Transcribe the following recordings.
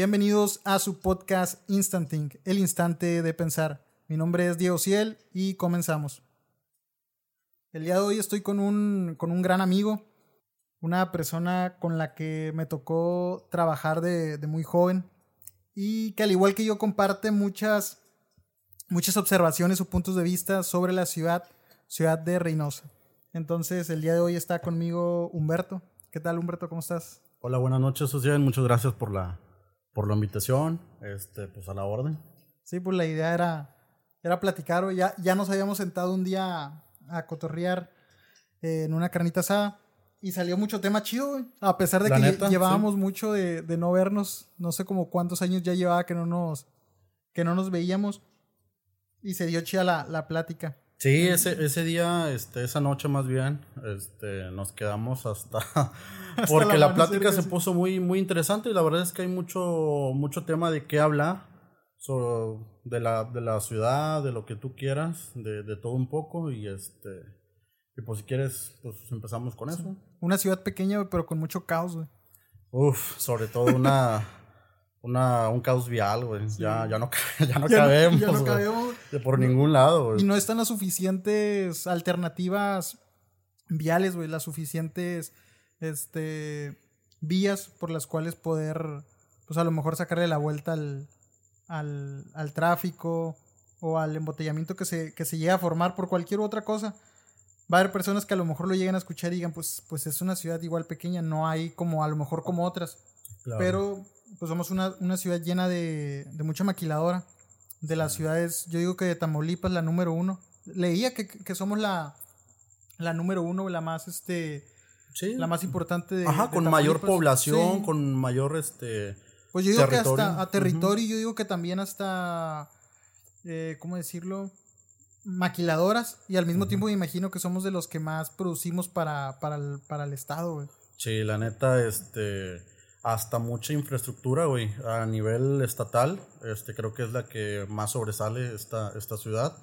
Bienvenidos a su podcast Instanting, el instante de pensar. Mi nombre es Diego Ciel y comenzamos. El día de hoy estoy con un, con un gran amigo, una persona con la que me tocó trabajar de, muy joven y que al igual que yo comparte muchas, muchas observaciones o puntos de vista sobre la ciudad, ciudad de Reynosa. Entonces el día de hoy está conmigo Humberto. ¿Qué tal Humberto? ¿Cómo estás? Hola, buenas noches, Social. Muchas gracias por la, por la invitación. Este, pues a la orden. Sí, pues la idea era, era platicar. Ya, ya nos habíamos sentado un día a, a cotorrear eh, en una carnita asada y salió mucho tema chido, güey. A pesar de La que neta, llevábamos mucho de, de no vernos. No sé como cuántos años ya llevaba que no nos, que no nos veíamos. Y se dio chida la, la plática. Sí, ese, ese día, este, esa noche más bien, este, nos quedamos hasta, porque la plática se puso muy, muy interesante y la verdad es que hay mucho, mucho tema de qué hablar, so- de la, de la ciudad, de lo que tú quieras, de, de todo un poco y este, y pues si quieres, pues empezamos con eso. Una ciudad pequeña, pero con mucho caos, güey. Uf, sobre todo una, una, un caos vial, güey, ya, ya no, ya no Ya no- cabemos, ya no cabemos. de por ningún lado, güey. Y no están las suficientes alternativas viales, güey, las suficientes este, vías por las cuales poder, pues a lo mejor sacarle la vuelta al, al, al tráfico o al embotellamiento que se, que se llega a formar por cualquier otra cosa. Va a haber personas que a lo mejor lo lleguen a escuchar y digan, pues, pues es una ciudad igual pequeña, no hay como a lo mejor como otras. Claro. Pero pues somos una, una ciudad llena de, de mucha maquiladora. De las ciudades, yo digo que de Tamaulipas la número uno. Leía que, que somos la, la número uno, la más este Sí. la más importante de Ajá, de con mayor población, Sí. con mayor este Pues yo digo territorio. que hasta a territorio, yo digo que también hasta eh, ¿cómo decirlo? maquiladoras y al mismo tiempo me imagino que somos de los que más producimos para, para, el, para el estado, güey. Sí, la neta, este hasta mucha infraestructura, güey, a nivel estatal, este creo que es la que más sobresale esta, esta ciudad.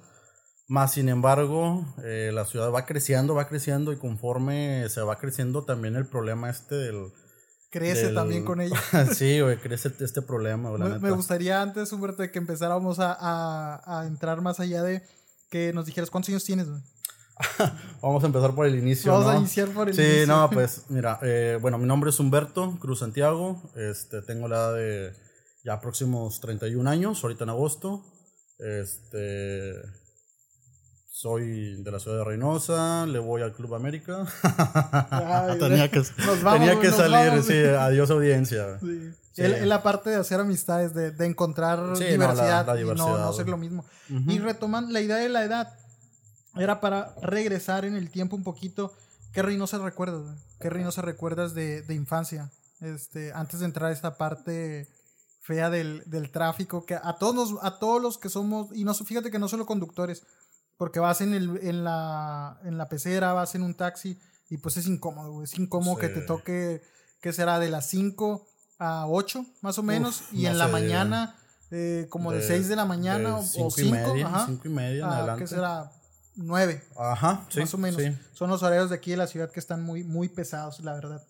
Más sin embargo, eh, la ciudad va creciendo, va creciendo y conforme se va creciendo también el problema este del... Crece del- también con ella. sí, güey, crece este problema, güey, la Me, me gustaría antes, Humberto, que empezáramos a, a, a entrar más allá de que nos dijeras cuántos años tienes, güey. Vamos a empezar por el inicio, Vamos a ¿no? iniciar por el sí, inicio. no, pues mira, eh, bueno, mi nombre es Humberto Cruz Santiago, este, tengo la edad de ya próximos 31 años, ahorita en agosto, este, soy de la ciudad de Reynosa, le voy al Club América, Ay, tenía que, vamos, tenía que salir, vamos. sí, adiós audiencia. Sí. Sí. Es la parte de hacer amistades, de, de encontrar Sí, no, diversidad, la- la y no, diversidad, no ser lo mismo. Ujú. Y retomando la idea de la edad, era para regresar en el tiempo un poquito. ¿Qué Reynosa recuerdas? güey? ¿Qué Reynosa recuerdas de, de infancia? Este, antes de entrar a esta parte fea del, del tráfico, que a todos, nos- a todos los que somos, y no fíjate que no solo conductores, porque vas en, el, en, la, en la pecera, vas en un taxi, y pues es incómodo, es incómodo que te toque, que será de las 5 a 8, más o menos, Uf, y no en la mañana, eh, como de, 6 de la mañana de o- o cinco 5, y media, ajá, cinco y media en a, adelante. ¿qué será? 9, Ajá, sí, más o menos. sí, Son los horarios de aquí de la ciudad que están muy, muy pesados, la verdad.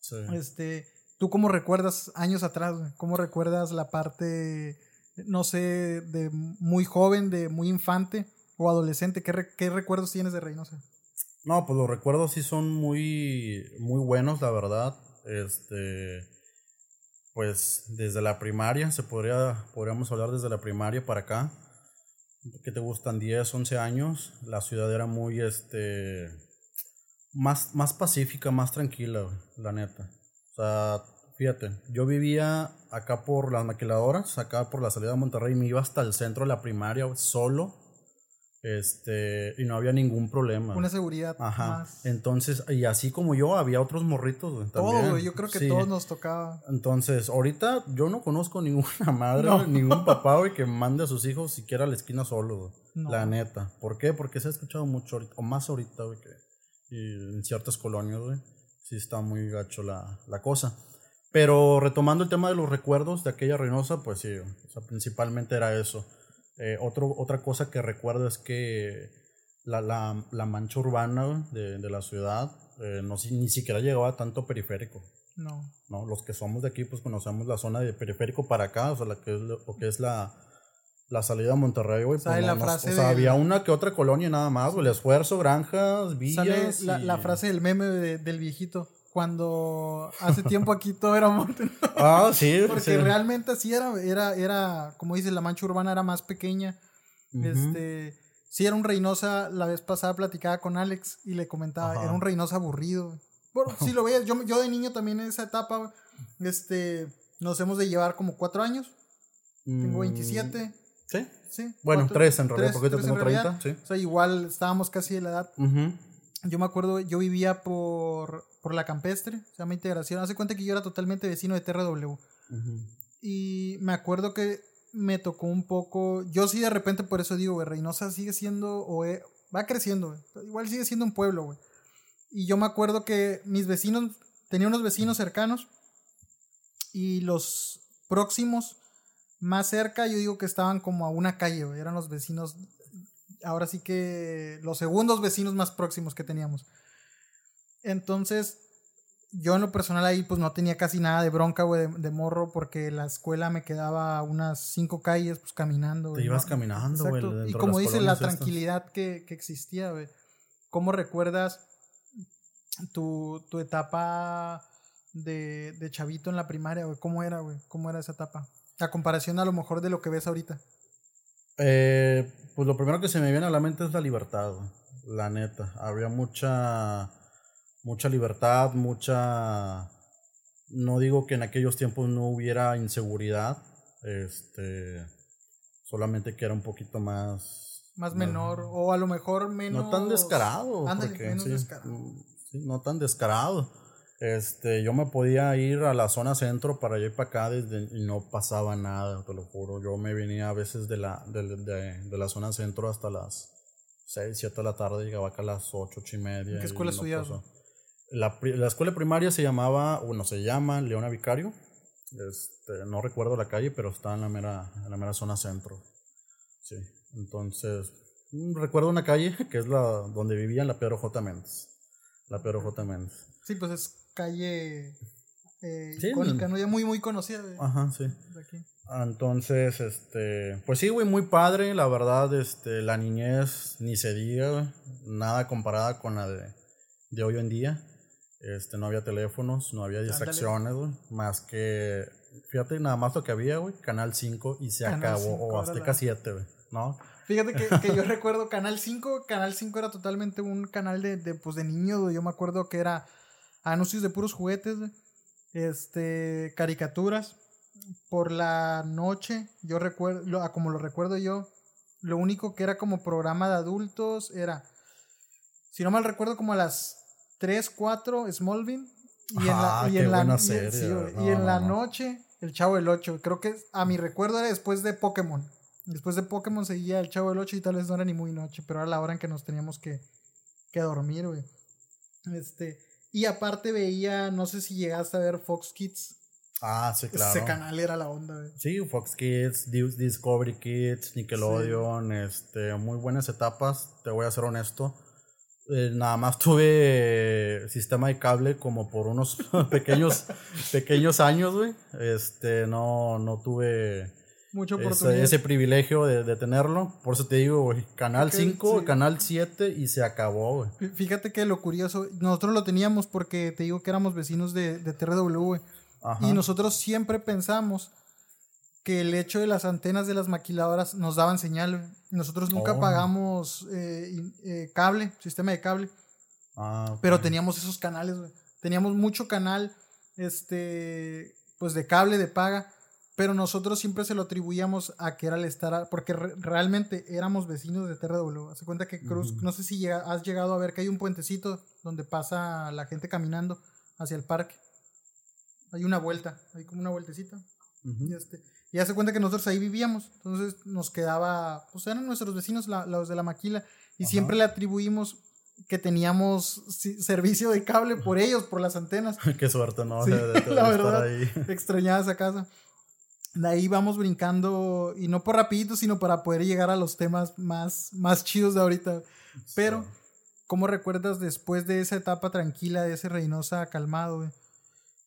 sí. Este, ¿Tú cómo recuerdas años atrás? ¿Cómo recuerdas la parte, no sé, de muy joven, de muy infante o adolescente? ¿Qué, re- qué recuerdos tienes de Reynosa? No, pues los recuerdos sí son muy, muy buenos, la verdad. Este, pues desde la primaria, se podría, podríamos hablar desde la primaria para acá. Que te gustan? 10, 11 años. La ciudad era muy, este, más, más pacífica, más tranquila, la neta. O sea, fíjate, yo vivía acá por las maquiladoras, acá por la salida de Monterrey, me iba hasta el centro de la primaria solo. Este, y no había ningún problema. Una seguridad Ajá. más. Entonces, y así como yo, había otros morritos, güey. Todo. Yo creo que Sí. todos nos tocaba. Entonces, ahorita yo no conozco ninguna madre, No. ningún papá, güey, que mande a sus hijos siquiera a la esquina solo, güey. No. La neta. ¿Por qué? Porque se ha escuchado mucho ahorita, o más ahorita, güey, que en ciertas colonias, güey. Sí está muy gacho la, la cosa. Pero retomando el tema de los recuerdos de aquella Reynosa, pues sí, o sea, principalmente era eso. Eh, otro, otra cosa que recuerdo es que la, la, la mancha urbana de, de la ciudad eh, no, ni siquiera llegaba a tanto periférico. No. No, los que somos de aquí, pues conocemos la zona de periférico para acá, o sea, la que es lo, que es la, la salida a Monterrey, güey. Sale pues, la no, no- frase o sea, había una que otra colonia nada más, güey. El esfuerzo, granjas, Sale villas. la, y- la frase del meme de- del viejito. Cuando hace tiempo aquí todo era monte. Ah, sí, Porque sí. realmente así era, era, era, como dices, la mancha urbana era más pequeña. Ujú. Este, sí era un Reynosa, la vez pasada platicaba con Alex y le comentaba, Ajá. era un Reynosa aburrido. Bueno, si lo veías, yo, yo de niño también en esa etapa, este, nos hemos de llevar como cuatro años. Tengo Mm, 27, Sí. sí. Bueno, cuatro- tres en realidad, tres- porque yo tengo en realidad. 30, sí. O sea, igual estábamos casi de la edad. Ujú. Yo me acuerdo, yo vivía por, por la campestre, se llama Integración. Hace cuenta que yo era totalmente vecino de TRW. Ujú. Y me acuerdo que me tocó un poco. Yo sí, de repente, por eso digo, güey, Reynosa sigue siendo. O e- va creciendo, güey. Igual sigue siendo un pueblo, güey. Y yo me acuerdo que mis vecinos. Tenía unos vecinos cercanos. Y los próximos, más cerca, yo digo que estaban como a una calle, güey. Eran los vecinos. Ahora sí que. Los segundos vecinos más próximos que teníamos. Entonces, yo en lo personal ahí pues no tenía casi nada de bronca, güey, de, de morro, porque la escuela me quedaba a unas cinco calles, pues caminando. Te ibas ¿no? caminando, güey, Y como dice, la tranquilidad que, que existía, güey. ¿Cómo recuerdas tu, tu etapa de, de chavito en la primaria, güey? ¿Cómo era, güey? ¿Cómo era esa etapa? A comparación a lo mejor de lo que ves ahorita. Eh, pues lo primero que se me viene a la mente es la libertad, güey, la neta. Había mucha, mucha libertad, mucha... No digo que en aquellos tiempos no hubiera inseguridad, este, solamente que era un poquito más... Más menor, o a lo mejor menos... No tan descarado, Ándale, porque, menos sí, descarado. mm, sí, no tan descarado. Este, yo me podía ir a la zona centro para allá y para acá desde, y no pasaba nada, te lo juro. Yo me venía a veces de la, de, de- de la zona centro hasta las 6, 7 de la tarde, llegaba acá a las 8, 8 y media. ¿En qué escuela no estudiabas, pasó. La, la escuela primaria se llamaba, bueno, se llama Leona Vicario. Este, no recuerdo la calle, pero está en la mera, en la mera zona centro. Sí, entonces, mm, recuerdo una calle que es la donde vivía la Pedro J. Méndez. La Pedro J. Méndez. Sí, pues es calle eh, Sí, icónica, ¿no? Ya muy, muy conocida de, Ajá, sí. de aquí. Entonces, este, pues sí, güey, muy padre, la verdad, este, la niñez, ni se diga, nada comparada con la de, de hoy en día. Este, no había teléfonos, no había distracciones, güey, más que, fíjate, nada más lo que había, güey, Canal 5 y se Canal acabó, 5 o Azteca la- 7, güey, ¿no? Fíjate que, que yo recuerdo Canal 5, Canal 5 era totalmente un canal de, de, pues, de niños, güey. Yo me acuerdo que era anuncios de puros juguetes, güey. Este, caricaturas. Por la noche, yo recuerdo, como lo recuerdo yo, lo único que era como programa de adultos era, si no mal recuerdo, como a las 3, 4, Smallville. Y en la, Ah, y en la, buena y en- serie, sí, güey, güey. y en No, la no, no. noche, el Chavo del 8. Creo que a mi recuerdo era después de Pokémon. Después de Pokémon seguía el Chavo del 8 y tal vez no era ni muy noche, pero era la hora en que nos teníamos que, que dormir, güey. Este, y aparte veía, no sé si llegaste a ver Fox Kids. Ah, sí, claro. Ese canal era la onda, güey. Sí, Fox Kids, Dis- Discovery Kids, Nickelodeon, este, muy buenas etapas, te voy a ser honesto. Eh, nada más tuve sistema de cable como por unos pequeños, pequeños años, güey. Este, no, no tuve ese, privilegio de, de tenerlo. Por eso te digo, güey, Canal Ok, 5, sí. Canal 7 y se acabó, güey. Fí- Fíjate que lo curioso, nosotros lo teníamos porque te digo que éramos vecinos de, de TRW, güey. Y nosotros siempre pensamos que el hecho de las antenas de las maquiladoras nos daban señal. Nosotros nunca Oh. pagamos eh, eh, cable, sistema de cable, Ah, pero teníamos esos canales, güey. Teníamos mucho canal, este, pues de cable, de paga, pero nosotros siempre se lo atribuíamos a que era el estar, porque re- realmente éramos vecinos de TRW. Hace cuenta que Cruz, no sé si llega- has llegado a ver que hay un puentecito donde pasa la gente caminando hacia el parque. Hay una vuelta, hay como una vueltecita. Y, este, y hace cuenta que nosotros ahí vivíamos. Entonces nos quedaba, pues eran nuestros vecinos, la- los de la maquila. Y Ajá. siempre le atribuimos que teníamos servicio de cable por ellos, por las antenas. Qué suerte, ¿no? Sí, de, la estar verdad. ahí. Extrañaba esa casa. De ahí vamos brincando, y no por rapidito, sino para poder llegar a los temas más, más chidos de ahorita. Pero, ¿cómo recuerdas después de esa etapa tranquila, de ese Reynosa calmado, güey?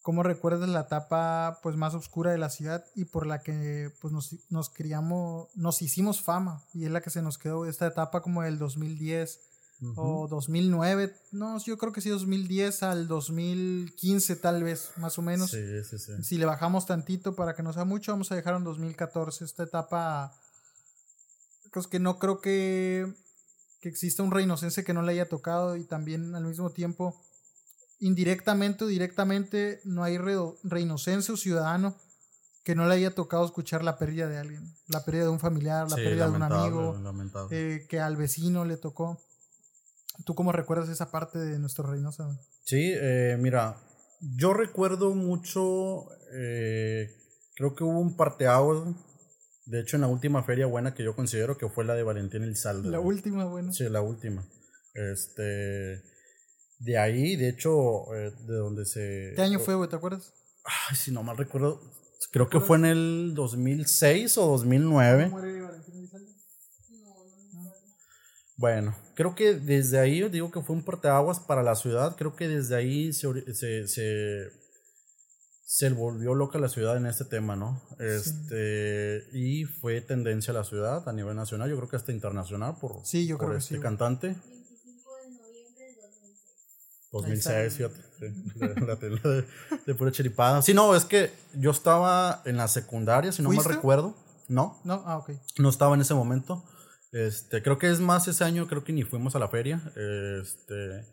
¿Cómo recuerdas la etapa pues más oscura de la ciudad y por la que pues nos, nos criamos, nos hicimos fama y es la que se nos quedó esta etapa como del 2010 o 2009, no, yo creo que sí 2010 al 2015 tal vez, más o menos. Sí, sí, sí. Si le bajamos tantito para que no sea mucho, vamos a dejar en 2014 esta etapa pues que no creo que, que exista un reinocense que no le haya tocado y también al mismo tiempo indirectamente o directamente no hay reinocense o ciudadano que no le haya tocado escuchar la pérdida de alguien, la pérdida de un familiar, la pérdida de un amigo, eh, que al vecino le tocó. ¿Tú cómo recuerdas esa parte de nuestro Reynosa? Sí, eh, mira, yo recuerdo mucho, eh, creo que hubo un parteaguas, de hecho en la última feria buena que yo considero que fue la de Valentín Elizalde. La última buena. Sí, la última. Este, de ahí, de hecho, eh, de donde se... ¿Qué año fue, güey? ¿Te acuerdas? Ay, si no mal recuerdo, creo que fue en el 2006 o 2009. Bueno, creo que desde ahí, digo que fue un porteaguas para la ciudad, creo que desde ahí se, se, se, se volvió loca la ciudad en este tema, ¿no? Este, y fue tendencia a la ciudad a nivel nacional, yo creo que hasta internacional por, sí, yo por creo este que sí, cantante. 2006, fíjate. La tele de, de, pura chiripada. Sí, no, es que yo estaba en la secundaria, si no mal recuerdo. No. No, ah, ok. No estaba en ese momento. Este, creo que es más ese año, creo que ni fuimos a la feria. Este,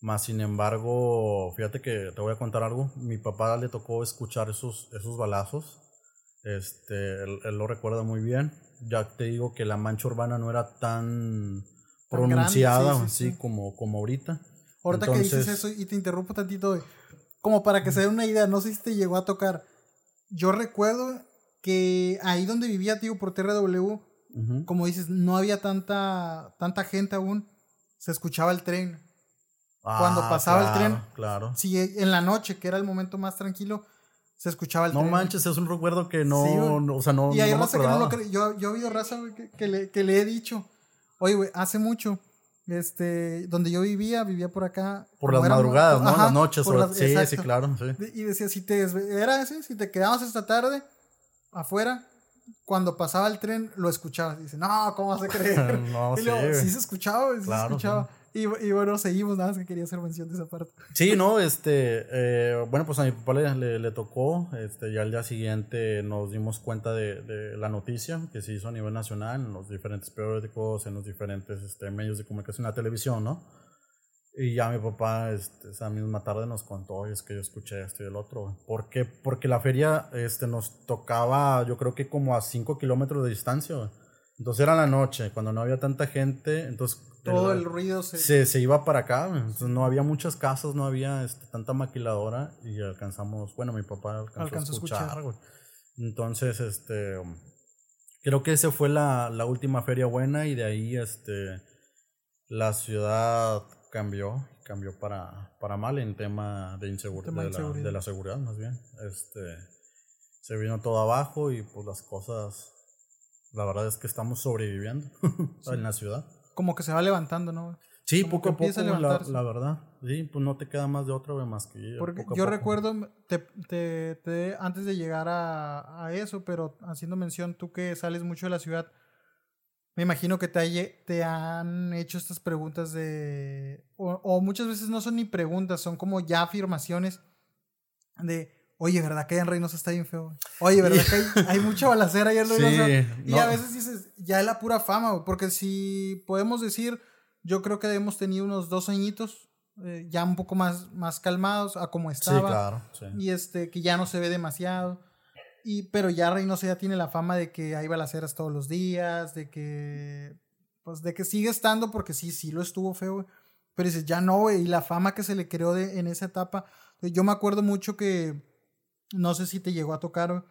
más sin embargo, fíjate que te voy a contar algo. Mi papá le tocó escuchar esos, esos balazos. Este, él, lo recuerda muy bien. Ya te digo que la mancha urbana no era tan, pronunciada, así como, como ahorita. Ahorita que dices eso y te interrumpo tantito, como para que se den una idea, no sé si te llegó a tocar. Yo recuerdo que ahí donde vivía, tío, por TRW, como dices, no había tanta, tanta gente aún, se escuchaba el tren. Cuando ah, pasaba el tren, claro. sí, en la noche, que era el momento más tranquilo, se escuchaba el no tren. No manches, es un recuerdo que no, no o sea, no. Y hay no raza que no lo cree. Yo, yo he oído raza, que, que, le, que le he dicho, oye, güey, hace mucho este, donde yo vivía, vivía por acá. Por las madrugadas, ¿no? las noches. sí, sí, claro. Sí. Y decía, si te, era si te quedabas esta tarde afuera, cuando pasaba el tren, lo escuchabas. Y dice, no, ¿cómo vas a creer? no, y luego, sí, se escuchaba, sí se escuchaba. Y, y, bueno, seguimos, nada más que quería hacer mención de esa parte. Sí, no, este, eh, bueno, pues a mi papá le, le, tocó, este, ya al día siguiente nos dimos cuenta de, de, la noticia que se hizo a nivel nacional, en los diferentes periódicos, en los diferentes este, medios de comunicación, la televisión, ¿no? Y ya mi papá este, esa misma tarde nos contó, y es que yo escuché esto y el otro. ¿Por qué? Porque la feria este, nos tocaba, yo creo que como a 5 kilómetros de distancia. Entonces era la noche, cuando no había tanta gente, entonces todo el ruido se... se... iba para acá, entonces no había muchas casas, no había este, tanta maquiladora y alcanzamos, bueno, mi papá alcanzó, a escuchar. Entonces, este, creo que esa fue la, la, última feria buena y de ahí, este, la ciudad cambió, cambió para, para mal en tema de inseguridad, de, la, de la seguridad más bien. Este, se vino todo abajo y pues las cosas, la verdad es que estamos sobreviviendo en la ciudad como que se va levantando, ¿no? Sí, poco a poco, la, la, verdad. Sí, pues no te queda más de otra, más que Porque yo recuerdo, te, te, te, antes de llegar a, a, eso, pero haciendo mención, tú que sales mucho de la ciudad, me imagino que te, te han hecho estas preguntas de... O, o, muchas veces no son ni preguntas, son como ya afirmaciones de... Oye, ¿verdad que en Reynosa está bien feo? Oye, ¿verdad que hay, hay mucha balacera ahí en Reynosa? y a veces dices, ya es la pura fama, porque si podemos decir, yo creo que hemos tenido unos dos añitos, eh, ya un poco más, más calmados a como estaba. Sí, claro. Sí. Y este, que ya no se ve demasiado. Y, pero ya Reynosa ya tiene la fama de que hay balaceras todos los días, de que, pues, de que sigue estando, porque sí, sí lo estuvo feo, Pero dices, ya no, güey, y la fama que se le creó de, en esa etapa. Yo me acuerdo mucho que no sé si te llegó a tocar,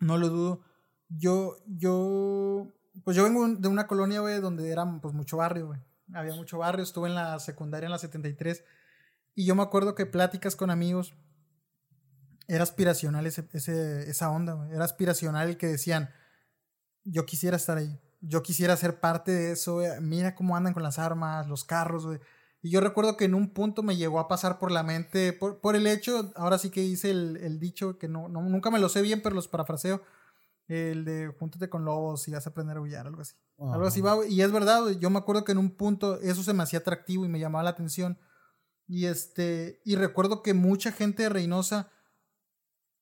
no lo dudo. Yo, yo, pues yo vengo de una colonia, donde era pues mucho barrio. Había mucho barrio, estuve en la secundaria en la 73 y yo me acuerdo que pláticas con amigos era aspiracional ese, esa onda. Era aspiracional el que decían, yo quisiera estar ahí, yo quisiera ser parte de eso, mira cómo andan con las armas, los carros. Y yo recuerdo que en un punto me llegó a pasar por la mente, por, por el hecho, ahora sí que hice el, el dicho, que no, no, nunca me lo sé bien, pero los parafraseo, el de júntate con lobos y vas a aprender a huyar, algo así. Algo así va, y es verdad, yo me acuerdo que en un punto eso se me hacía atractivo y me llamaba la atención. Y este, y recuerdo que mucha gente de Reynosa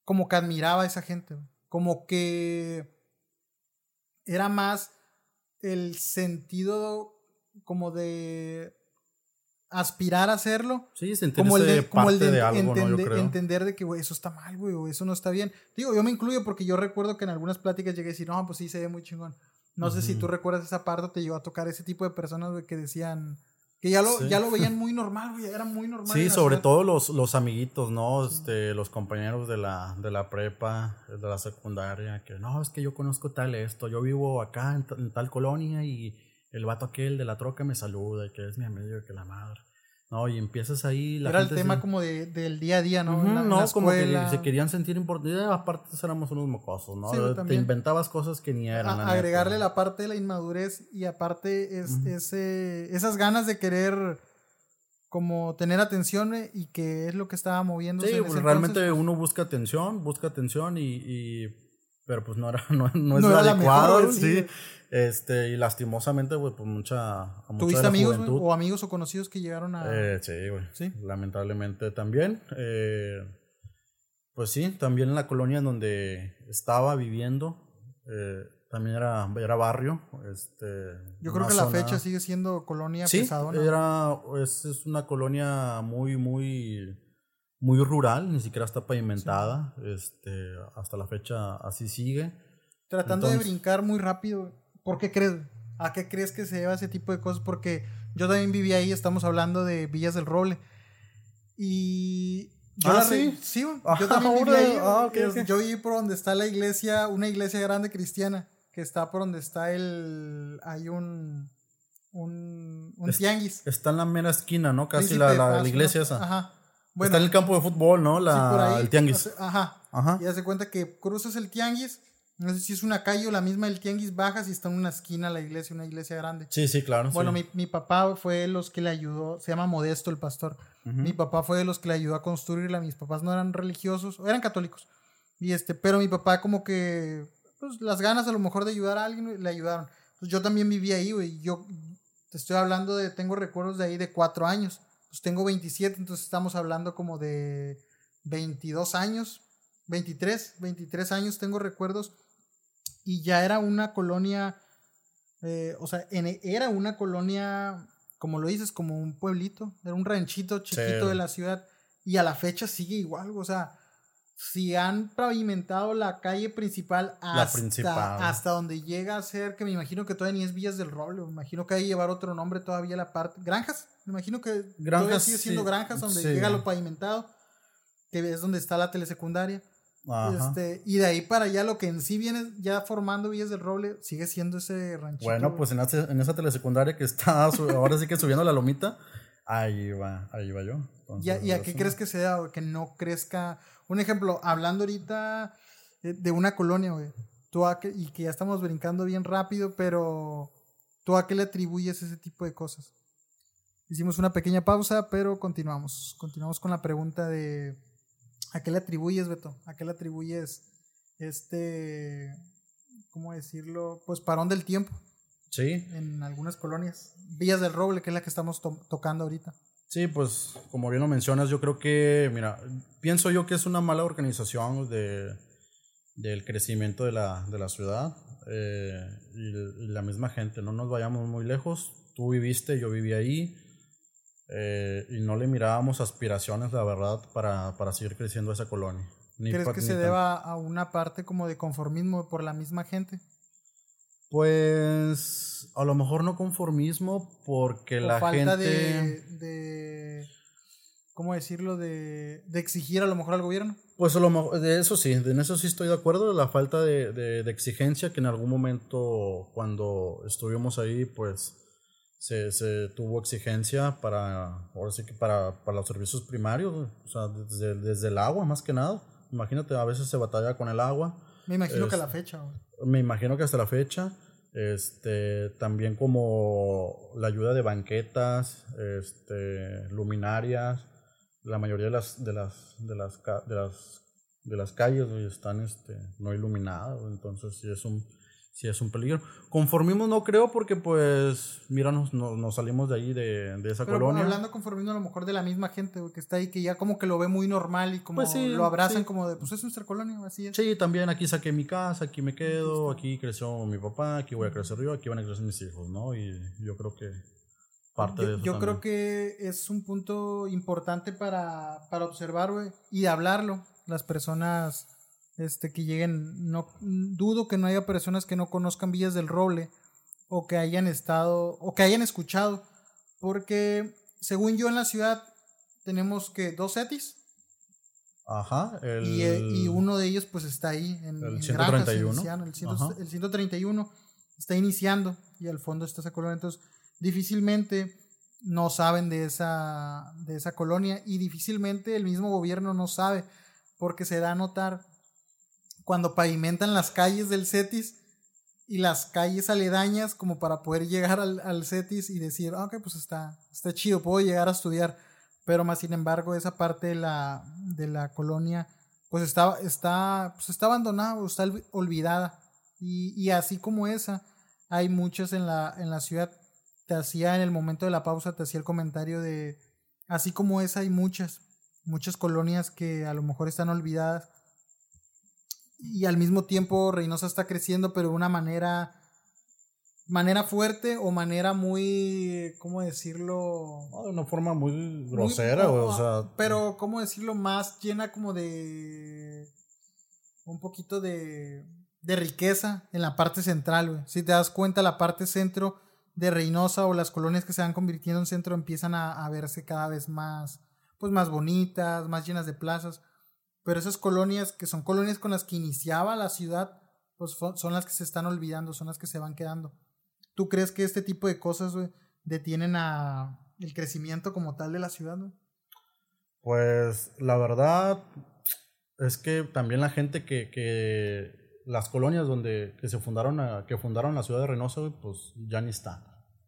como que admiraba a esa gente, como que era más el sentido como de aspirar a hacerlo. Sí, como el de, como el de, de algo, ¿no? Yo creo. entender de que, güey, eso está mal, güey, o eso no está bien. Digo, yo me incluyo porque yo recuerdo que en algunas pláticas llegué a decir, no, pues sí, se ve muy chingón. No sé si tú recuerdas esa parte te llegó a tocar ese tipo de personas, güey, que decían que ya lo, Sí. ya lo veían muy normal, güey, era muy normal. Sí, sobre ciudad. todo los, los amiguitos, ¿no? Este, los compañeros de la, de la prepa, de la secundaria, que no, es que yo conozco tal esto, yo vivo acá en, en tal colonia y el vato aquel de la troca me saluda y que es mi amigo y que la madre. No, y empiezas ahí, la Era el tema se- como de, del día a día, ¿no? La- en no, la como que se querían sentir importantes. Aparte, éramos unos mocosos, ¿no? Sí, Te inventabas cosas que ni eran. A- la neta. agregarle la parte de la inmadurez y aparte es, ese, esas ganas de querer como tener atención eh, y que es lo que estaba moviendo. Sí, pues, realmente uno busca atención, busca atención y, y- pero pues no era no, no es No adecuado, mejor, sí. Este, y lastimosamente, güey, pues mucha, ¿Tuviste amigos o amigos o conocidos que llegaron a... Eh, sí, güey. Sí. Lamentablemente también. eh, pues sí, también en la colonia en donde estaba viviendo, eh, también era, era barrio. Este, Yo creo que la fecha sigue siendo colonia Sí, pesadona. era, es, es una colonia muy, muy, muy rural, ni siquiera está pavimentada. Este, hasta la fecha así sigue. Tratando de Entonces- brincar muy rápido. ¿Por qué crees? ¿A qué crees que se lleva ese tipo de cosas? Porque yo también viví ahí, estamos hablando de Villas del Roble. Y yo Ah, ¿sí? sí, güey, Ah, yo también viví ahí. Ah, ok, Es- ok. Yo viví por donde está la iglesia, una iglesia grande cristiana, que está por donde está el hay un un, un Es- tianguis. Está en la mera esquina, ¿no? Casi Príncipe la, de la- la iglesia esa. Ajá. Está en el campo de fútbol, ¿no? La, Sí, por ahí, el tianguis. Ajá. Ajá. Y hace cuenta que cruzas el tianguis, no sé si es una calle o la misma del tianguis, bajas y está en una esquina la iglesia, una iglesia grande. Sí, sí, claro. Bueno, sí. mi, mi papá fue de los que le ayudó, se llama Modesto el pastor. Mi papá fue de los que le ayudó a construirla. Mis papás no eran religiosos, eran católicos. Y este, pero mi papá como que pues las ganas a lo mejor de ayudar a alguien le ayudaron. Pues yo también viví ahí, güey. Yo te estoy hablando de tengo recuerdos de ahí de cuatro años. Pues tengo 27, entonces estamos hablando como de 22 años, 23, 23 años tengo recuerdos y ya era una colonia, eh, o sea, en- era una colonia, como lo dices, como un pueblito, era un ranchito chiquito Sí. de la ciudad y a la fecha sigue igual, o sea, si han pavimentado la calle principal hasta, principal. hasta donde llega a ser, que me imagino que todavía ni es Villas del Roble, me imagino que hay que llevar otro nombre todavía la parte, granjas, me imagino que todavía sigue siendo sí, granjas donde sí. llega lo pavimentado, que es donde está la telesecundaria. Ajá. Este, y de ahí para allá lo que en sí viene ya formando Villas del Roble sigue siendo ese ranchito. Bueno, pues en, esa- en esa telesecundaria que está ahora sí que subiendo la lomita, ahí va, ahí va yo. ¿Y a, Entonces, y a es qué crees que se da, güey? Que no crezca. Un ejemplo, hablando ahorita de, de una colonia, güey. Tú a qué- y que ya estamos brincando bien rápido, pero ¿tú a qué le atribuyes ese tipo de cosas? Hicimos una pequeña pausa, pero continuamos. Continuamos con la pregunta de ¿a qué le atribuyes, Beto? ¿A qué le atribuyes este, ¿cómo decirlo? Pues parón del tiempo Sí, en algunas colonias. Villas del Roble, que es la que estamos to- tocando ahorita. Sí, pues como bien lo mencionas, yo creo que, mira, pienso yo que es una mala organización de, del crecimiento de la, de la ciudad eh, y, y la misma gente. No nos vayamos muy lejos. Tú viviste, yo viví ahí eh, y no le mirábamos aspiraciones, la verdad, para, para seguir creciendo esa colonia. Ni ¿Crees que se deba a una parte como de conformismo por la misma gente? Pues a lo mejor no conformismo porque ¿O la falta gente... de, de, ¿cómo decirlo? De, de exigir a lo mejor al gobierno. Pues a lo mejor, de eso sí, en eso sí estoy de acuerdo, la falta de, de, de exigencia que en algún momento cuando estuvimos ahí, pues se, se tuvo exigencia para, ahora sí que para, para los servicios primarios, o sea, desde, desde el agua más que nada. Imagínate, a veces se batalla con el agua, Me imagino que a la fecha. Me imagino que hasta la fecha, Este, también como la ayuda de banquetas, este, luminarias, la mayoría de las de las de las de las de las calles están este no iluminadas, entonces sí es un sí es un peligro. Conformismo no creo porque pues, mira, nos, nos, salimos de ahí, de, de esa Pero colonia. hablando conformismo a lo mejor de la misma gente que está ahí, que ya como que lo ve muy normal y como pues lo abrazan como de, pues es nuestra colonia, así es. Sí, también aquí saqué mi casa, aquí me quedo, aquí creció mi papá, aquí voy a crecer yo, aquí van a crecer mis hijos, ¿no? Y yo creo que parte de eso Yo creo que es un punto importante para, para observar, güey, y hablarlo. Las personas este, que lleguen, no dudo que no haya personas que no conozcan Villas del Roble o que hayan estado o que hayan escuchado, porque según yo en la ciudad tenemos que dos setis. Ajá, el, y, uno de ellos pues está ahí en el 131. el, 131 está iniciando y al fondo está esa colonia, entonces difícilmente no saben de esa de esa colonia y difícilmente el mismo gobierno no sabe porque se da a notar cuando pavimentan las calles del CETIS y las calles aledañas como para poder llegar al, al CETIS y decir, ah, ok, pues está, está chido, puedo llegar a estudiar. Pero más sin embargo, esa parte de la, de la colonia, pues está, está, pues está abandonada, está olvidada. Y, y así como esa, hay muchas en la, en la ciudad. Te hacía en el momento de la pausa, te hacía el comentario de, así como esa, hay muchas, muchas colonias que a lo mejor están olvidadas y al mismo tiempo Reynosa está creciendo, pero de una manera manera fuerte o manera muy, ¿cómo decirlo? de una forma muy grosera, o sea. Pero, ¿cómo decirlo? Más llena como de un poquito de, de riqueza en la parte central, güey. Si te das cuenta, la parte centro de Reynosa o las colonias que se van convirtiendo en centro empiezan a, a verse cada vez más, pues más bonitas, más llenas de plazas. Pero esas colonias, que son colonias con las que iniciaba la ciudad, pues son las que se están olvidando, son las que se van quedando. ¿Tú crees que este tipo de cosas, detienen a el crecimiento como tal de la ciudad, Pues la verdad es que también la gente que, las colonias donde que se fundaron que fundaron la ciudad de Reynosa, pues ya ni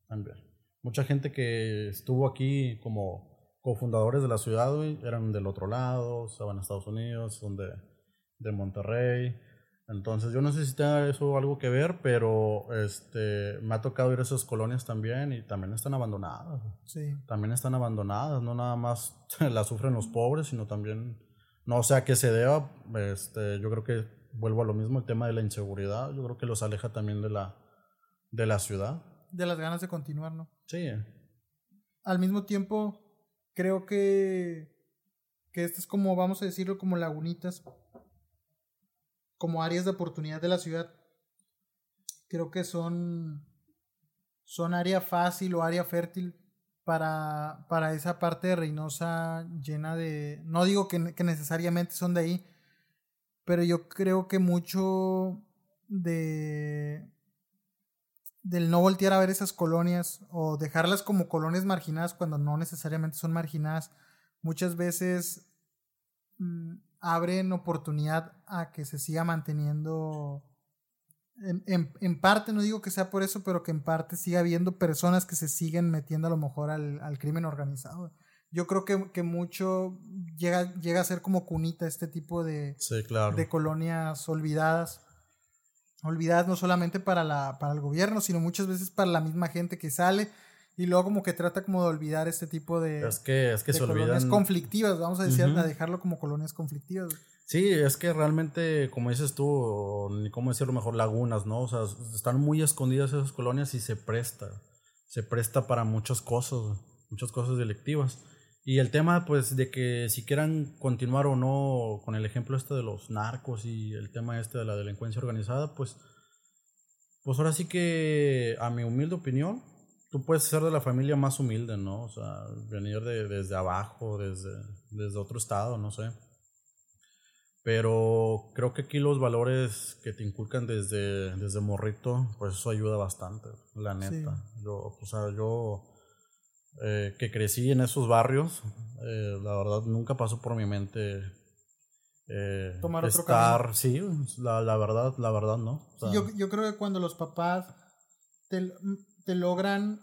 también. Mucha gente que estuvo aquí como cofundadores de la ciudad, eran del otro lado, estaban en Estados Unidos, son de, de Monterrey. Entonces, yo no sé si tenga eso algo que ver, pero este, me ha tocado ir a esas colonias también y también están abandonadas. Sí. También están abandonadas, no nada más las sufren los pobres, sino también, no sé a qué se deba, este, yo creo que vuelvo a lo mismo, el tema de la inseguridad, yo creo que los aleja también de la, de la ciudad. De las ganas de continuar, ¿no? Sí. Al mismo tiempo, creo que, que esto es como, vamos a decirlo, como lagunitas, como áreas de oportunidad de la ciudad. Creo que son, son área fácil o área fértil para, para esa parte de Reynosa llena de... No digo que necesariamente son de ahí, pero yo creo que mucho de del no voltear a ver esas colonias o dejarlas como colonias marginadas cuando no necesariamente son marginadas, muchas veces mm, abren oportunidad a que se siga manteniendo. En, en, parte, no digo que sea por eso, pero que en parte siga habiendo personas que se siguen metiendo a lo mejor al, al crimen organizado. Yo creo que, que, mucho llega, llega a ser como cunita este tipo de, de colonias olvidadas olvidadas no solamente para, la, para el gobierno, sino muchas veces para la misma gente que sale y luego como que trata como de olvidar este tipo de, es que, es que se colonias conflictivas, vamos a decir, a dejarlo como colonias conflictivas. Sí, es que realmente, como dices tú, ni cómo decirlo mejor, lagunas, ¿no? O sea, están muy escondidas esas colonias y se presta, se presta para muchas cosas, muchas cosas delictivas. Y el tema, pues, de que si quieran continuar o no con el ejemplo este de los narcos y el tema este de la delincuencia organizada, pues, pues ahora sí que, a mi humilde opinión, tú puedes ser de la familia más humilde, ¿no? O sea, venir de, desde abajo, desde, desde otro estado, no sé. Pero creo que aquí los valores que te inculcan desde, desde morrito, pues eso ayuda bastante, la neta. Yo, o sea, yo eh, que crecí en esos barrios, eh, la verdad nunca pasó por mi mente eh, tomar otro estar, sí, la, la, verdad, la verdad no. yo, yo creo que cuando los papás te, te logran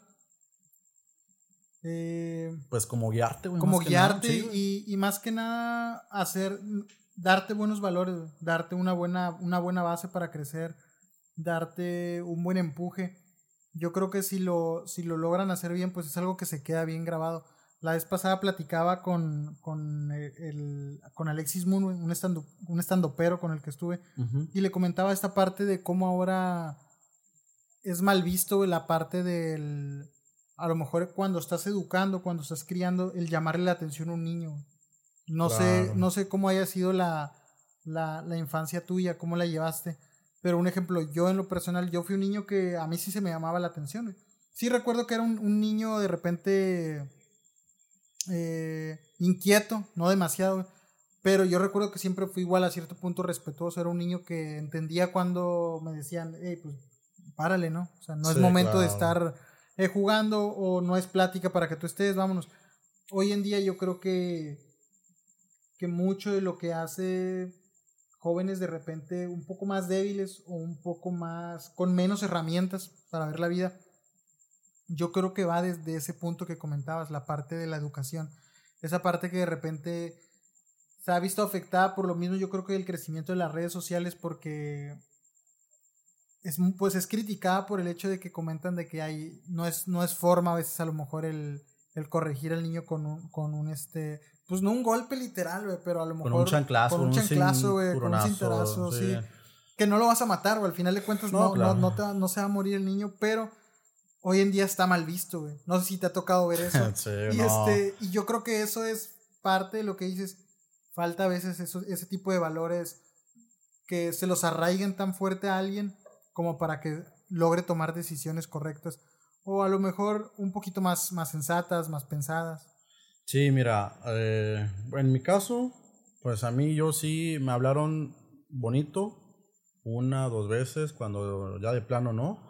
eh, pues como guiarte, güey. Como guiarte y, y, más que nada hacer, darte buenos valores, darte una buena, una buena base para crecer, darte un buen empuje. Yo creo que si lo, si lo logran hacer bien, pues es algo que se queda bien grabado. La vez pasada platicaba con, con, el, con Alexis Moon, un estando, un estandopero con el que estuve, y le comentaba esta parte de cómo ahora es mal visto la parte del a lo mejor cuando estás educando, cuando estás criando, el llamarle la atención a un niño. No sé, no sé cómo haya sido la, la, la, infancia tuya, cómo la llevaste. Pero un ejemplo, yo en lo personal, yo fui un niño que a mí sí se me llamaba la atención. Sí recuerdo que era un, un niño de repente eh, inquieto, no demasiado, pero yo recuerdo que siempre fui igual a cierto punto respetuoso. Era un niño que entendía cuando me decían, hey, pues párale, ¿no? O sea, no es momento de estar eh, jugando o no es plática para que tú estés, vámonos. Hoy en día yo creo que, que mucho de lo que hace jóvenes de repente un poco más débiles o un poco más con menos herramientas para ver la vida, yo creo que va desde ese punto que comentabas, la parte de la educación. Esa parte que de repente se ha visto afectada por lo mismo, yo creo que el crecimiento de las redes sociales porque es, pues es criticada por el hecho de que comentan de que hay, no es, no es forma a veces a lo mejor el, el corregir al niño con un, con un este, pues no un golpe literal, güey, pero a lo mejor con un chanclazo, con un chanclazo, güey, con un cintarazo, sí. Que no lo vas a matar, güey, al final de cuentas no, no, no, te, no, se va a morir el niño, pero hoy en día está mal visto, güey. No sé si te ha tocado ver eso. sí, y, este, y yo creo que eso es parte de lo que dices. Falta a veces eso, ese tipo de valores que se los arraiguen tan fuerte a alguien como para que logre tomar decisiones correctas o a lo mejor un poquito más, más sensatas, más pensadas. Sí, mira, eh, en mi caso, pues a mí yo sí me hablaron bonito una, dos veces, cuando ya de plano no.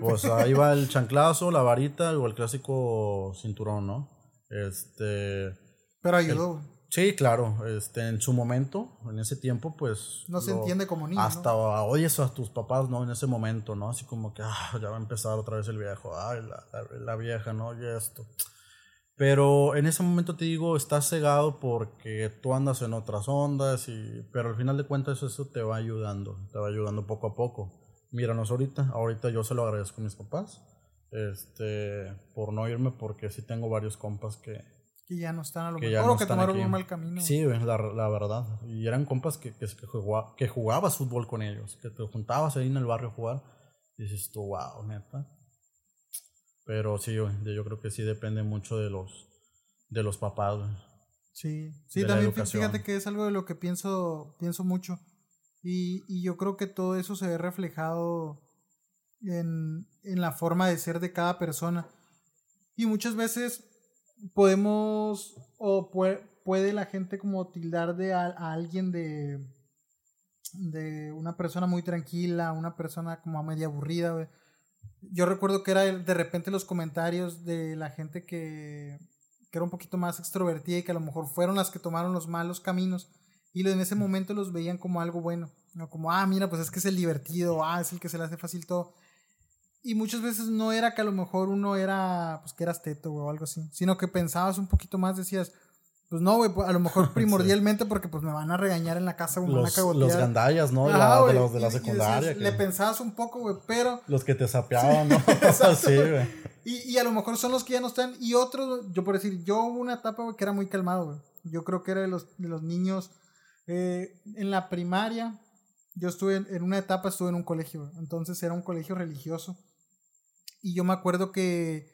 pues ahí va el chanclazo, la varita o el clásico cinturón, ¿no? Este... Pero ayudó. Sí, claro, este, en su momento, en ese tiempo, pues... No se entiende como niño. Hasta oyes a tus papás, ¿no? En ese momento, ¿no? Así como que, ah, ya va a empezar otra vez el viejo, ay, la, la, vieja, ¿no? Y esto. Pero en ese momento te digo, estás cegado porque tú andas en otras ondas, y, pero al final de cuentas eso te va ayudando, te va ayudando poco a poco. Míranos ahorita, ahorita yo se lo agradezco a mis papás, este, por no irme porque sí tengo varios compas que que ya no están a lo mejor, o que tomaron un mal camino. Sí, la, la verdad. Y eran compas que, que, que, jugabas fútbol con ellos, que te juntabas ahí en el barrio a jugar. Y dices tú, wow, neta. Pero sí, yo, yo creo que sí depende mucho de los, de los papás. Sí, sí, también fíjate que es algo de lo que pienso, pienso mucho. Y, y yo creo que todo eso se ve reflejado en, en la forma de ser de cada persona. Y muchas veces podemos o puede, la gente como tildar de a, alguien de de una persona muy tranquila, una persona como media aburrida. Yo recuerdo que era de repente los comentarios de la gente que, que era un poquito más extrovertida y que a lo mejor fueron las que tomaron los malos caminos y en ese momento los veían como algo bueno, ¿no? como, ah, mira, pues es que es el divertido, ah, es el que se le hace fácil todo. Y muchas veces no era que a lo mejor uno era, pues que eras teto, o algo así, sino que pensabas un poquito más, decías, pues no, güey, pues, a lo mejor primordialmente porque pues me van a regañar en la casa, güey, los, Los gandallas, ¿no? de los de la secundaria. Le pensabas un poco, güey, pero... Los que te sapeaban, ¿no? sí, güey. Y, y, a lo mejor son los que ya no están. Y otros, yo por decir, yo hubo una etapa, güey, que era muy calmado, güey. Yo creo que era de los, de los niños eh, en la primaria. Yo estuve en, una etapa, estuve en un colegio, entonces era un colegio religioso. Y yo me acuerdo que,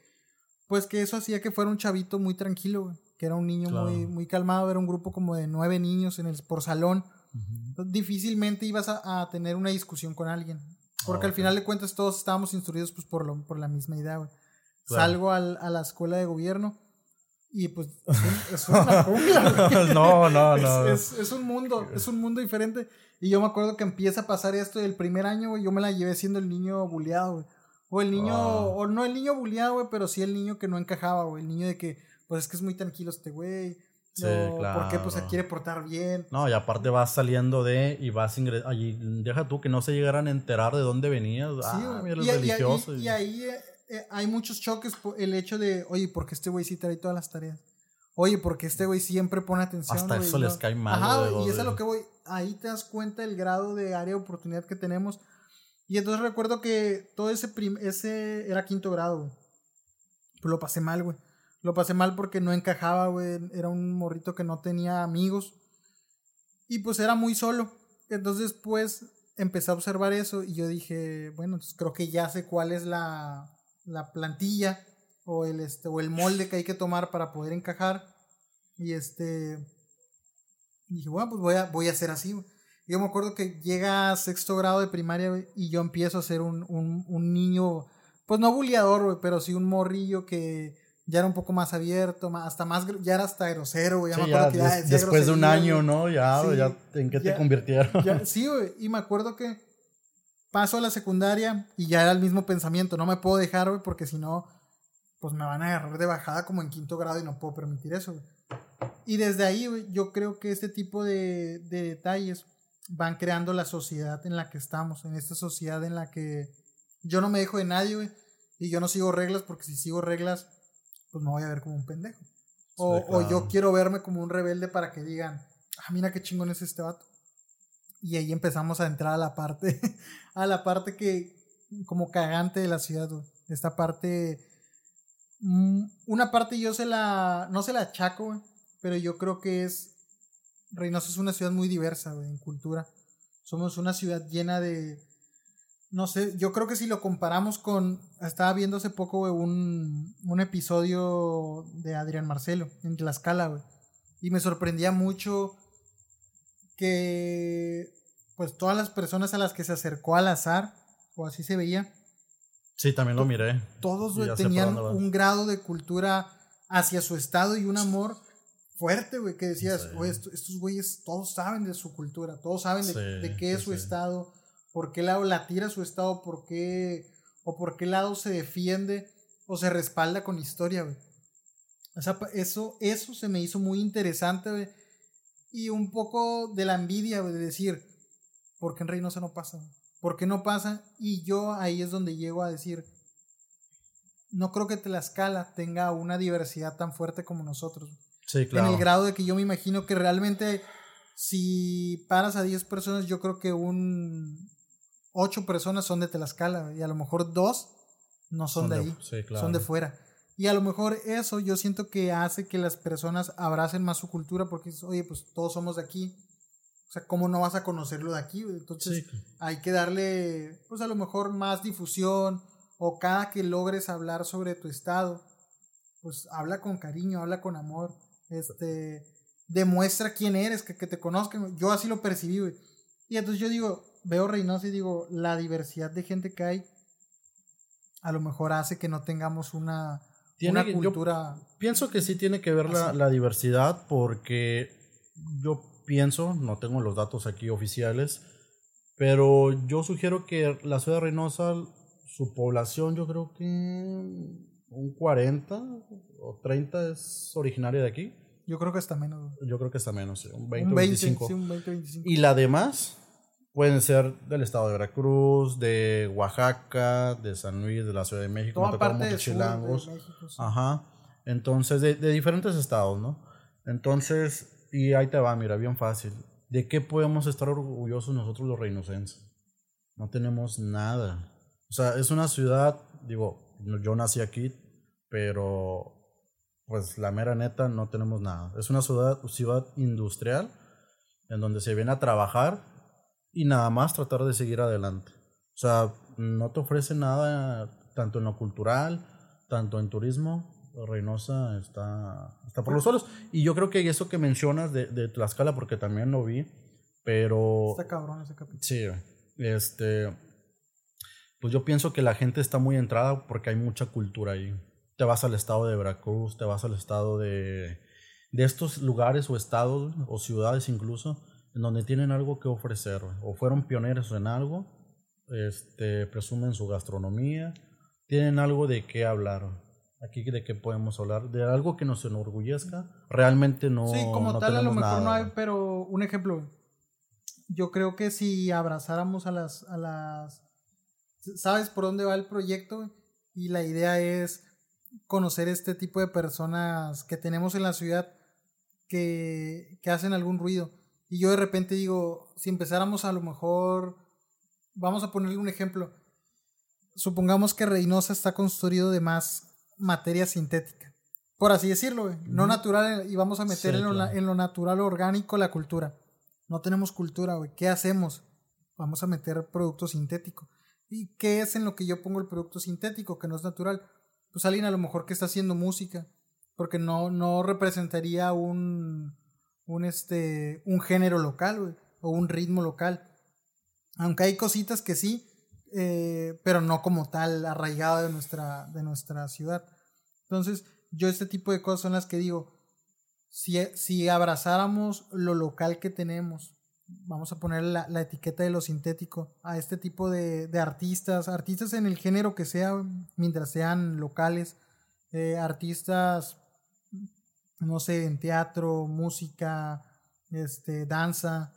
pues que eso hacía que fuera un chavito muy tranquilo, que era un niño muy, muy calmado, era un grupo como de nueve niños en el, por salón. difícilmente ibas a, tener una discusión con alguien. Porque al final de cuentas todos estábamos instruidos pues, por, lo, por la misma idea, güey. Salgo al, a la escuela de gobierno y pues es, una jungla, No, no, no. Es, es, un mundo, es un mundo diferente. Y yo me acuerdo que empieza a pasar esto el primer año, güey, yo me la llevé siendo el niño bulleado, güey. O el niño, o no el niño bulleado, güey, pero sí el niño que no encajaba, güey. El niño de que, pues es que es muy tranquilo este güey. Sí, Porque pues se claro. quiere portar bien. No, y aparte vas saliendo de y vas ingresando. Allí, deja tú que no se llegaran a enterar de dónde venías. Sí, ah, mira, y, el y- y- religioso. y ahí eh, eh, hay muchos choques el hecho de, oye, porque este güey sí trae todas las tareas. Oye, porque este güey siempre pone atención. Hasta eso les cae mal, Ajá, y es a lo que voy. Ahí te das cuenta del grado de área de oportunidad que tenemos. Y entonces recuerdo que todo ese, prim- ese era quinto grado. Pues lo pasé mal, güey. Lo pasé mal porque no encajaba, güey. Era un morrito que no tenía amigos. Y pues era muy solo. Entonces, pues, empecé a observar eso y yo dije, bueno, entonces creo que ya sé cuál es la, la plantilla o el, este, o el molde que hay que tomar para poder encajar. Y este, dije, bueno, pues voy a, voy a hacer así. Yo me acuerdo que llega a sexto grado de primaria y yo empiezo a ser un, un, un niño, pues no bulleador, pero sí un morrillo que ya era un poco más abierto, más, hasta más, ya era hasta grosero, güey. Ya Sí, me ya acuerdo que ya des- después de un año, güey. ¿no? Ya, Sí, ya, ¿en qué ya- te convirtieron? Ya, sí, güey. Y me acuerdo que paso a la secundaria y ya era el mismo pensamiento. No me puedo dejar, güey, porque si no, pues me van a agarrar de bajada como en quinto grado y no puedo permitir eso, güey. Y desde ahí, güey, yo creo que este tipo de, de detalles van creando la sociedad en la que estamos, en esta sociedad en la que yo no me dejo de nadie, güey, y yo no sigo reglas porque si sigo reglas, pues me voy a ver como un pendejo. O, Sí, o yo quiero verme como un rebelde para que digan, ah, mira qué chingón es este vato. Y ahí empezamos a entrar a la parte, a la parte que, como cagante de la ciudad, güey. Esta parte, mm, una parte yo se la, no se la achaco, güey, pero yo creo que es, Reynosa es una ciudad muy diversa, güey, en cultura. Somos una ciudad llena de, no sé, yo creo que si lo comparamos con, estaba viendo hace poco, güey, un, un episodio de Adrián Marcelo en Tlaxcala, güey. Y me sorprendía mucho que, pues, todas las personas a las que se acercó al azar, o así se veía, Sí, también lo miré. todos güey, tenían un grado de cultura hacia su estado y un amor fuerte, güey, que decías, Sí. "Güey, esto- estos güeyes todos saben de su cultura, todos saben de, Sí, de qué es sí, su estado, por qué lado la tira su estado, por qué, o por qué lado se defiende o se respalda con historia, güey. O sea, pa- eso, eso se me hizo muy interesante, güey. Y un poco de la envidia, güey, de decir, ¿por qué en Reynosa no pasa? ¿Por qué no pasa? Y yo ahí es donde llego a decir, no creo que Tlaxcala tenga una diversidad tan fuerte como nosotros. Sí, claro. En el grado de que yo me imagino que realmente si paras a 10 personas, yo creo que un 8 personas son de Tlaxcala y a lo mejor dos no son, de, ahí, Sí, claro. son de fuera. Y a lo mejor eso yo siento que hace que las personas abracen más su cultura porque oye, pues todos somos de aquí. O sea, ¿cómo no vas a conocerlo de aquí? Entonces Sí. hay que darle, pues a lo mejor más difusión o cada que logres hablar sobre tu estado, pues habla con cariño, habla con amor, este, demuestra quién eres, que, que te conozcan. Yo así lo percibí, güey. Y entonces yo digo, veo Reynosa y digo, la diversidad de gente que hay a lo mejor hace que no tengamos una, Tiene una yo- cultura... Pienso que sí tiene que ver la, la diversidad porque yo pienso, no tengo los datos aquí oficiales, pero yo sugiero que la ciudad de Reynosa, su población yo creo que un 40 o 30 es originaria de aquí. Yo creo que hasta menos. Yo creo que está menos, sí, un 20 un o 20, 25. sí, un 20, 25. Y la demás pueden ser del estado de Veracruz, de Oaxaca, de San Luis, de la Ciudad de México. Toda parte de sur de chilangos. México. sí. Ajá. Entonces, de, de diferentes estados, ¿no? Entonces, y ahí te va, mira, bien fácil. ¿De qué podemos estar orgullosos nosotros los reinocenses? No tenemos nada. O sea, es una ciudad, digo, yo nací aquí, pero pues la mera neta no tenemos nada. Es una ciudad, ciudad industrial en donde se viene a trabajar y nada más tratar de seguir adelante. O sea, no te ofrece nada tanto en lo cultural, tanto en turismo. Reynosa está, está por los suelos. Y yo creo que eso que mencionas de, de Tlaxcala, porque también lo vi, pero... Está cabrón ese capítulo. Sí, este. Pues yo pienso que la gente está muy entrada porque hay mucha cultura ahí. Te vas al estado de Veracruz, te vas al estado de. de estos lugares o estados o ciudades incluso, en donde tienen algo que ofrecer, o fueron pioneros en algo, este, presumen su gastronomía, tienen algo de qué hablar. aquí de qué podemos hablar, de algo que nos enorgullezca, realmente no. Sí, como no tal a lo mejor no hay, pero un ejemplo. Yo creo que si abrazáramos a las, a las, sabes por dónde va el proyecto y la idea es conocer este tipo de personas que tenemos en la ciudad que, que hacen algún ruido. Y yo de repente digo, si empezáramos a lo mejor, vamos a ponerle un ejemplo. Supongamos que Reynosa está construido de más materia sintética, por así decirlo, güey, no natural, y vamos a meter Sí, en, lo, claro. en lo natural orgánico la cultura. No tenemos cultura, güey. ¿Qué hacemos? Vamos a meter producto sintético. ¿Y qué es en lo que yo pongo el producto sintético, que no es natural? Pues alguien a lo mejor que está haciendo música, porque no, no representaría un, un, este, un género local, o un ritmo local. Aunque hay cositas que sí, eh, pero no como tal arraigado de nuestra, de nuestra ciudad. Entonces, yo este tipo de cosas son las que digo, si, si abrazáramos lo local que tenemos, vamos a poner la, la etiqueta de lo sintético a este tipo de, de artistas, artistas en el género que sea, mientras sean locales, eh, artistas, no sé, en teatro, música, este, danza,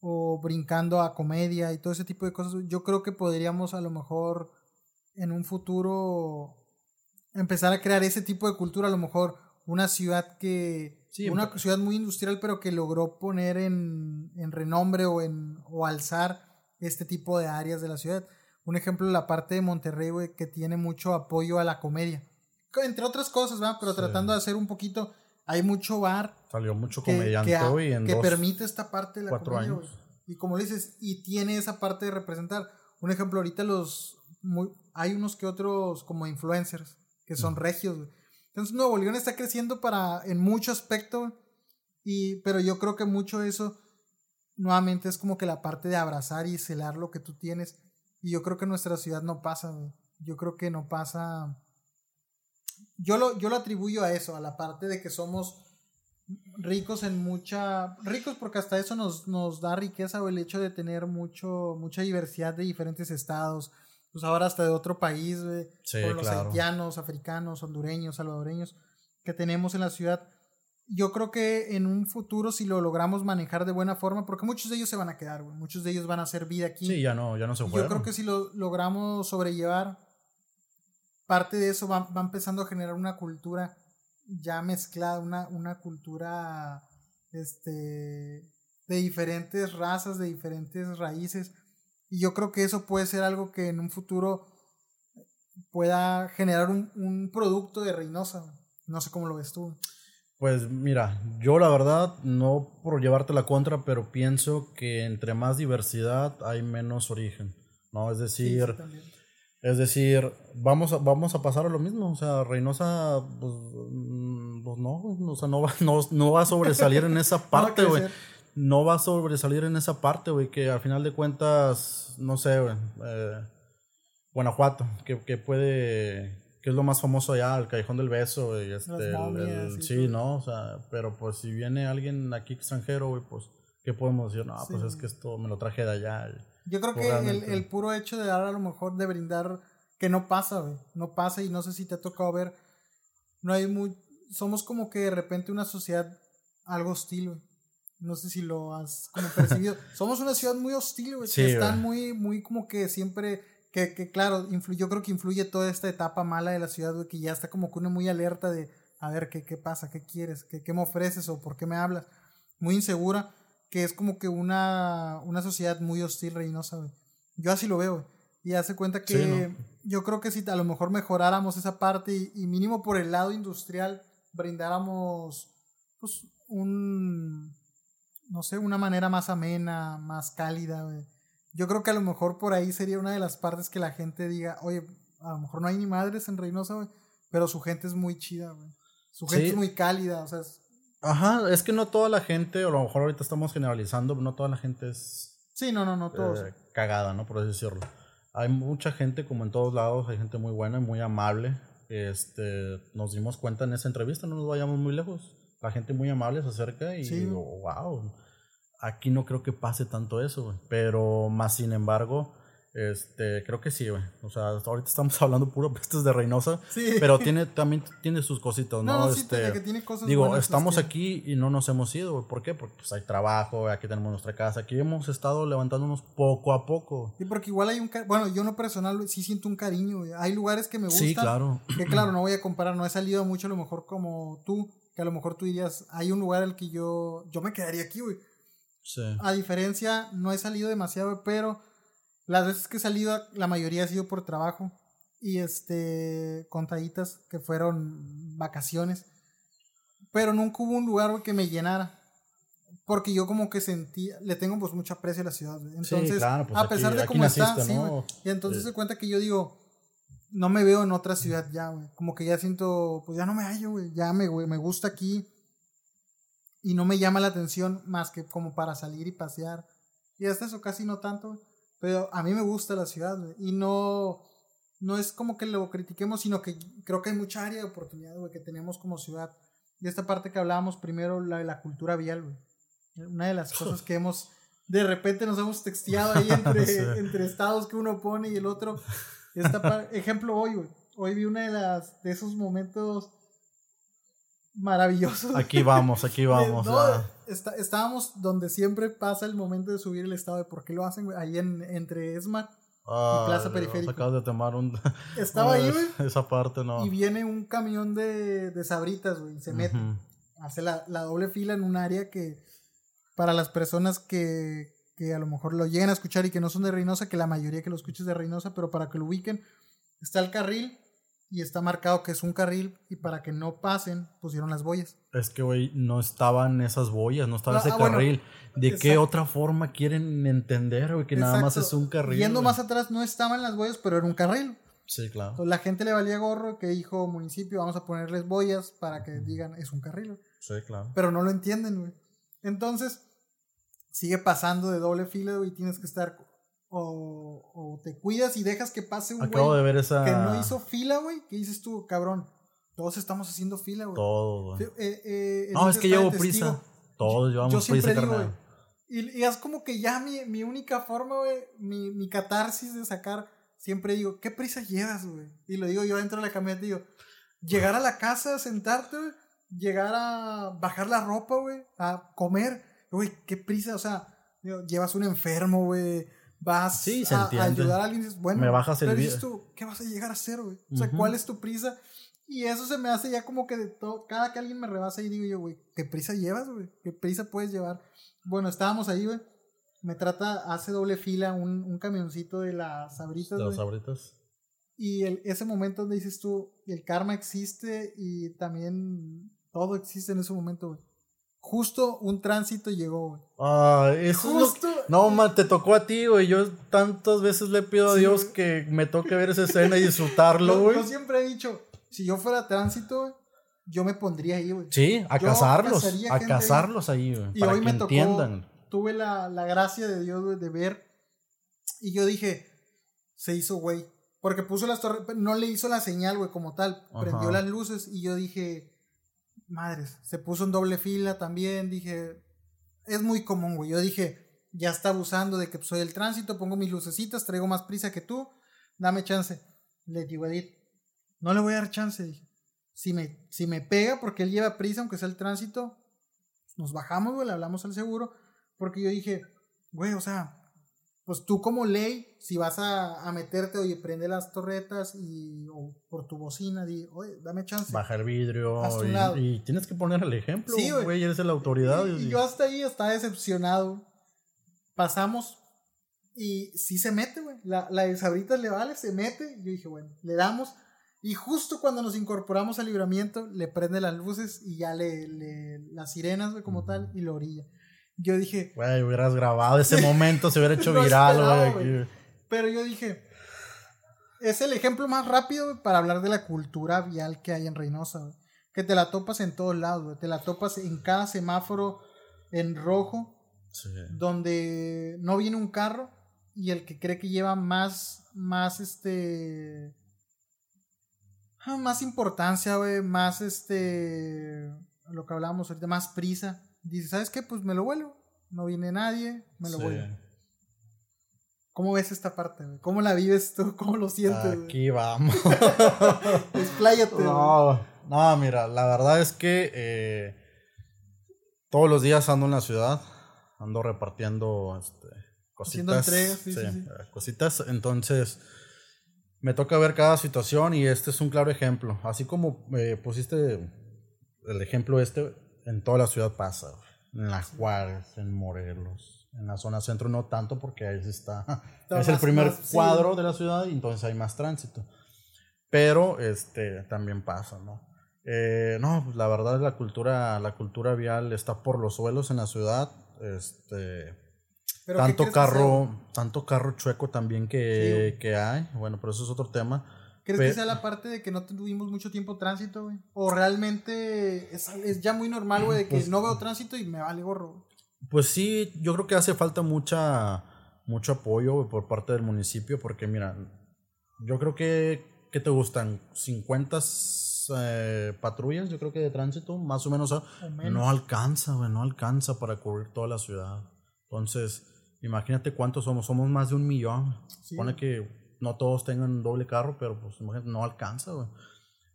o brincando a comedia y todo ese tipo de cosas, yo creo que podríamos a lo mejor en un futuro empezar a crear ese tipo de cultura, a lo mejor una ciudad que Sí, una ciudad muy industrial pero que logró poner en, en renombre o en o alzar este tipo de áreas de la ciudad. Un ejemplo la parte de Monterrey, güey, que tiene mucho apoyo a la comedia. Entre otras cosas, ¿verdad? Pero Sí. tratando de hacer un poquito, hay mucho bar Salió mucho comediante que, hoy en que dos, permite esta parte de la cuatro comedia, años. Y como le dices, y tiene esa parte de representar. Un ejemplo, ahorita los muy- hay unos que otros como influencers que son regios, güey. Entonces Nuevo León está creciendo para en mucho aspecto, y pero yo creo que mucho de eso nuevamente es como que la parte de abrazar y celar lo que tú tienes. Y yo creo que en nuestra ciudad no pasa, güey. Yo creo que no pasa. Yo lo, yo lo atribuyo a eso, a la parte de que somos ricos en mucha. Ricos porque hasta eso nos, nos da riqueza, o el hecho de tener mucho, mucha diversidad de diferentes estados. Pues ahora hasta de otro país. Sí, con los claro. haitianos, africanos, hondureños, salvadoreños que tenemos en la ciudad. Yo creo que en un futuro, si lo logramos manejar de buena forma, porque muchos de ellos se van a quedar, güey. Muchos de ellos van a hacer vida aquí. Sí, ya no, ya no se. Yo creo que si lo logramos sobrellevar, parte de eso va, va empezando a generar una cultura ya mezclada, una, una cultura este, de diferentes razas, de diferentes raíces. Y yo creo que eso puede ser algo que en un futuro pueda generar un, un producto de Reynosa. No sé cómo lo ves tú. Pues mira, yo la verdad, no por llevarte la contra, pero pienso que entre más diversidad hay menos origen, ¿no? Es decir, sí. Es decir, vamos a, vamos a pasar a lo mismo, o sea, Reynosa, pues, mm, pues no, o sea, no va, no, no va a sobresalir en esa parte, No va a güey. No va a sobresalir en esa parte, güey, que al final de cuentas, no sé, güey, eh, Guanajuato, que, que puede, que es lo más famoso allá, el Callejón del Beso, güey, este, momias el- sí. ¿no? O sea, pero pues si viene alguien aquí extranjero, güey, pues, ¿qué podemos decir? No, pues es que esto me lo traje de allá. Yo creo que el, el puro hecho de dar a lo mejor de brindar que no pasa, güey. No pasa y no sé si te ha tocado ver. No hay muy. Somos como que de repente una sociedad algo hostil, güey. No sé si lo has como percibido. Somos una ciudad muy hostil, güey. Sí, que están güey. muy, muy como que siempre. Que, que claro, influ- yo creo que influye toda esta etapa mala de la ciudad, güey, que ya está como que uno muy alerta de a ver qué, qué pasa, qué quieres, qué, qué me ofreces o por qué me hablas. Muy insegura, que es como que una, una sociedad muy hostil, Reynosa, güey. Yo así lo veo, güey. Y hace cuenta que Sí, ¿no? yo creo que si a lo mejor mejoráramos esa parte y, y mínimo por el lado industrial brindáramos pues un no sé, una manera más amena, más cálida, güey. Yo creo que a lo mejor por ahí sería una de las partes que la gente diga, oye, a lo mejor no hay ni madres en Reynosa, güey, pero su gente es muy chida, güey. Su gente Sí. es muy cálida, o sea, es- Ajá, es que no toda la gente, o a lo mejor ahorita estamos generalizando, no toda la gente es sí, no, no, no, todos. eh, cagada, ¿no? Por así decirlo. Hay mucha gente, como en todos lados, hay gente muy buena y muy amable. Este, nos dimos cuenta en esa entrevista, no nos vayamos muy lejos. La gente muy amable se acerca y Sí. digo, wow, aquí no creo que pase tanto eso, güey. pero más sin embargo, Este, creo que sí, güey. O sea, ahorita estamos hablando puro pestes de Reynosa. Sí. Pero tiene, también tiene sus cositas, ¿no? No, no, sí, este, que tiene cosas digo, estamos este. aquí y no nos hemos ido, güey. ¿Por qué? Porque pues, hay trabajo, aquí tenemos nuestra casa. Aquí hemos estado levantándonos poco a poco. Sí, porque igual hay un... Bueno, yo en lo personal sí siento un cariño, güey. Hay lugares que me gustan. Sí, claro. Que claro, no voy a comparar, no he salido mucho a lo mejor como tú, que a lo mejor tú dirías, hay un lugar al que yo, yo me quedaría aquí, güey. Sí. A diferencia, no he salido demasiado, pero las veces que he salido, la mayoría ha sido por trabajo. Y este, contaditas que fueron vacaciones. Pero nunca hubo un lugar, que me llenara. Porque yo como que sentía, le tengo pues mucho aprecio a la ciudad, güey. Entonces, claro, pues a pesar aquí- de cómo está. Y entonces Sí. se cuenta que yo digo, no me veo en otra ciudad ya, güey. Como que ya siento, pues ya no me hallo, güey. Ya me, güey, me gusta aquí. Y no me llama la atención más que como para salir y pasear. Y hasta eso casi no tanto, güey. Pero a mí me gusta la ciudad, güey. Y no, no es como que lo critiquemos, sino que creo que hay mucha área de oportunidad, güey, que tenemos como ciudad. Y esta parte que hablábamos primero, la de la cultura vial, güey. Una de las cosas que hemos, de repente nos hemos texteado ahí entre, Sí. entre estados que uno pone y el otro. Esta ejemplo hoy, güey. Hoy vi una de las, de esos momentos maravillosos. Aquí vamos, aquí vamos. No. Está- estábamos donde siempre pasa el momento de subir el estado de por qué lo hacen, güey. Ahí en, entre Esmar. Ah, Plaza Dios, Periférico. Acabas de tomar un. Estaba ahí, güey. Esa parte no. Y viene un camión de, de sabritas, güey. Y se mete. Hace la, la doble fila en un área que para las personas que, que a lo mejor lo lleguen a escuchar y que no son de Reynosa, que la mayoría que lo escuches de Reynosa, pero para que lo ubiquen, está el carril y está marcado que es un carril y para que no pasen pusieron las boyas. Es que, güey, no estaban esas boyas, no estaba Ah, ese ah, bueno, carril. ¿De qué otra forma quieren entender, güey? Que nada más es un carril. Yendo más atrás no estaban las boyas, pero era un carril. Sí, claro. Entonces, la gente le valía gorro que dijo municipio, vamos a ponerles boyas para que digan es un carril. güey". Sí, claro. Pero no lo entienden, güey. Entonces, sigue pasando de doble fila, güey, y tienes que estar o, o te cuidas y dejas que pase un Acabo güey de ver esa. que no hizo fila, güey, que dices tú, cabrón, todos estamos haciendo fila, güey. Todo, Sí, güey. eh, eh, No, es que llevo prisa. Todos Yo llevamos siempre prisa, digo, güey, y, y es como que ya mi, mi única forma, güey, mi, mi catarsis de sacar, siempre digo, ¿qué prisa llevas, güey? Y lo digo yo dentro de la camioneta, digo, llegar a la casa, sentarte, güey, llegar a bajar la ropa, güey, a comer, güey, qué prisa, o sea, digo, llevas un enfermo, güey, vas Sí, a, ayudar a alguien, dices, bueno, Me bajas el pero tú, ¿qué vas a llegar a hacer, güey? O sea. ¿cuál es tu prisa? Y eso se me hace ya como que de todo, cada que alguien me rebasa y digo yo, güey, ¿qué prisa llevas, güey? ¿Qué prisa puedes llevar? Bueno, estábamos ahí, güey. Me trata, hace doble fila un, un camioncito de las sabritas, Las güey. sabritas. Y el, ese momento donde dices tú, el karma existe y también todo existe en ese momento, güey. Justo un tránsito llegó, güey. Ah, eso Justo. No, man, te tocó a ti, güey. Yo tantas veces le pido a Sí, Dios güey. que me toque ver esa escena y disfrutarlo, güey. yo siempre he dicho, si yo fuera tránsito, yo me pondría ahí, güey. Sí, a Yo cazarlos. A cazarlos ahí, güey. Y Para hoy que me tocó, entiendan. tuve la, la gracia de Dios güey, de ver y yo dije, se hizo güey. Porque puso las torres, no le hizo la señal, güey, como tal. Prendió las luces y yo dije, madres, se puso en doble fila también. Dije, es muy común, güey. Yo dije, ya está abusando de que soy el tránsito, pongo mis lucecitas, traigo más prisa que tú, dame chance. Le digo a Edith, no le voy a dar chance, dije. Si me, si me pega porque él lleva prisa, aunque sea el tránsito, nos bajamos, güey, le hablamos al seguro, porque yo dije, güey, o sea, pues tú como ley, si vas a, a meterte, oye, prende las torretas y o por tu bocina, di, oye, dame chance. Bajar el vidrio. Y, tienes que poner el ejemplo, Sí, güey. Eres la autoridad. Y, y yo hasta ahí estaba decepcionado. Pasamos y sí se mete, güey. La, la de Sabritas le vale, se mete. Yo dije, bueno, le damos. Y justo cuando nos incorporamos al libramiento, le prende las luces y ya le, le las sirenas, güey, como tal, y lo orilla. Yo dije, Güey, hubieras grabado ese momento, se hubiera hecho viral, güey. pero yo dije, es el ejemplo más rápido para hablar de la cultura vial que hay en Reynosa, güey. Que te la topas en todos lados, güey. Te la topas en cada semáforo en rojo, Sí. donde no viene un carro y el que cree que lleva más, más este, ah, más importancia, güey, más este, lo que hablábamos ahorita, más prisa, dice, ¿sabes qué? Pues me lo vuelvo, no viene nadie, me lo Sí. vuelvo. ¿Cómo ves esta parte, güey? ¿Cómo la vives tú? ¿Cómo lo sientes? güey? Aquí vamos. Expláyate, no, no, mira, la verdad es que eh, todos los días ando en la ciudad, ando repartiendo este, cositas. entregas, sí, sí, sí. eh, Cositas, entonces me toca ver cada situación y este es un claro ejemplo. Así como eh, pusiste el ejemplo este, en toda la ciudad pasa. En la Juárez, en Morelos, en la zona centro no tanto porque ahí está. Está es el más- primer más- cuadro de la ciudad y entonces hay más tránsito. Pero este también pasa, ¿no? Eh, no, pues la verdad la cultura, la cultura vial está por los suelos en la ciudad. Este ¿Pero tanto carro, tanto carro chueco también que, que hay. Bueno, pero eso es otro tema. ¿Crees Pe- que sea la parte de que no tuvimos mucho tiempo tránsito, güey? ¿O realmente es, es ya muy normal, güey, de que Pues- no veo tránsito y me vale gorro? Pues sí, yo creo que hace falta mucha mucho apoyo por parte del municipio porque mira, yo creo que ¿qué te gustan? 50 eh, patrullas, yo creo que de tránsito, más o menos, ¿ah? O menos. no alcanza, güey, no alcanza para cubrir toda la ciudad. Entonces, imagínate cuántos somos, somos más de un millón. Sí. Pone que no todos tengan doble carro, pero pues imagínate, no alcanza, güey.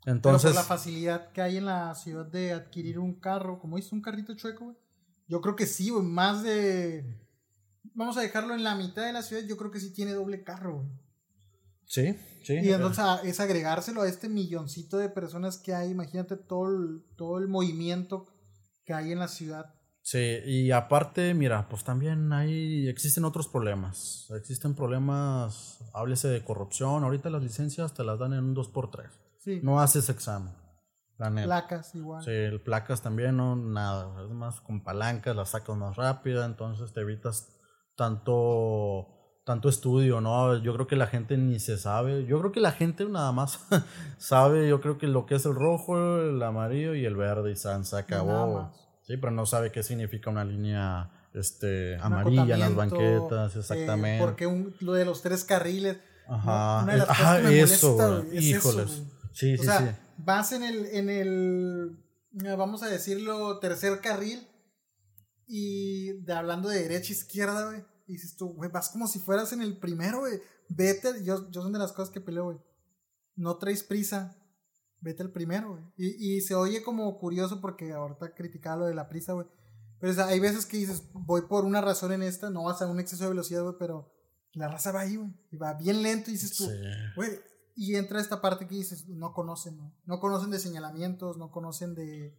Pero Entonces, por la facilidad que hay en la ciudad de adquirir un carro, como dices, un carrito chueco, güey. Yo creo que sí, güey, más de... Vamos a dejarlo en la mitad de la ciudad, yo creo que sí tiene doble carro, güey. sí, sí. Y entonces a- es agregárselo a este milloncito de personas que hay, imagínate todo el, todo el movimiento que hay en la ciudad. Sí, y aparte, mira, pues también hay, existen otros problemas. Existen problemas, háblese de corrupción. Ahorita las licencias te las dan en un 2x3. Sí, No haces examen. La neta. placas igual. Sí, placas también, no, nada. Es más, con palancas las sacas más rápida, entonces te evitas tanto tanto estudio, ¿no? Yo creo que la gente ni se sabe. Yo creo que la gente nada más sabe, yo creo que lo que es el rojo, el amarillo y el verde y san, se acabó. Sí, pero no sabe qué significa una línea este Un amarilla en las banquetas, eh, exactamente. porque un- lo de los tres carriles. Ajá. una de las cosas Ajá, que me eso, molesta, es Híjoles. sí, O sí, sea, sí. vas en el, en el, eh, vamos a decirlo, tercer carril y de, hablando de derecha izquierda, güey, y dices tú, güey, vas como si fueras en el primero, güey, vete, yo, yo son de las cosas que peleo, güey, no traes prisa, vete al primero, güey, y, y se oye como curioso porque ahorita criticaba lo de la prisa, güey, pero o sea, hay veces que dices, voy por una razón en esta, no vas a un exceso de velocidad, güey, pero la raza va ahí, güey, y va bien lento y dices tú, Sí. Güey, y entra esta parte que dices, no conocen, ¿no? No conocen de señalamientos, no conocen de...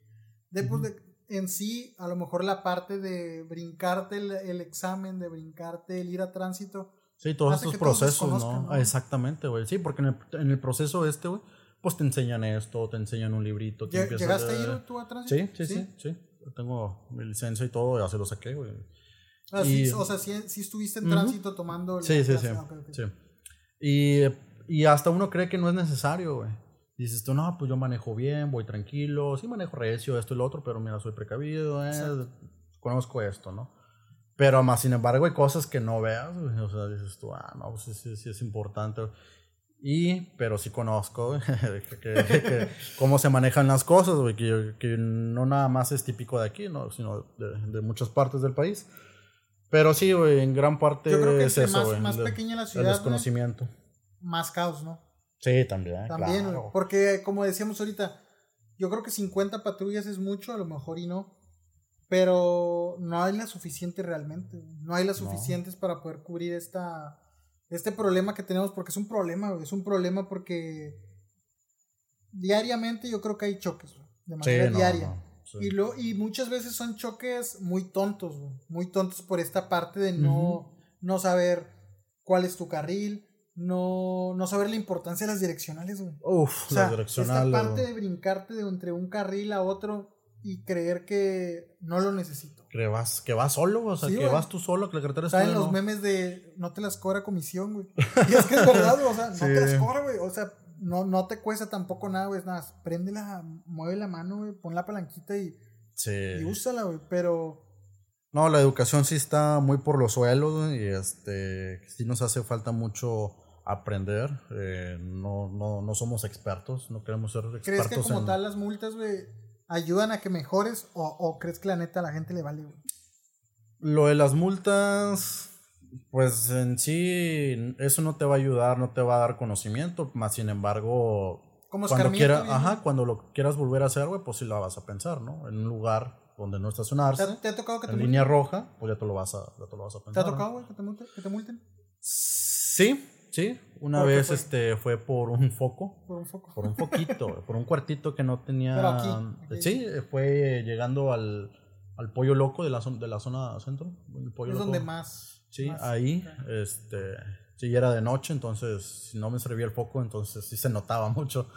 de, pues, de- en sí, a lo mejor la parte de brincarte el, el examen, de brincarte el ir a tránsito. Sí, todos estos todos procesos, ¿no? ¿no? Exactamente, güey. Sí, porque en el, en el proceso este, güey, pues te enseñan esto, te enseñan un librito. te ¿Llegaste a- a ir tú a tránsito? Sí, sí, sí, sí. Yo Tengo mi licencia y todo, ya se lo saqué, güey. Ah, sí, Y- o sea, sí, sí estuviste en tránsito tomando... Sí, sí, sí. Ah, sí. Y, y hasta uno cree que no es necesario, güey. Dices tú, no, pues yo manejo bien, voy tranquilo, sí manejo recio, esto y lo otro, pero mira, soy precavido, eh, conozco esto, ¿no? Pero más sin embargo hay cosas que no veas. O sea, dices tú, ah, no, pues sí, sí, sí es importante. Y, pero sí conozco, que, que- que- cómo se manejan las cosas, que, que no nada más es típico de aquí, ¿no? Sino de, de muchas partes del país. Pero sí, güey, en gran parte Yo creo que es eso, más- güey. más de- pequeña la el ciudad, güey, desconocimiento. Más caos, ¿no? Sí, también. También, claro. porque como decíamos ahorita, yo creo que 50 patrullas es mucho, a lo mejor y no, pero no hay las suficientes realmente, no hay las No. suficientes para poder cubrir esta este problema que tenemos, porque es un problema, es un problema porque diariamente yo creo que hay choques, de Sí, manera no, diaria. no, sí. Y, lo, y muchas veces son choques muy tontos, muy tontos por esta parte de no, Ujú. no saber cuál es tu carril, no, no saber la importancia de las direccionales, güey. Uf, O sea, las direccionales. esta parte de brincarte de entre un carril a otro y creer que no lo necesito. Que vas, que vas solo, o sea, Sí, que güey. vas tú solo, que la carretera es Saben tuya, los ¿no? memes de no te las cobra comisión, güey. Y es que es verdad, güey. O sea, no Sí. te las cobra, güey. O sea, no, no te cuesta tampoco nada, güey. Es nada, préndela, mueve la mano, güey. Pon la palanquita y, Sí. y úsala, güey. Pero No, la educación sí está muy por los suelos güey, y este sí nos hace falta mucho aprender. eh, no, no, no somos expertos, no queremos ser expertos ¿crees que como en- tal las multas, güey, ayudan a que mejores? O, o crees que la neta a la gente le vale, güey? Lo de las multas, Pues en sí, eso no te va a ayudar, no te va a dar conocimiento, más sin embargo, Como cuando güey. ajá, cuando lo quieras volver a hacer, güey, pues sí la vas a pensar, ¿no? En un lugar donde no ¿Te, estacionarse, ha- te ha tocado que te en multen? línea roja, pues ya te lo vas a, ya te lo vas a ¿Te pensar. ha ¿no? tocado, güey, que te multen? ¿Que te multen? Sí, sí. Una ¿Por qué vez fue? este fue por un foco, Por un foco. por un foquito, por un cuartito que no tenía. Pero aquí, aquí. Sí, fue llegando al, al pollo loco de la, zona- de la zona centro. El pollo es loco. donde más. Sí, más- ahí, este, sí, era de noche, entonces si no me servía el foco, entonces sí se notaba mucho,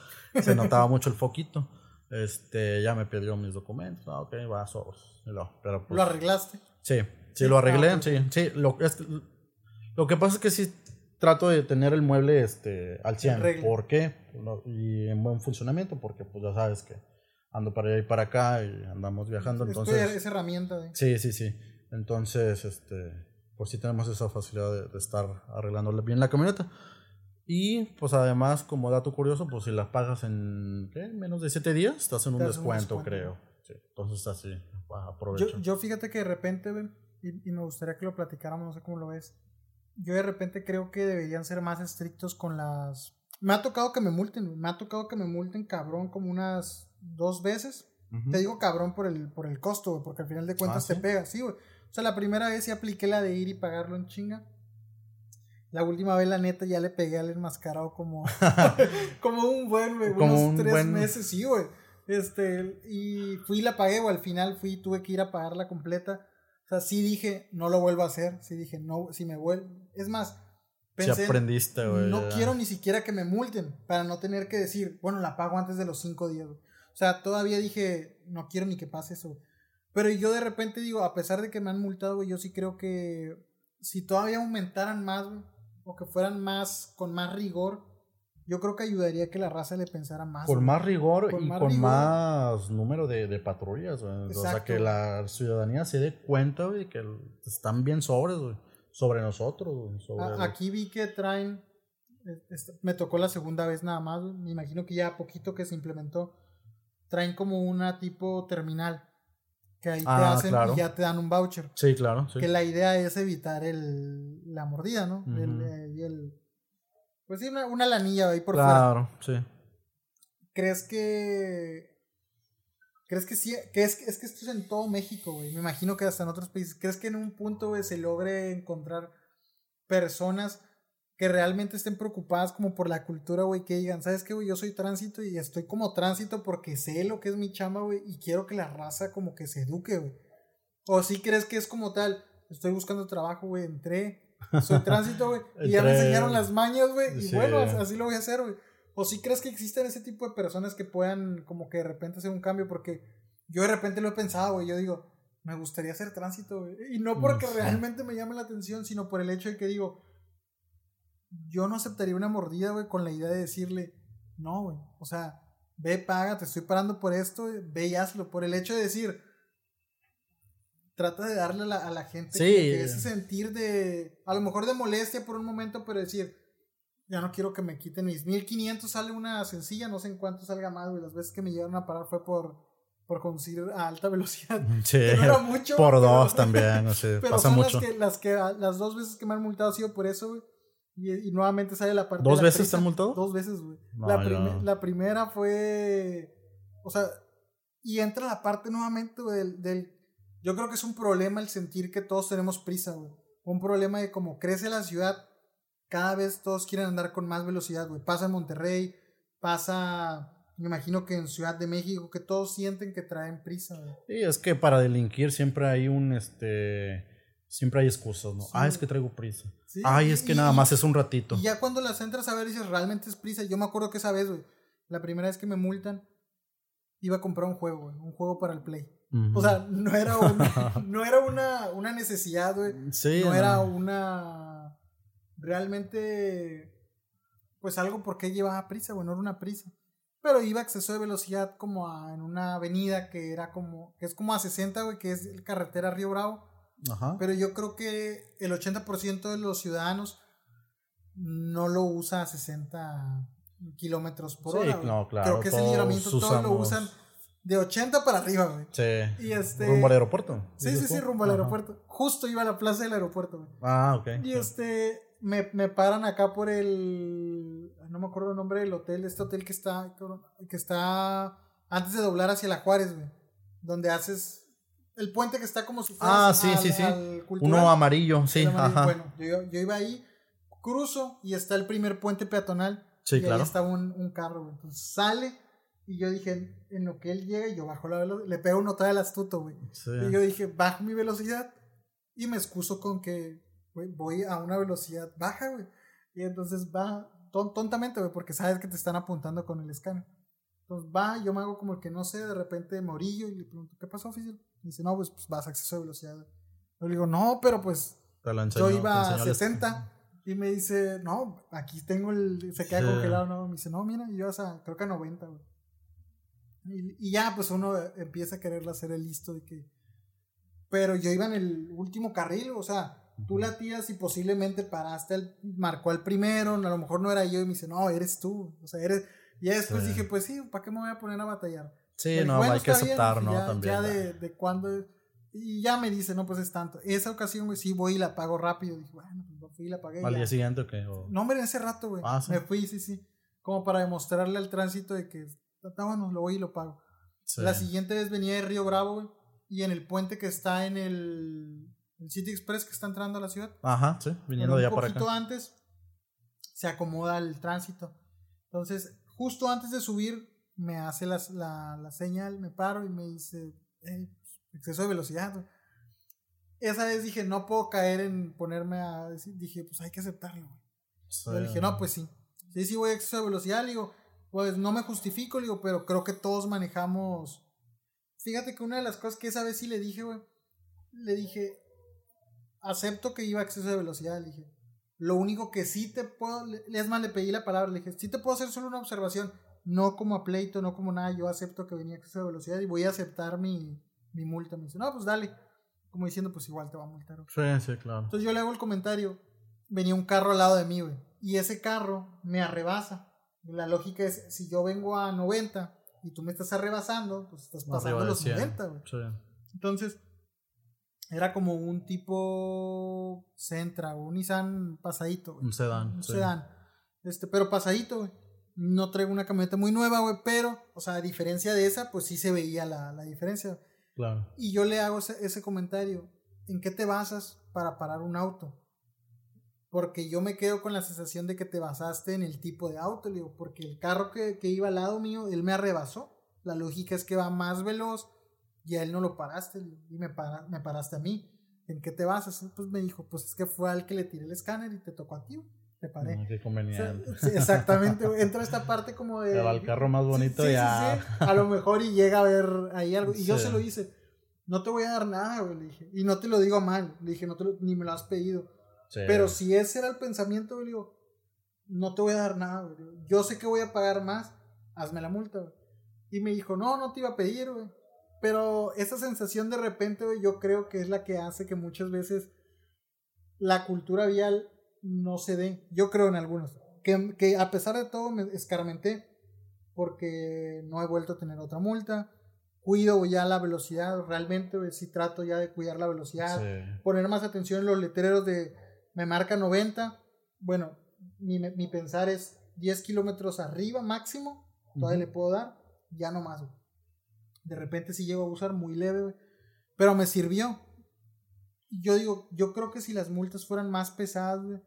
se notaba mucho el foquito. Este, ya me pidió mis documentos, ah, ok, va, sobres. Lo- pero pues, Lo arreglaste. sí, sí, lo arreglé, ah, sí, sí, lo, es, lo que pasa es que sí trato de tener el mueble, este, al 100, regla. ¿por qué? Y en buen funcionamiento, porque pues ya sabes que ando para allá y para acá y andamos viajando, Es entonces... es herramienta de. Sí, sí, sí. Entonces, este, pues sí tenemos esa facilidad de, de estar arreglándole bien la camioneta. Y pues además, como dato curioso, pues si la pagas en ¿qué? menos de 7 días, estás en un hacen un descuento, descuento. creo. Sí, entonces así, aprovecho. Yo, yo fíjate que de repente, y, y me gustaría que lo platicáramos, no sé cómo lo ves. Yo de repente creo que deberían ser más estrictos con las. Me ha tocado que me multen, me ha tocado que me multen cabrón como unas dos veces. Te digo cabrón por el, por el costo, porque al final de cuentas Ah, te pega, sí, güey. O sea, la primera vez sí apliqué la de ir y pagarlo en chinga. La última vez, la neta, ya le pegué al enmascarado como, como un buen, güey, Como unos un tres buen- meses, sí, güey. Este, y fui y la pagué, güey, al final fui, tuve que ir a pagarla completa. O sea, sí dije, no lo vuelvo a hacer, sí dije, no, si me vuelvo. Es más, pensé, aprendiste, güey. no ya. quiero ni siquiera que me multen para no tener que decir, bueno, la pago antes de los cinco días. güey. O sea, todavía dije, no quiero ni que pase eso. güey. Pero yo de repente digo, a pesar de que me han multado, güey, yo sí creo que si todavía aumentaran más, güey, o que fueran más, con más rigor, yo creo que ayudaría a que la raza le pensara más. Con más rigor Con y más con rigor. más número de, de patrullas, güey. O sea, que la ciudadanía se dé cuenta, güey, que están bien sobres, güey. Sobre nosotros, güey. Sobre A- los- aquí vi que traen, eh, me tocó la segunda vez nada más, güey, me imagino que ya poquito que se implementó, traen como una tipo terminal, que ahí te Ah, hacen claro. y ya te dan un voucher. Sí, claro, sí. Que la idea es evitar el, la mordida, ¿no? Y el- pues sí, una, una lanilla ahí por fuera. Claro, sí. ¿Crees que... ¿Crees que sí? Que es, es que esto es en todo México, güey. Me imagino que hasta en otros países. ¿Crees que en un punto, güey, se logre encontrar personas que realmente estén preocupadas como por la cultura, güey? Que digan, ¿sabes qué, güey? Yo soy tránsito y estoy como tránsito porque sé lo que es mi chamba, güey. Y quiero que la raza como que se eduque, güey. O si crees que es como tal, estoy buscando trabajo, güey, entré, soy tránsito, güey. y ya me enseñaron las mañas, güey. Y Sí. bueno, así lo voy a hacer, güey. ¿O si crees que existen ese tipo de personas que puedan como que de repente hacer un cambio? Porque yo de repente lo he pensado, güey. Yo digo, me gustaría hacer tránsito, güey. Y no porque Sí. realmente me llame la atención, sino por el hecho de que digo, yo no aceptaría una mordida, güey, con la idea de decirle, no, güey. O sea, ve, paga, te estoy parando por esto, ve y hazlo. Por el hecho de decir, trata de darle a la, a la gente Sí. como que ese sentir de, a lo mejor de molestia por un momento, pero decir, ya no quiero que me quiten mis 1500, sale una sencilla, no sé en cuánto salga más, güey. Las veces que me llegaron a parar fue por, por conducir a alta velocidad. Sí. Que no era mucho. Por pero- dos también, o sea, Pero pasa son mucho. las que, las que las dos veces que me han multado ha sido por eso, güey. Y, y nuevamente sale la parte. ¿Dos de la veces te han multado? Dos veces, güey. No, la, no. la primera fue. O sea, y entra la parte nuevamente del, del. Yo creo que es un problema el sentir que todos tenemos prisa, güey. Un problema de cómo crece la ciudad, cada vez todos quieren andar con más velocidad, güey. Pasa en Monterrey, pasa. Me imagino que en Ciudad de México, que todos sienten que traen prisa, güey. Sí, es que para delinquir siempre hay un, este, siempre hay excusas, ¿no? Sí. Ah, es que traigo prisa. Sí, Ay, es que y- nada más es un ratito. Y ya cuando las entras a ver dices, realmente es prisa. Yo me acuerdo que esa vez, güey, la primera vez que me multan, iba a comprar un juego, güey, un juego para el Play. O sea, no era una, no era una, una necesidad, güey. sí, No era una, realmente, pues algo porque llevaba prisa, güey, no era una prisa. Pero iba a exceso de velocidad como a- en una avenida que era como, que es como a 60, güey, que es carretera Río Bravo. Ajá. Pero yo creo que el 80% de los ciudadanos no lo usa a 60 kilómetros por Sí, hora. no, claro, Creo que ese libramiento todos lo usan de 80 para arriba, güey. Sí. Y este. ¿Rumbo al aeropuerto? Sí, sí, sí, rumbo al Ajá. aeropuerto. Justo iba a la plaza del aeropuerto, güey. Ah, ok. Y este, me, me paran acá por el, no me acuerdo el nombre del hotel, este hotel que está, que está antes de doblar hacia la Juárez, güey, donde haces el puente que está como si fuera Ah, sí, sí, sí. cultural, Uno amarillo, sí, amarillo. ajá. Bueno, yo, yo iba ahí, cruzo y está el primer puente peatonal. Sí, y claro. ahí está un, un carro, güey. Entonces sale y yo dije, en lo que él llega, yo bajo la velocidad, le pego un nota al astuto, güey. Sí. Y yo dije, bajo mi velocidad y me excuso con que güey, voy a una velocidad baja, güey. Y entonces va ton- tontamente, güey, porque sabes que te están apuntando con el escáner. Entonces va, yo me hago como el que no sé, de repente morillo y le pregunto, ¿qué pasó, oficial? Y dice, no, pues, pues vas a exceso de velocidad. güey. Yo le digo, no, pero pues enseñó, yo iba a enseñó el- 60 y me dice, no, aquí tengo el, se queda Sí. congelado, no, me dice, no, mira, y yo a, creo que a 90, güey. Y, y ya, pues uno empieza a quererle hacer el listo de que, pero yo iba en el último carril, o sea, tú la tiras y posiblemente paraste, el, marcó al primero, a lo mejor no era yo y me dice, no, eres tú, o sea, eres, y después Sí. dije, pues sí, ¿para qué me voy a poner a batallar? Sí, no, "Bueno, hay que bien", aceptar, dije, ¿no? ya, También. Ya de, de cuándo. Y ya me dice, no, pues es tanto. Esa ocasión, güey, sí voy y la pago rápido. Dije, bueno, pues fui y la pagué. ¿Al día siguiente o qué? O- No, hombre, en ese rato, güey. Ah, ¿sí? Me fui, sí, sí. Como para demostrarle al tránsito de que está bueno, lo voy y lo pago. Sí. La siguiente vez venía de Río Bravo, güey. Y en el puente que está en el, el City Express que está entrando a la ciudad. Ajá, sí, viniendo Bueno, de un allá para poquito acá. antes se acomoda el tránsito. Entonces, justo antes de subir, me hace las- la, la señal, me paro y me dice, "Eh, pues, exceso de velocidad. güey". Esa vez dije, no puedo caer en ponerme a decir, dije, pues hay que aceptarlo. güey. Sí. Yo dije, no, pues sí. Sí, sí voy a exceso de velocidad. Le digo, pues no me justifico, le digo, pero creo que todos manejamos. Fíjate que una de las cosas que esa vez sí le dije, güey, le dije, acepto que iba a exceso de velocidad, le dije. Lo único que sí te puedo, es más, le pedí la palabra, le dije, sí te puedo hacer solo una observación, no como a pleito, no como nada, yo acepto que venía a exceso de velocidad y voy a aceptar mi, mi multa. Me dice, no, pues dale. Como diciendo, pues igual te va a multar. Sí, sí, claro. Entonces yo le hago el comentario, venía un carro al lado de mí, güey, y ese carro me arrebasa. La lógica es, si yo vengo a 90 y tú me estás arrebasando, pues estás pasando los 100. 90, güey. Sí. Entonces, era como un tipo Sentra o un Nissan pasadito, güey. Un sedán, Un sí. sedán. Este, pero pasadito, güey. No traigo una camioneta muy nueva, güey, pero, o sea, a diferencia de esa, pues sí se veía la, la diferencia. Claro. Y yo le hago ese, ese comentario. ¿En qué te basas para parar un auto? Porque yo me quedo con la sensación de que te basaste en el tipo de auto, le digo, porque el carro que, que iba al lado mío, él me arrebasó. La lógica es que va más veloz y a él no lo paraste, le digo, y me, para- me paraste a mí. ¿En qué te basas? Pues me dijo, pues es que fue al que le tiré el escáner y te tocó a ti, te paré. No, qué O sea, conveniente. sí, exactamente, entra esta parte como de... Te va el carro más bonito Sí, sí, ya. A lo mejor y llega a ver ahí algo. Y yo se lo hice. No te voy a dar nada, güey, le dije. Y no te lo digo mal. Le dije, no te lo- ni me lo has pedido. Sí. Pero si ese era el pensamiento, digo, no te voy a dar nada, güey. Yo sé que voy a pagar más. Hazme la multa, güey. Y me dijo, no, no te iba a pedir, güey. Pero esa sensación de repente, güey, yo creo que es la que hace que muchas veces la cultura vial no se dé. Yo creo en algunos. Que, que a pesar de todo me escarmenté porque no he vuelto a tener otra multa. Cuido ya la velocidad, realmente, güey, sí trato ya de cuidar la velocidad Sí. poner más atención en los letreros de me marca 90. Bueno, mi, mi pensar es 10 kilómetros arriba máximo. Todavía le puedo dar, ya no más. güey. De repente sí llego a usar muy leve, güey, pero me sirvió. Yo digo, yo creo que si las multas fueran más pesadas, güey,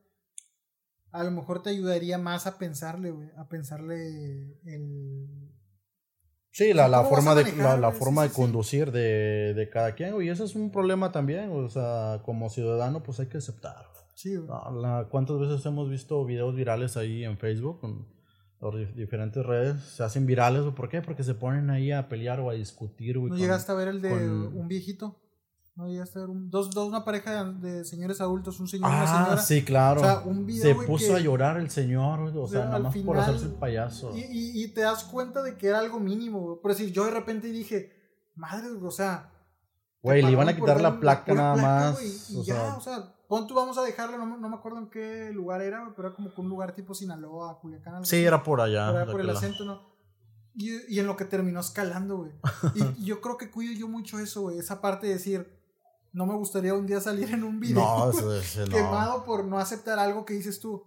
a lo mejor te ayudaría más a pensarle, güey, a pensarle el... Sí, la, la ¿Cómo vas forma de la, la forma sí, de sí. conducir de, de cada quien, güey, y ese es un problema también, o sea, como ciudadano pues hay que aceptar. Sí, la- ¿Cuántas veces hemos visto videos virales ahí en Facebook con las dif- diferentes redes? Se hacen virales, ¿por qué? Porque se ponen ahí a pelear o a discutir, güey. ¿No con- llegaste a ver el de con- un viejito? ¿No llegaste a ver un, dos, dos, una pareja de, de señores adultos, un señor y una Ah, señora? sí, claro. O sea, un video, se güey, puso que- a llorar el señor, güey, o O sea, sea, nada al más por final- hacerse el payaso. Y, y, y te das cuenta de que era algo mínimo, güey. Por decir, yo de repente dije, madre, o sea. Güey, le iban a quitar la placa nada placa, más. y o ya, sea, o sea, pon tú, vamos a dejarlo, no, me- no me acuerdo en qué lugar era, pero era como que un lugar tipo Sinaloa, Culiacán, algo sí, así, era por allá. de por el acento, ¿no? Y, y en lo que terminó escalando, güey. Y yo creo que cuido yo mucho eso, güey. Esa parte de decir, no me gustaría un día salir en un video No, eso no. quemado por no aceptar algo que dices tú.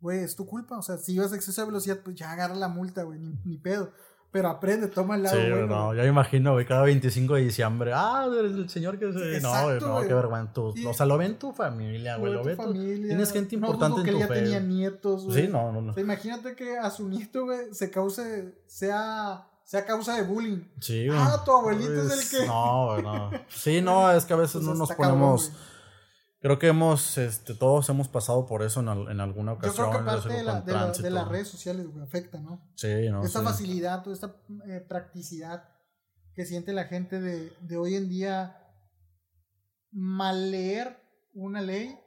Güey, es tu culpa. O sea, si ibas a exceso de velocidad, pues ya agarra la multa, güey. Ni, ni pedo. Pero aprende, toma el lado Sí, bueno. no, ya me imagino, güey, cada 25 de diciembre. Ah, el señor que se. no, güey, no, güey. qué vergüenza. Y- O sea, lo ven tu familia, güey. Lo ven tu. familia. Tienes gente No importante que en él tu ya tenía fe. nietos, güey. Sí, no, no, no. O sea, imagínate que a su nieto, güey, se cause, sea, sea causa de bullying. Sí, güey. Ah, tu abuelito es el Pues, que- No, güey, no. Sí, no, es que a veces no nos cabrón, ponemos. Creo que hemos, este, todos hemos pasado por eso en, al- en alguna Yo ocasión. creo que parte de, la- con de, la- de tránsito. las redes sociales, güey, afecta, ¿no? Sí, no. esta sí. facilidad, toda esta eh, practicidad que siente la gente de, de hoy en día mal leer una ley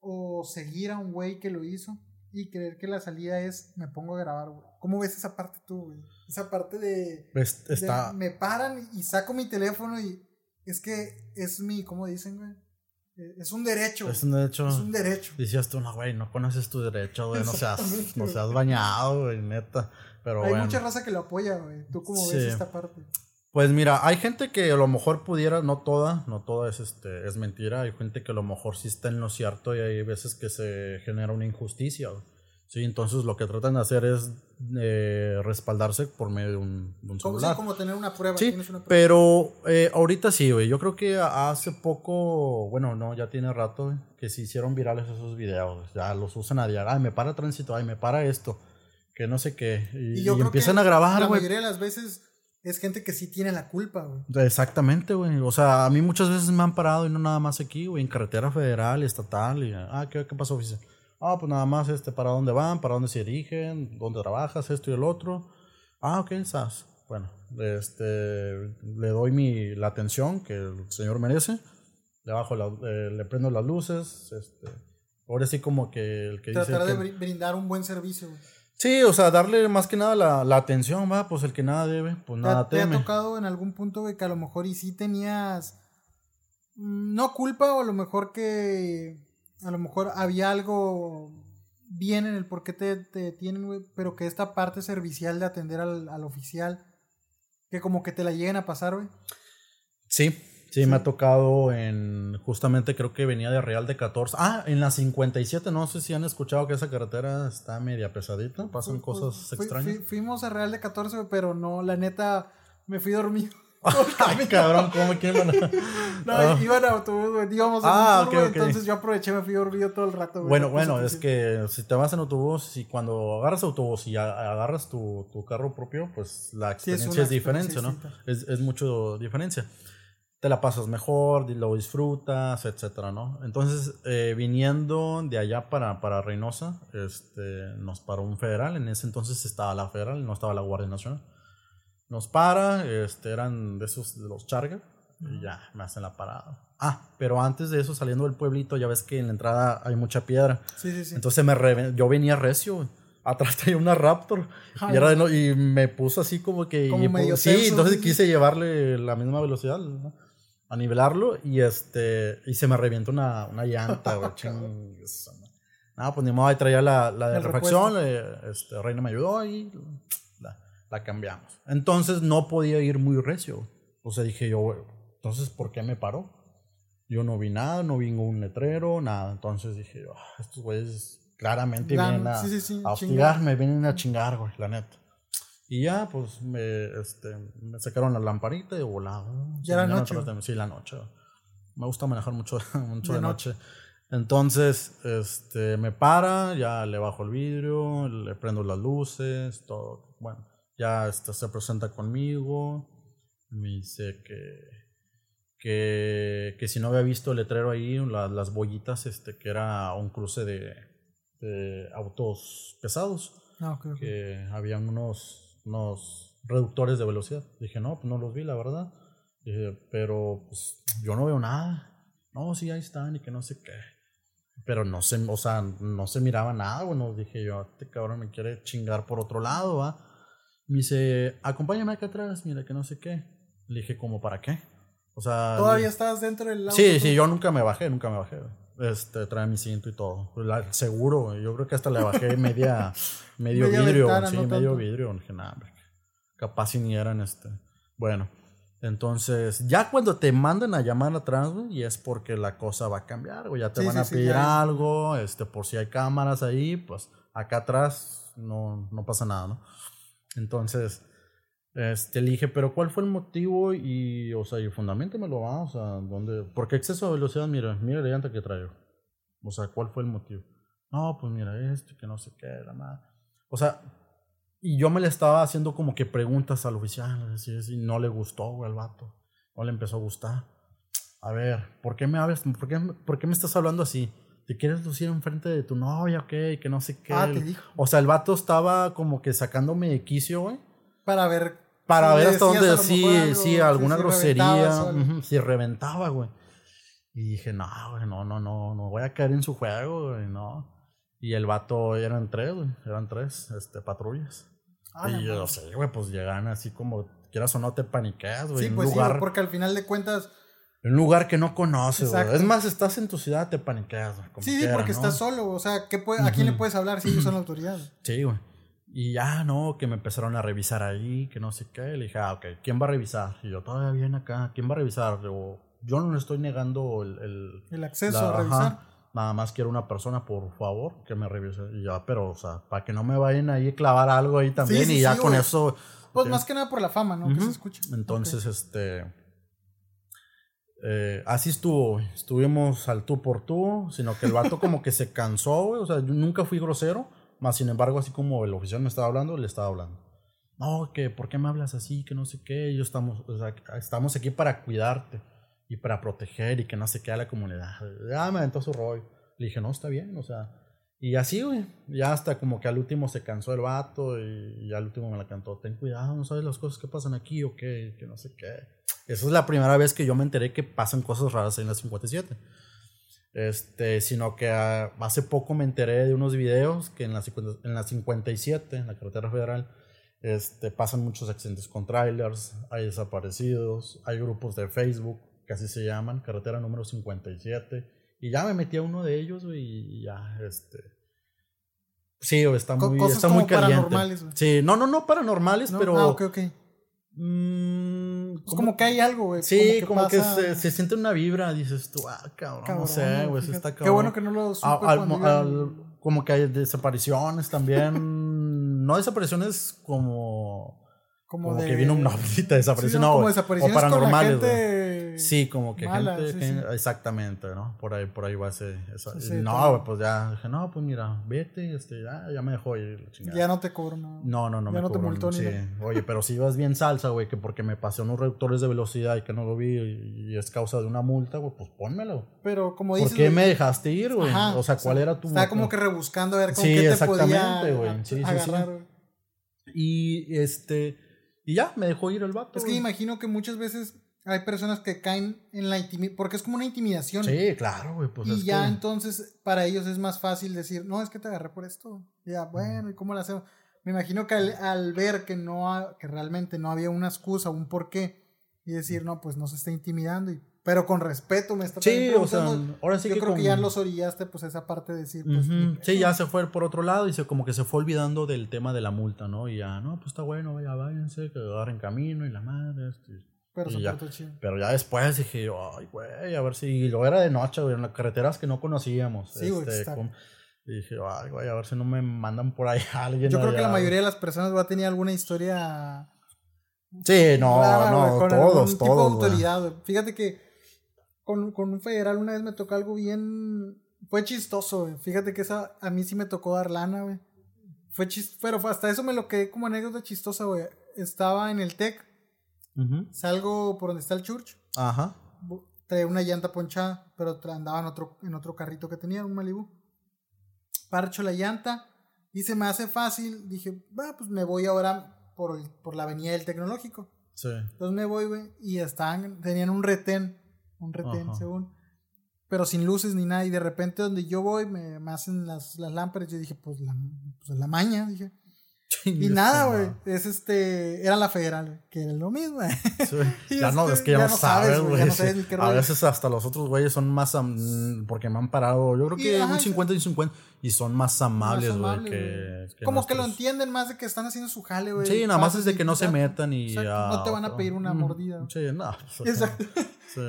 o seguir a un güey que lo hizo y creer que la salida es me pongo a grabar, güey. ¿Cómo ves esa parte tú, güey? Esa parte de, Ves- de me paran y saco mi teléfono y es que es mi, ¿cómo dicen, güey? Eh, Es un derecho. Es un derecho. Es un derecho. Decías tú, no, güey, no conoces tu derecho, güey. No seas, no seas bañado, güey, neta. Pero Hay bueno. mucha raza que lo apoya, güey. ¿Tú cómo Sí. ves esta parte? Pues mira, hay gente que a lo mejor pudiera, no toda, no toda es este, es mentira, hay gente que a lo mejor sí está en lo cierto y hay veces que se genera una injusticia. güey. Sí, entonces lo que tratan de hacer es eh, respaldarse por medio de un, de un sí, celular. como tener una prueba. Sí, tienes una prueba. pero eh, ahorita sí, güey. Yo creo que hace poco, bueno, no, ya tiene rato, que se hicieron virales esos videos. Ya los usan a diario. Ay, me para tránsito, ay, me para esto. Que no sé qué. Y, Y yo y creo empiezan que a grabar, La güey. mayoría de las veces es gente que sí tiene la culpa, güey. Exactamente, güey. O sea, a mí muchas veces me han parado y no nada más aquí, güey, en carretera federal, estatal. Y, ah, ¿qué, qué pasó, oficial? Ah, pues nada más, este, para dónde van, para dónde se dirigen, dónde trabajas, esto y el otro. Ah, ok, estás. Bueno, este, le doy mi, la atención que el señor merece. Le bajo, la- eh, le prendo las luces. Este, ahora sí como que el que dice... Tratar de brindar un buen servicio, güey. sí, o sea, darle más que nada la, la atención, va, pues el que nada debe, pues ¿Te, nada te ha teme. tocado en algún punto, que a lo mejor y sí tenías. mm, No culpa, o a lo mejor que. A lo mejor había algo bien en el por qué te, te tienen, güey, pero que esta parte servicial de atender al, al oficial, que como que te la lleguen a pasar, güey. Sí, sí, me ha tocado en. Justamente creo que venía de Real de 14. Ah, en la 57, no sé si han escuchado que esa carretera está media pesadita. Pasan Fu- cosas fui- extrañas. fui- fuimos a Real de 14, güey, pero no, la neta, me fui dormido. Ay, cabrón, ¿cómo quieren manejar? No, Ah. iba en autobús, güey. Íbamos en Ah. Entonces yo aproveché, me fui dormido todo el rato, güey. Bueno, Me bueno, es que si te vas en autobús y cuando agarras autobús y agarras tu, tu carro propio, pues la Sí, es experiencia una es, diferente, ¿no? Es, es mucho diferencia. Te la pasas mejor, lo disfrutas, etcétera, ¿no? Entonces, eh, viniendo de allá para, para Reynosa, este, nos paró un federal. En ese entonces estaba la federal, no estaba la Guardia Nacional. Nos para, este, eran de esos, de los Charger, y ya, me hacen la parada. Ah, pero antes de eso, saliendo del pueblito, ya ves que en la entrada hay mucha piedra. Sí, sí, sí. Entonces me reven- yo venía recio. Atrás tenía una Raptor. Ay. Y, era de no- y me puso así como que. Como y, medio sí, tenso, entonces sí, quise llevarle la misma velocidad, ¿no? A nivelarlo. Y este. Y se me revienta una, una llanta, güey. Nada, pues ni modo, ahí traía la, la de refacción. le- este, Reina me ayudó y la, la cambiamos. Entonces no podía ir muy recio. O sea, dije yo, entonces, ¿por qué me paró? Yo no vi nada, no vi ningún letrero, nada. Entonces dije yo, "Ah, estos güeyes claramente Gan- vienen a, sí, sí, a hostigarme, vienen a chingar, güey, la neta. Y ya, pues, me, este, me sacaron la lamparita y volaba. Ya era no noche, traté- Sí, la noche. Me gusta manejar mucho, mucho De de noche. Entonces, este, me para, ya le bajo el vidrio, le prendo las luces, todo. Bueno, ya se presenta conmigo, me dice que, que, que si no había visto el letrero ahí, la- las bollitas, este, que era un cruce de, de autos pesados, Ah, ok, ok. que habían unos, unos reductores de velocidad. Dije, no, pues no los vi, la verdad. Dije, pero pues, yo no veo nada. No, sí, ahí están y que no sé qué. Pero no se, o sea, no se miraba nada, bueno, dije yo, este cabrón me quiere chingar por otro lado, ¿va? Me dice, acompáñame acá atrás, mira, que no sé qué. Le dije, ¿cómo para qué? O sea... Todavía estabas dentro del auto. Sí, sí, yo nunca me bajé, nunca me bajé. Este, trae mi cinto y todo. La- seguro, yo creo que hasta le bajé media, medio Media vidrio, ventana, sí, no medio tanto. vidrio. Dije, hombre, Capaz si ni eran este. Bueno, entonces, ya cuando te mandan a llamar atrás, güey, y es porque la cosa va a cambiar, güey. Ya te Sí, van sí, a pedir algo, este, por si hay cámaras ahí, pues acá atrás no, no pasa nada, ¿no? Entonces, este, le dije, pero ¿cuál fue el motivo? Y, o sea, y fundamentamelo, ¿va? O sea, ¿dónde? Porque exceso de velocidad, mira, mira la llanta que traigo. O sea, ¿cuál fue el motivo? No, pues mira esto, que no sé qué, la madre. O sea, y yo me le estaba haciendo como que preguntas al oficial, y no le gustó, güey, al vato. No le empezó a gustar. A ver, ¿por qué me hablas? ¿Por qué, por qué me estás hablando así? ¿Te quieres lucir enfrente de tu novia, ok? Que no sé qué. Ah, te dijo. O sea, el vato estaba como que sacándome de quicio, güey. Para ver. Para ver hasta dónde, sí, algo, sí, alguna si grosería, ujú, si reventaba, güey. Y dije, no, güey, no, no, no, no voy a caer en su juego, güey, no. Y el vato eran tres, güey, eran tres, este, patrullas. Ah, y yo madre. sé, güey, pues llegan así como, quieras o no te paniqueas, güey, Sí, pues sí, lugar, güey, porque al final de cuentas. En un lugar que no conoces, güey. Es más, estás en tu ciudad, te paniqueas, güey, Sí, sí, quiera, porque ¿no? estás solo. O sea, ¿qué puede- ¿a quién le puedes hablar si ellos son la autoridad? Sí, güey. Y ya, no, que me empezaron a revisar ahí, que no sé qué. Le dije, ah, ok, ¿quién va a revisar? Y yo, todavía viene acá, ¿quién va a revisar? Digo, yo no le estoy negando el... el El acceso la- a revisar. ajá, nada más quiero una persona, por favor, que me revise. Y ya, pero, o sea, para que no me vayan ahí a clavar algo ahí también. sí, y ya sí, con eso... Pues más que nada por la fama, ¿no? Que se escucha. Entonces, este. Eh, así estuvo, güey. Estuvimos al tú por tú, sino que el vato como que se cansó, güey. O sea, yo nunca fui grosero, más sin embargo, así como el oficial me estaba hablando, le estaba hablando. No, que ¿por qué me hablas así? Que no sé qué. Yo estamos, o sea, estamos aquí para cuidarte y para proteger y que no se quede a la comunidad. Ya me aventó su rollo. Le dije, no, está bien, o sea. Y así, güey. Ya hasta como que al último se cansó el vato y, y al último me la cantó. Ten cuidado, no sabes las cosas que pasan aquí o qué, que no sé qué. Esa es la primera vez que yo me enteré que pasan cosas raras en la 57. Este, sino que ah, hace poco me enteré de unos videos que en la, 50 en la 57, en la carretera federal, este, pasan muchos accidentes con trailers, hay desaparecidos, hay grupos de Facebook que así se llaman, carretera número 57. Y ya me metí a uno de ellos, güey, y ya, este. Sí, güey, está muy, cosas está muy caliente. paranormales, güey. Sí, no, no, no paranormales, ¿no? pero. Ah, ok, ok. mm, Es como que hay algo, güey. Sí, como que, se, se siente una vibra, dices tú, ah, cabrón, no Cabrón, sé, güey, está Qué cabrón. bueno que no lo supe Al- al- cuando iba- al- como que hay desapariciones también, no desapariciones como, como, como de... que vino una visita desaparición, Sí, no, no, como güey, desapariciones o con la paranormales, gente Sí, como que mala, gente, sí, gen- sí. exactamente, ¿no? Por ahí, por ahí va ese, esa- Sí, no, todo. pues ya, dije, no, pues mira, vete, este, ya, ya me dejó ir, la chingada. Ya no te cobro nada. No, no, no Ya me no te cobraron, multó ni sí. nada. Oye, pero si ibas bien salsa, güey, que porque me pasé unos reductores de velocidad y que no lo vi y, y es causa de una multa, güey, pues pónmelo. Pero como ¿Por dices... qué güey, me dejaste ir, güey? ajá, O sea, ¿cuál era tu motivo? como que rebuscando a ver con Sí, qué te exactamente, podía güey. Sí, sí, sí. Y este, y ya, me dejó ir el vato. Es que güey. imagino que muchas veces hay personas que caen en la intimidación, porque es como una intimidación. Sí, claro, güey, pues y es ya que- entonces para ellos es más fácil decir, no, es que te agarré por esto. Ya, bueno, ¿y cómo lo hacemos? Me imagino que al, al ver que no ha- que realmente no había una excusa, un porqué, y decir, no, pues no se está intimidando, y, pero con respeto me está Sí, o sea, ahora sí Yo que creo que ya los orillaste, pues esa parte de decir, pues. Sí, ya se fue por otro lado y se como que se fue olvidando del tema de la multa, ¿no? Y ya, no, pues está bueno, ya váyanse, que agarren camino y la madre. este, Pero se ya. portó chido. Pero ya después dije yo, ay, güey, a ver si. Y luego era de noche, güey, en las carreteras que no conocíamos. Sí, güey, este, con- y dije, ay, güey, a ver si no me mandan por ahí a alguien. Yo creo que la güey". mayoría de las personas va a tener alguna historia Sí, no, rara, no, con todos, tipo de todos. güey. autoridad, güey. Fíjate que con, con un federal una vez me tocó algo bien. Fue chistoso, güey. Fíjate que esa a mí sí me tocó dar lana, güey. Fue chis- pero hasta eso me lo quedé como anécdota chistosa, güey. Estaba en el TEC, Salgo por donde está el church, Ajá. traía una llanta ponchada, pero andaba en otro, en otro carrito que tenía, un Malibu. Parcho la llanta y se me hace fácil. Dije, va, pues me voy ahora por, el- por la avenida del tecnológico. Sí. Entonces me voy, güey, y estaban, tenían un retén, un retén, Ajá. según, pero sin luces ni nada, y de repente donde yo voy me, me hacen las, las lámparas, yo dije, pues la, pues la maña, dije. Y nada, güey. Es este. Era la federal, güey. Que era lo mismo, ya no, es que ya, no sabes, güey. a veces hasta los otros güeyes son más. porque me han parado. Yo creo que un 50 y 50. Y son más amables, güey. Que, Como que lo entienden más de que están haciendo su jale, güey. Sí, nada más es de que no se metan y. no te van a pedir una mordida. Sí, no. Pues, Exacto.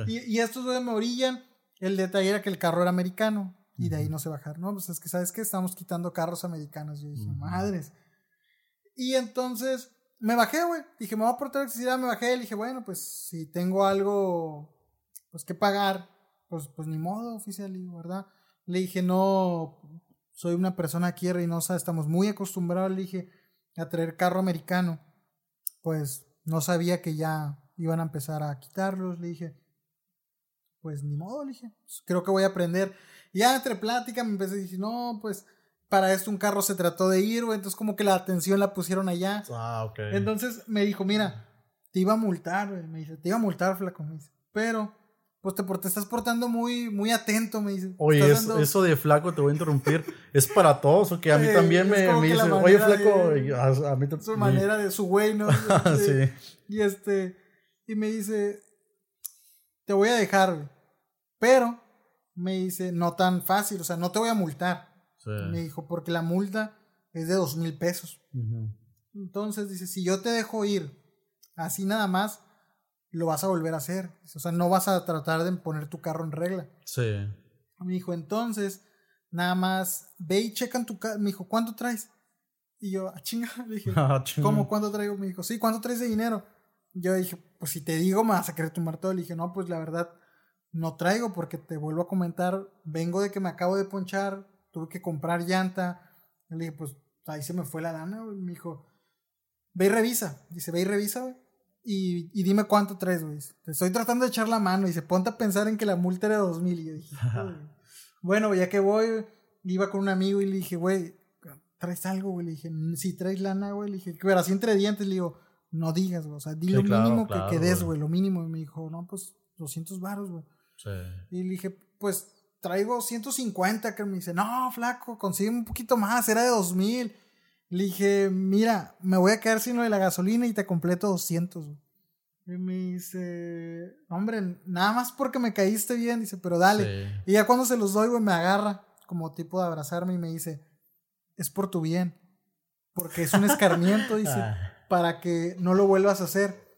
Y, y estos güeyes me orillan. El detalle era que el carro era americano. Y de ahí no se bajaron. No, pues es que, ¿sabes qué? Estamos quitando carros americanos. Yo dije, madres. Y entonces me bajé, güey. Dije, me voy a aportar electricidad, me bajé. Le dije, bueno, pues si tengo algo, pues que pagar, pues, pues ni modo, oficial, ¿verdad? Le dije, no, soy una persona aquí Reynosa, estamos muy acostumbrados, le dije, a traer carro americano. Pues no sabía que ya iban a empezar a quitarlos. Le dije, pues ni modo, le dije, pues, creo que voy a aprender. Y ya entre plática me empecé a decir, no, pues para esto un carro se trató de ir, güey. Entonces, como que la atención la pusieron allá. Ah, ok. Entonces me dijo, mira, te iba a multar, güey. Me dice, te iba a multar, flaco. Me dice, pero, pues te, te estás portando muy, muy atento, me dice. Oye, eso, de flaco, te voy a interrumpir. ¿Es para todos o que a mí también me, me dice, oye, flaco, a, mí Su manera de su güey, ¿no? sí. Y este, y me dice, te voy a dejar, güey. Pero, me dice, no tan fácil, o sea, no te voy a multar me dijo, porque la multa es de dos mil pesos. Entonces dice, si yo te dejo ir así nada más, lo vas a volver a hacer. O sea, no vas a tratar de poner tu carro en regla. Sí. Me dijo, entonces, nada más, ve y checan tu carro. Me dijo, ¿cuánto traes? Y yo, ah, chinga. Le dije, ah, ¿cómo? ¿Cuánto traigo? Me dijo, sí, ¿cuánto traes de dinero? Yo dije, pues si te digo, me vas a querer tomar todo. Le dije, no, pues la verdad, no traigo porque te vuelvo a comentar, vengo de que me acabo de ponchar, tuve que comprar llanta. Le dije, pues ahí se me fue la lana, güey. Me dijo, ve y revisa. Dice, ve y revisa, güey. Y, y, dime cuánto traes, güey. Te estoy tratando de echar la mano. Y se ponte a pensar en que la multa era de 2000. Y yo dije, bueno, ya que voy, iba con un amigo y le dije, güey, ¿traes algo, güey? Le dije, si traes lana, güey. Le dije, pero así entre dientes, le digo, no digas, güey. O sea, di lo mínimo que, que des, güey. Lo mínimo. Y me dijo, no, pues 200 baros, güey. Sí. Y le dije, pues traigo 150, que me dice, no, flaco, consigue un poquito más, era de 2000. Le dije, mira, me voy a quedar sin lo de la gasolina y te completo 200. Y me dice, hombre, nada más porque me caíste bien, dice, pero dale. Y ya cuando se los doy, güey, me agarra como tipo de abrazarme y me dice, es por tu bien, porque es un escarmiento, dice, ah. para que no lo vuelvas a hacer.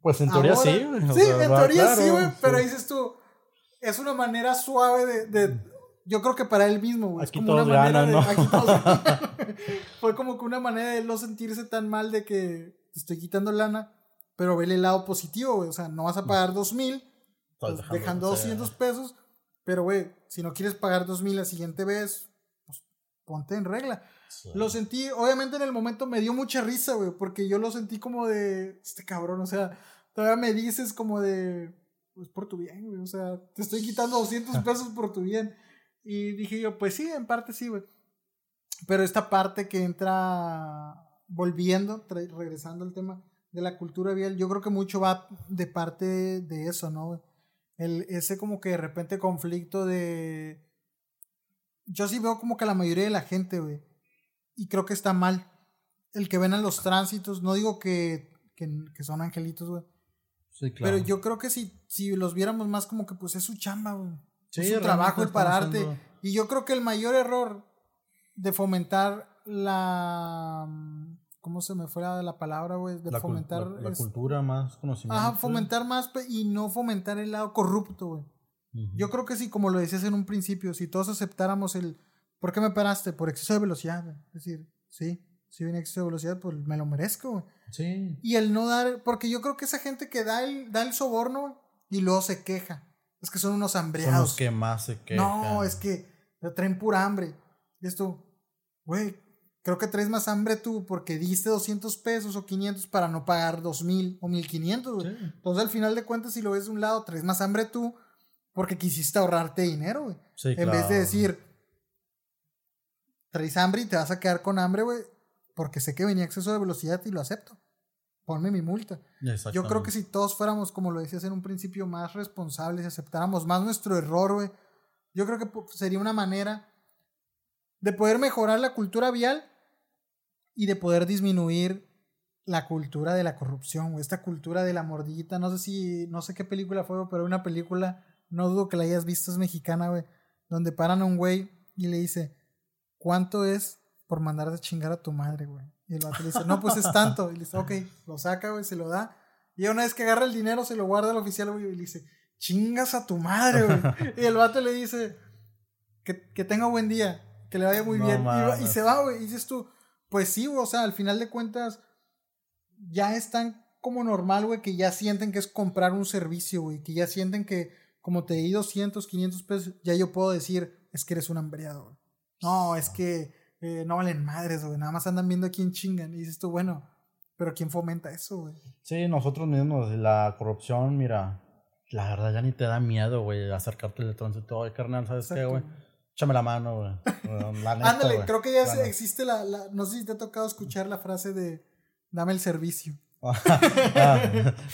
Pues en teoría sí, güey. Sí, en teoría sí, güey, pero dices tú, es una manera suave de, yo creo que para él mismo, güey. Aquí todos ganan, ¿no? fue como que una manera de no sentirse tan mal de que te estoy quitando lana, pero vele el lado positivo, güey. O sea, no vas a pagar dos mil, pues, dejando, 200 pesos, pero, güey, si no quieres pagar dos mil la siguiente vez, pues ponte en regla. Lo sentí, obviamente en el momento me dio mucha risa, güey, porque yo lo sentí como de, este cabrón, o sea, todavía me dices como de, pues por tu bien, güey. O sea, te estoy quitando 200 pesos por tu bien. Y dije yo, pues sí, en parte sí, güey. Pero esta parte que entra volviendo, regresando al tema de la cultura vial, yo creo que mucho va de parte de eso, ¿no? El, ese como que de repente conflicto de... Yo sí veo como que la mayoría de la gente, güey, y creo que está mal, el que ven a los tránsitos, no digo que, que, que son angelitos, güey, pero yo creo que si, si los viéramos más como que pues es su chamba, es su trabajo el pararte. Y yo creo que el mayor error de fomentar la... ¿Cómo se me fue la, palabra, güey? De fomentar... La, cultura, más conocimiento. Ajá, fomentar más y no fomentar el lado corrupto, güey. Yo creo que sí, como lo decías en un principio, si todos aceptáramos el... ¿Por qué me paraste? Por exceso de velocidad. Es decir, sí, si viene exceso de velocidad, pues me lo merezco, güey. Sí. Y el no dar, porque yo creo que esa gente que da el, da el soborno y luego se queja. Es que son unos hambreados. Son los que más se quejan. No, es que traen pura hambre. Y esto, güey, creo que traes más hambre tú porque diste 200 pesos o 500 para no pagar 2000 o 1500, güey. Entonces, al final de cuentas, si lo ves de un lado, traes más hambre tú porque quisiste ahorrarte dinero, güey. Sí, en vez de decir, traes hambre y te vas a quedar con hambre, güey porque sé que venía exceso de velocidad y lo acepto. Ponme mi multa. Yo creo que si todos fuéramos, como lo decías en un principio, más responsables y aceptáramos más nuestro error, güey, yo creo que sería una manera de poder mejorar la cultura vial, y de poder disminuir la cultura de la corrupción, güey. Esta cultura de la mordillita. No sé si, no sé qué película fue, pero una película, no dudo que la hayas visto, es mexicana, güey. Donde paran a un güey y le dice, ¿cuánto es por mandar de chingar a tu madre, güey? Y el vato le dice, no, pues es tanto. Y le dice, ok, lo saca, güey, se lo da. Y una vez que agarra el dinero, se lo guarda al oficial, güey, y le dice, chingas a tu madre, güey. y el vato le dice, que, que tenga buen día, que le vaya muy No bien. Y, y se va, güey. Y dices tú, pues sí, güey, o sea, al final de cuentas, ya están como normal, güey, que ya sienten que es comprar un servicio, güey, que ya sienten que como te di 200, 500 pesos, ya yo puedo decir, es que eres un hambreado, güey. No, es que eh, no valen madres, güey, nada más andan viendo a quién chingan. Y dices tú, bueno, pero ¿quién fomenta eso, güey? Sí, nosotros mismos, la corrupción, mira, la verdad ya ni te da miedo, güey, acercarte al tránsito. Oye, carnal, ¿sabes qué, Exacto, güey? güey. Échame la mano, güey. Ándale, creo que ya existe la, la- no sé si te ha tocado escuchar la frase de dame el servicio. Ah,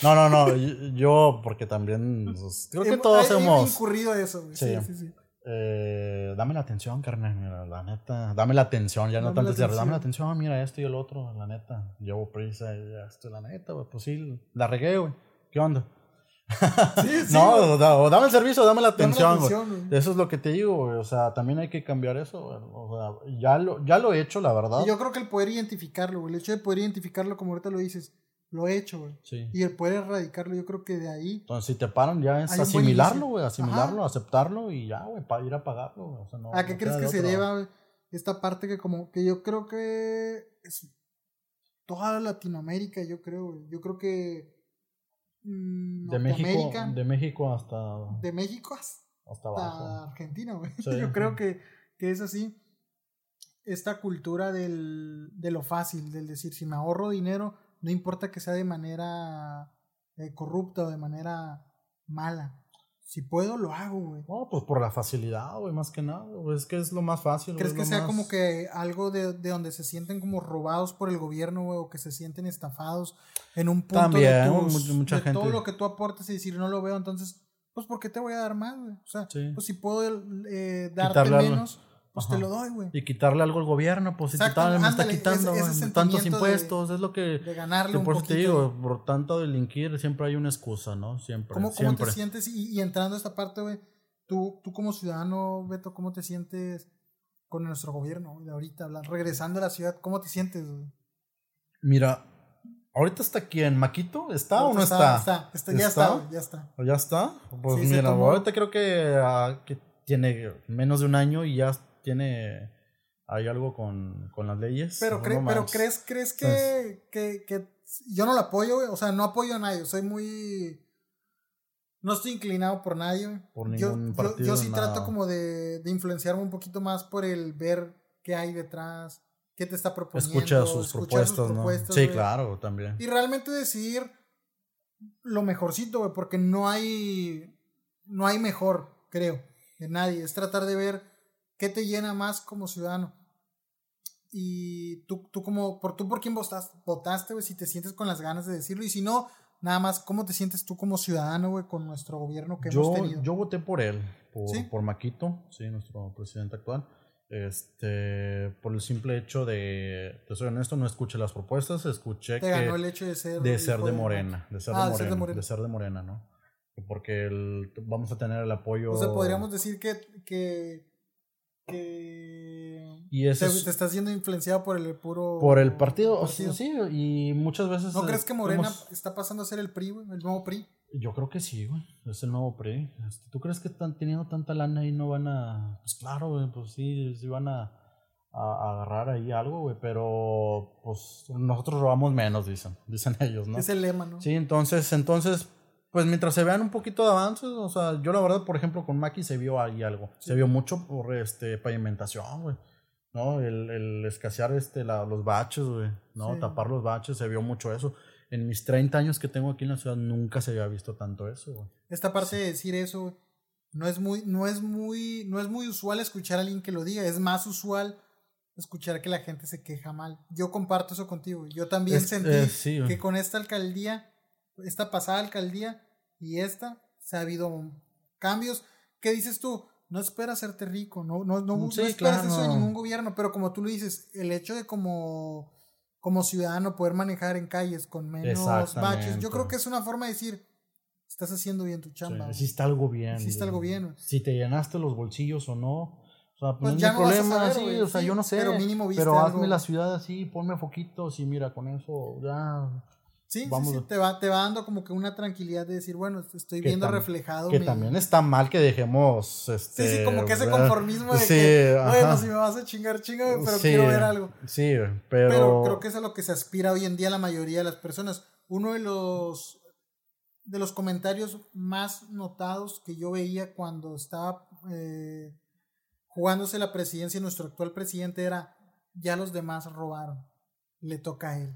no, no, no. Yo, porque también. pues, creo que todos he- he hemos. incurrido eso, güey. Sí, Sí. sí, sí. Eh, dame la atención, carnal. Mira, la neta. Dame la atención. Ya no Dame tanto la decir, dame la atención. Mira esto y el otro. La neta. Llevo prisa esto. La neta, güey. Pues sí, la regué, güey. ¿Qué onda? Sí, sí, no, güey. o, da- o dame el servicio, o dame la atención, güey. atención, güey. Eso es lo que te digo, güey. O sea, también hay que cambiar eso, güey. O sea, ya lo, ya lo he hecho, la verdad. Y yo creo que el poder identificarlo, güey. El hecho de poder identificarlo, como ahorita lo dices, lo he hecho, güey. Sí. Y el poder erradicarlo, yo creo que de ahí. Entonces, si te paran, ya es asimilarlo, güey. Asimilarlo, Ajá. aceptarlo y ya, güey, para ir a pagarlo. O sea, no, ¿A qué no crees que se güey? Esta parte que como que yo creo que es toda Latinoamérica, yo creo, güey. Yo creo que mm, De México, de México hasta, de México hasta hasta abajo. Argentina, güey. Sí. Yo creo que, que es así. Esta cultura del, de lo fácil, del decir, si me ahorro dinero, no importa que sea de manera eh, corrupta o de manera mala. Si puedo, lo hago, güey. No, pues por la facilidad, güey, más que nada. Es que es lo más fácil. ¿Crees que sea más- como que algo de, de donde se sienten como robados por el gobierno, güey, o que se sienten estafados en un punto También, de, tus- mu- mucha de todo gente. lo que tú aportes y decir no lo veo, entonces, pues ¿por qué te voy a dar más, güey? O sea, Sí. pues si puedo eh, darte Quitarle algo. Pues te Ajá. lo doy, güey. Y quitarle algo al gobierno, pues si Exacto, total me está ándale, quitando ese- ese güey, tantos de- impuestos, es lo que... De ganarle que un por te digo, por tanto delinquir siempre hay una excusa, ¿no? Siempre, ¿Cómo, cómo te sientes? Y, y entrando a esta parte, güey, tú, tú como ciudadano, Beto, ¿cómo te sientes con nuestro gobierno de ahorita? Regresando a la ciudad, ¿cómo te sientes? güey? Mira, ahorita está aquí en Maquito, ¿está o no está? Está, está, ya ¿Está? ya está. ¿Ya está? Pues Sí, mira, ahorita creo que, ah, que tiene menos de un año y ya tiene hay algo con, con las leyes. Pero, cre- pero crees, crees que, que, que yo no lo apoyo, güey. O sea, no apoyo a nadie. Soy muy. No estoy inclinado por nadie. Por yo, ningún yo- partido, yo sí nada. trato como de, de influenciarme un poquito más por el ver qué hay detrás, qué te está proponiendo. Escucha sus escuchar sus propuestas, sí, claro, también. Y realmente decidir lo mejorcito, güey, porque no hay. No hay mejor, creo, de nadie. Es tratar de ver qué te llena más como ciudadano. Y tú, tú como, por tú por quién votaste, votaste, güey, si te sientes con las ganas de decirlo. Y si no, nada más, ¿cómo te sientes tú como ciudadano, güey, con nuestro gobierno que hemos tenido? yo voté por él, por, ¿Sí? por Maquito, sí, nuestro presidente actual. Este, por el simple hecho de, te soy honesto, no escuché las propuestas, escuché te que ganó el hecho de ser. de ser de Morena, de ser, Ah, de, de ser de morena, Morena. de ser de Morena, ¿no? Porque el- vamos a tener el apoyo. O sea, podríamos decir que. que que Y eso te, es- te estás siendo influenciado por el puro por el partido, o partido. sea, sí, y muchas veces. ¿No crees que Morena está pasando a ser el PRI? El nuevo PRI. Yo creo que sí, güey. Es el nuevo PRI. Este, ¿Tú crees que están teniendo tanta lana y no van a.? Pues claro, güey, pues sí, sí van a, a- a agarrar ahí algo, güey. Pero, pues nosotros robamos menos, dicen. Dicen ellos, ¿no? Es el lema, ¿no? Sí, entonces, entonces, pues mientras se vean un poquito de avances, o sea, yo la verdad, por ejemplo, con Maki se vio ahí algo. Se vio mucho por este pavimentación, güey. ¿No? El, el escasear este, la- los baches, güey. ¿No? Sí. Tapar los baches, se vio mucho eso. En mis 30 años que tengo aquí en la ciudad nunca se había visto tanto eso, güey. Esta parte de decir eso, güey, no es muy, no es muy, no es muy usual escuchar a alguien que lo diga. Es más usual escuchar que la gente se queja mal. Yo comparto eso contigo. Yo también Es- sentí eh, sí, que con esta alcaldía, esta pasada alcaldía y esta, se ha habido cambios. ¿Qué dices tú? No esperas hacerte rico, no, no, no, no Sí, esperas claro, eso de no. ningún gobierno, pero como tú lo dices, el hecho de como como ciudadano poder manejar en calles con menos baches. Yo creo que es una forma de decir, estás haciendo bien tu chamba. Sí, hiciste algo bien. Hiciste algo bien. Si te llenaste los bolsillos o no. O sea, pues, no ya no problema, sí, o sea, yo no sé. Pero mínimo viste Pero hazme la ciudad así, ponme foquitos y mira, con eso ya Sí, sí, te, va, te va dando como que una tranquilidad de decir, bueno, estoy viendo reflejado. Que también está mal que dejemos. Este, sí, sí, como que ese conformismo de que, bueno, si me vas a chingar, chingame, pero quiero ver algo. Sí, pero... pero. creo que es a lo que se aspira hoy en día la mayoría de las personas. Uno de los, de los comentarios más notados que yo veía cuando estaba eh, jugándose la presidencia, nuestro actual presidente era: ya los demás robaron, le toca a él.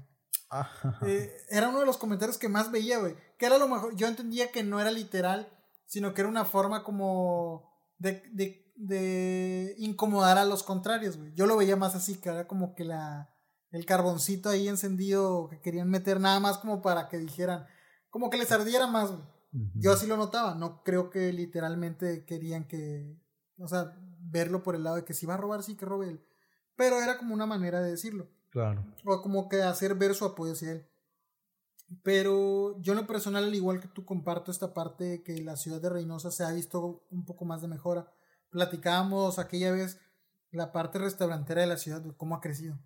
Eh, era uno de los comentarios que más veía, güey. Que era lo mejor. Yo entendía que no era literal, sino que era una forma como de, de, de incomodar a los contrarios, güey. Yo lo veía más así, que era como que la el carboncito ahí encendido que querían meter nada más como para que dijeran, como que les ardiera más, güey. Yo así lo notaba, no creo que literalmente querían que, o sea, verlo por el lado de que si va a robar, sí que robe él. Pero era como una manera de decirlo. Claro. O como que hacer ver su apoyo hacia él. Pero yo en lo personal, al igual que tú, comparto esta parte de que la ciudad de Reynosa se ha visto un poco más de mejora. Platicábamos aquella vez la parte restaurantera de la ciudad, cómo ha crecido.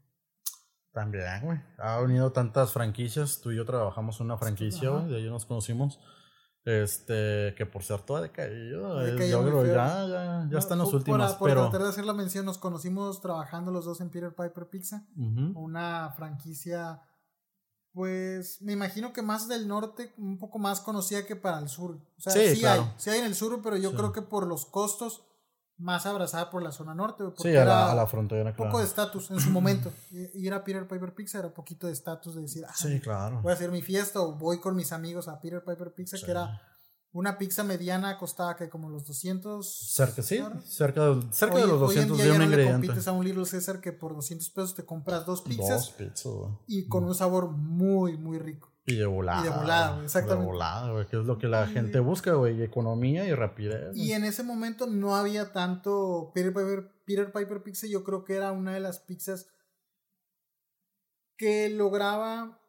También, güey. Ha venido tantas franquicias. Tú y yo trabajamos en una franquicia, güey. De ahí nos conocimos. Este, que por cierto ha decaído. yo creo ya, ya, ya están los últimos. Por, pero... tratar de hacer la mención, nos conocimos trabajando los dos en Peter Piper Pizza. Una franquicia, pues, me imagino que más del norte, un poco más conocida que para el sur. O sea, sí, hay, sí hay en el sur, pero yo creo que por los costos más abrazada por la zona norte. Sí, a la, a la, frontera. Un poco de estatus en su momento. Ir a Peter Piper Pizza era un poquito de estatus de decir, ah, sí, claro. voy a hacer mi fiesta o voy con mis amigos a Peter Piper Pizza, que era una pizza mediana, costaba que como los 200. Cerca, sí, cerca, de, cerca de los 200 hoy en día de un ya compites a un Little César que por 200 pesos te compras dos pizzas. Dos pizzas, Y con un sabor muy, muy rico. Y de volada. Y de volada, exactamente. De volada, güey, que es lo que la gente busca, güey, economía y rapidez. Y en ese momento no había tanto Peter Piper, Peter Piper Pizza, yo creo que era una de las pizzas que lograba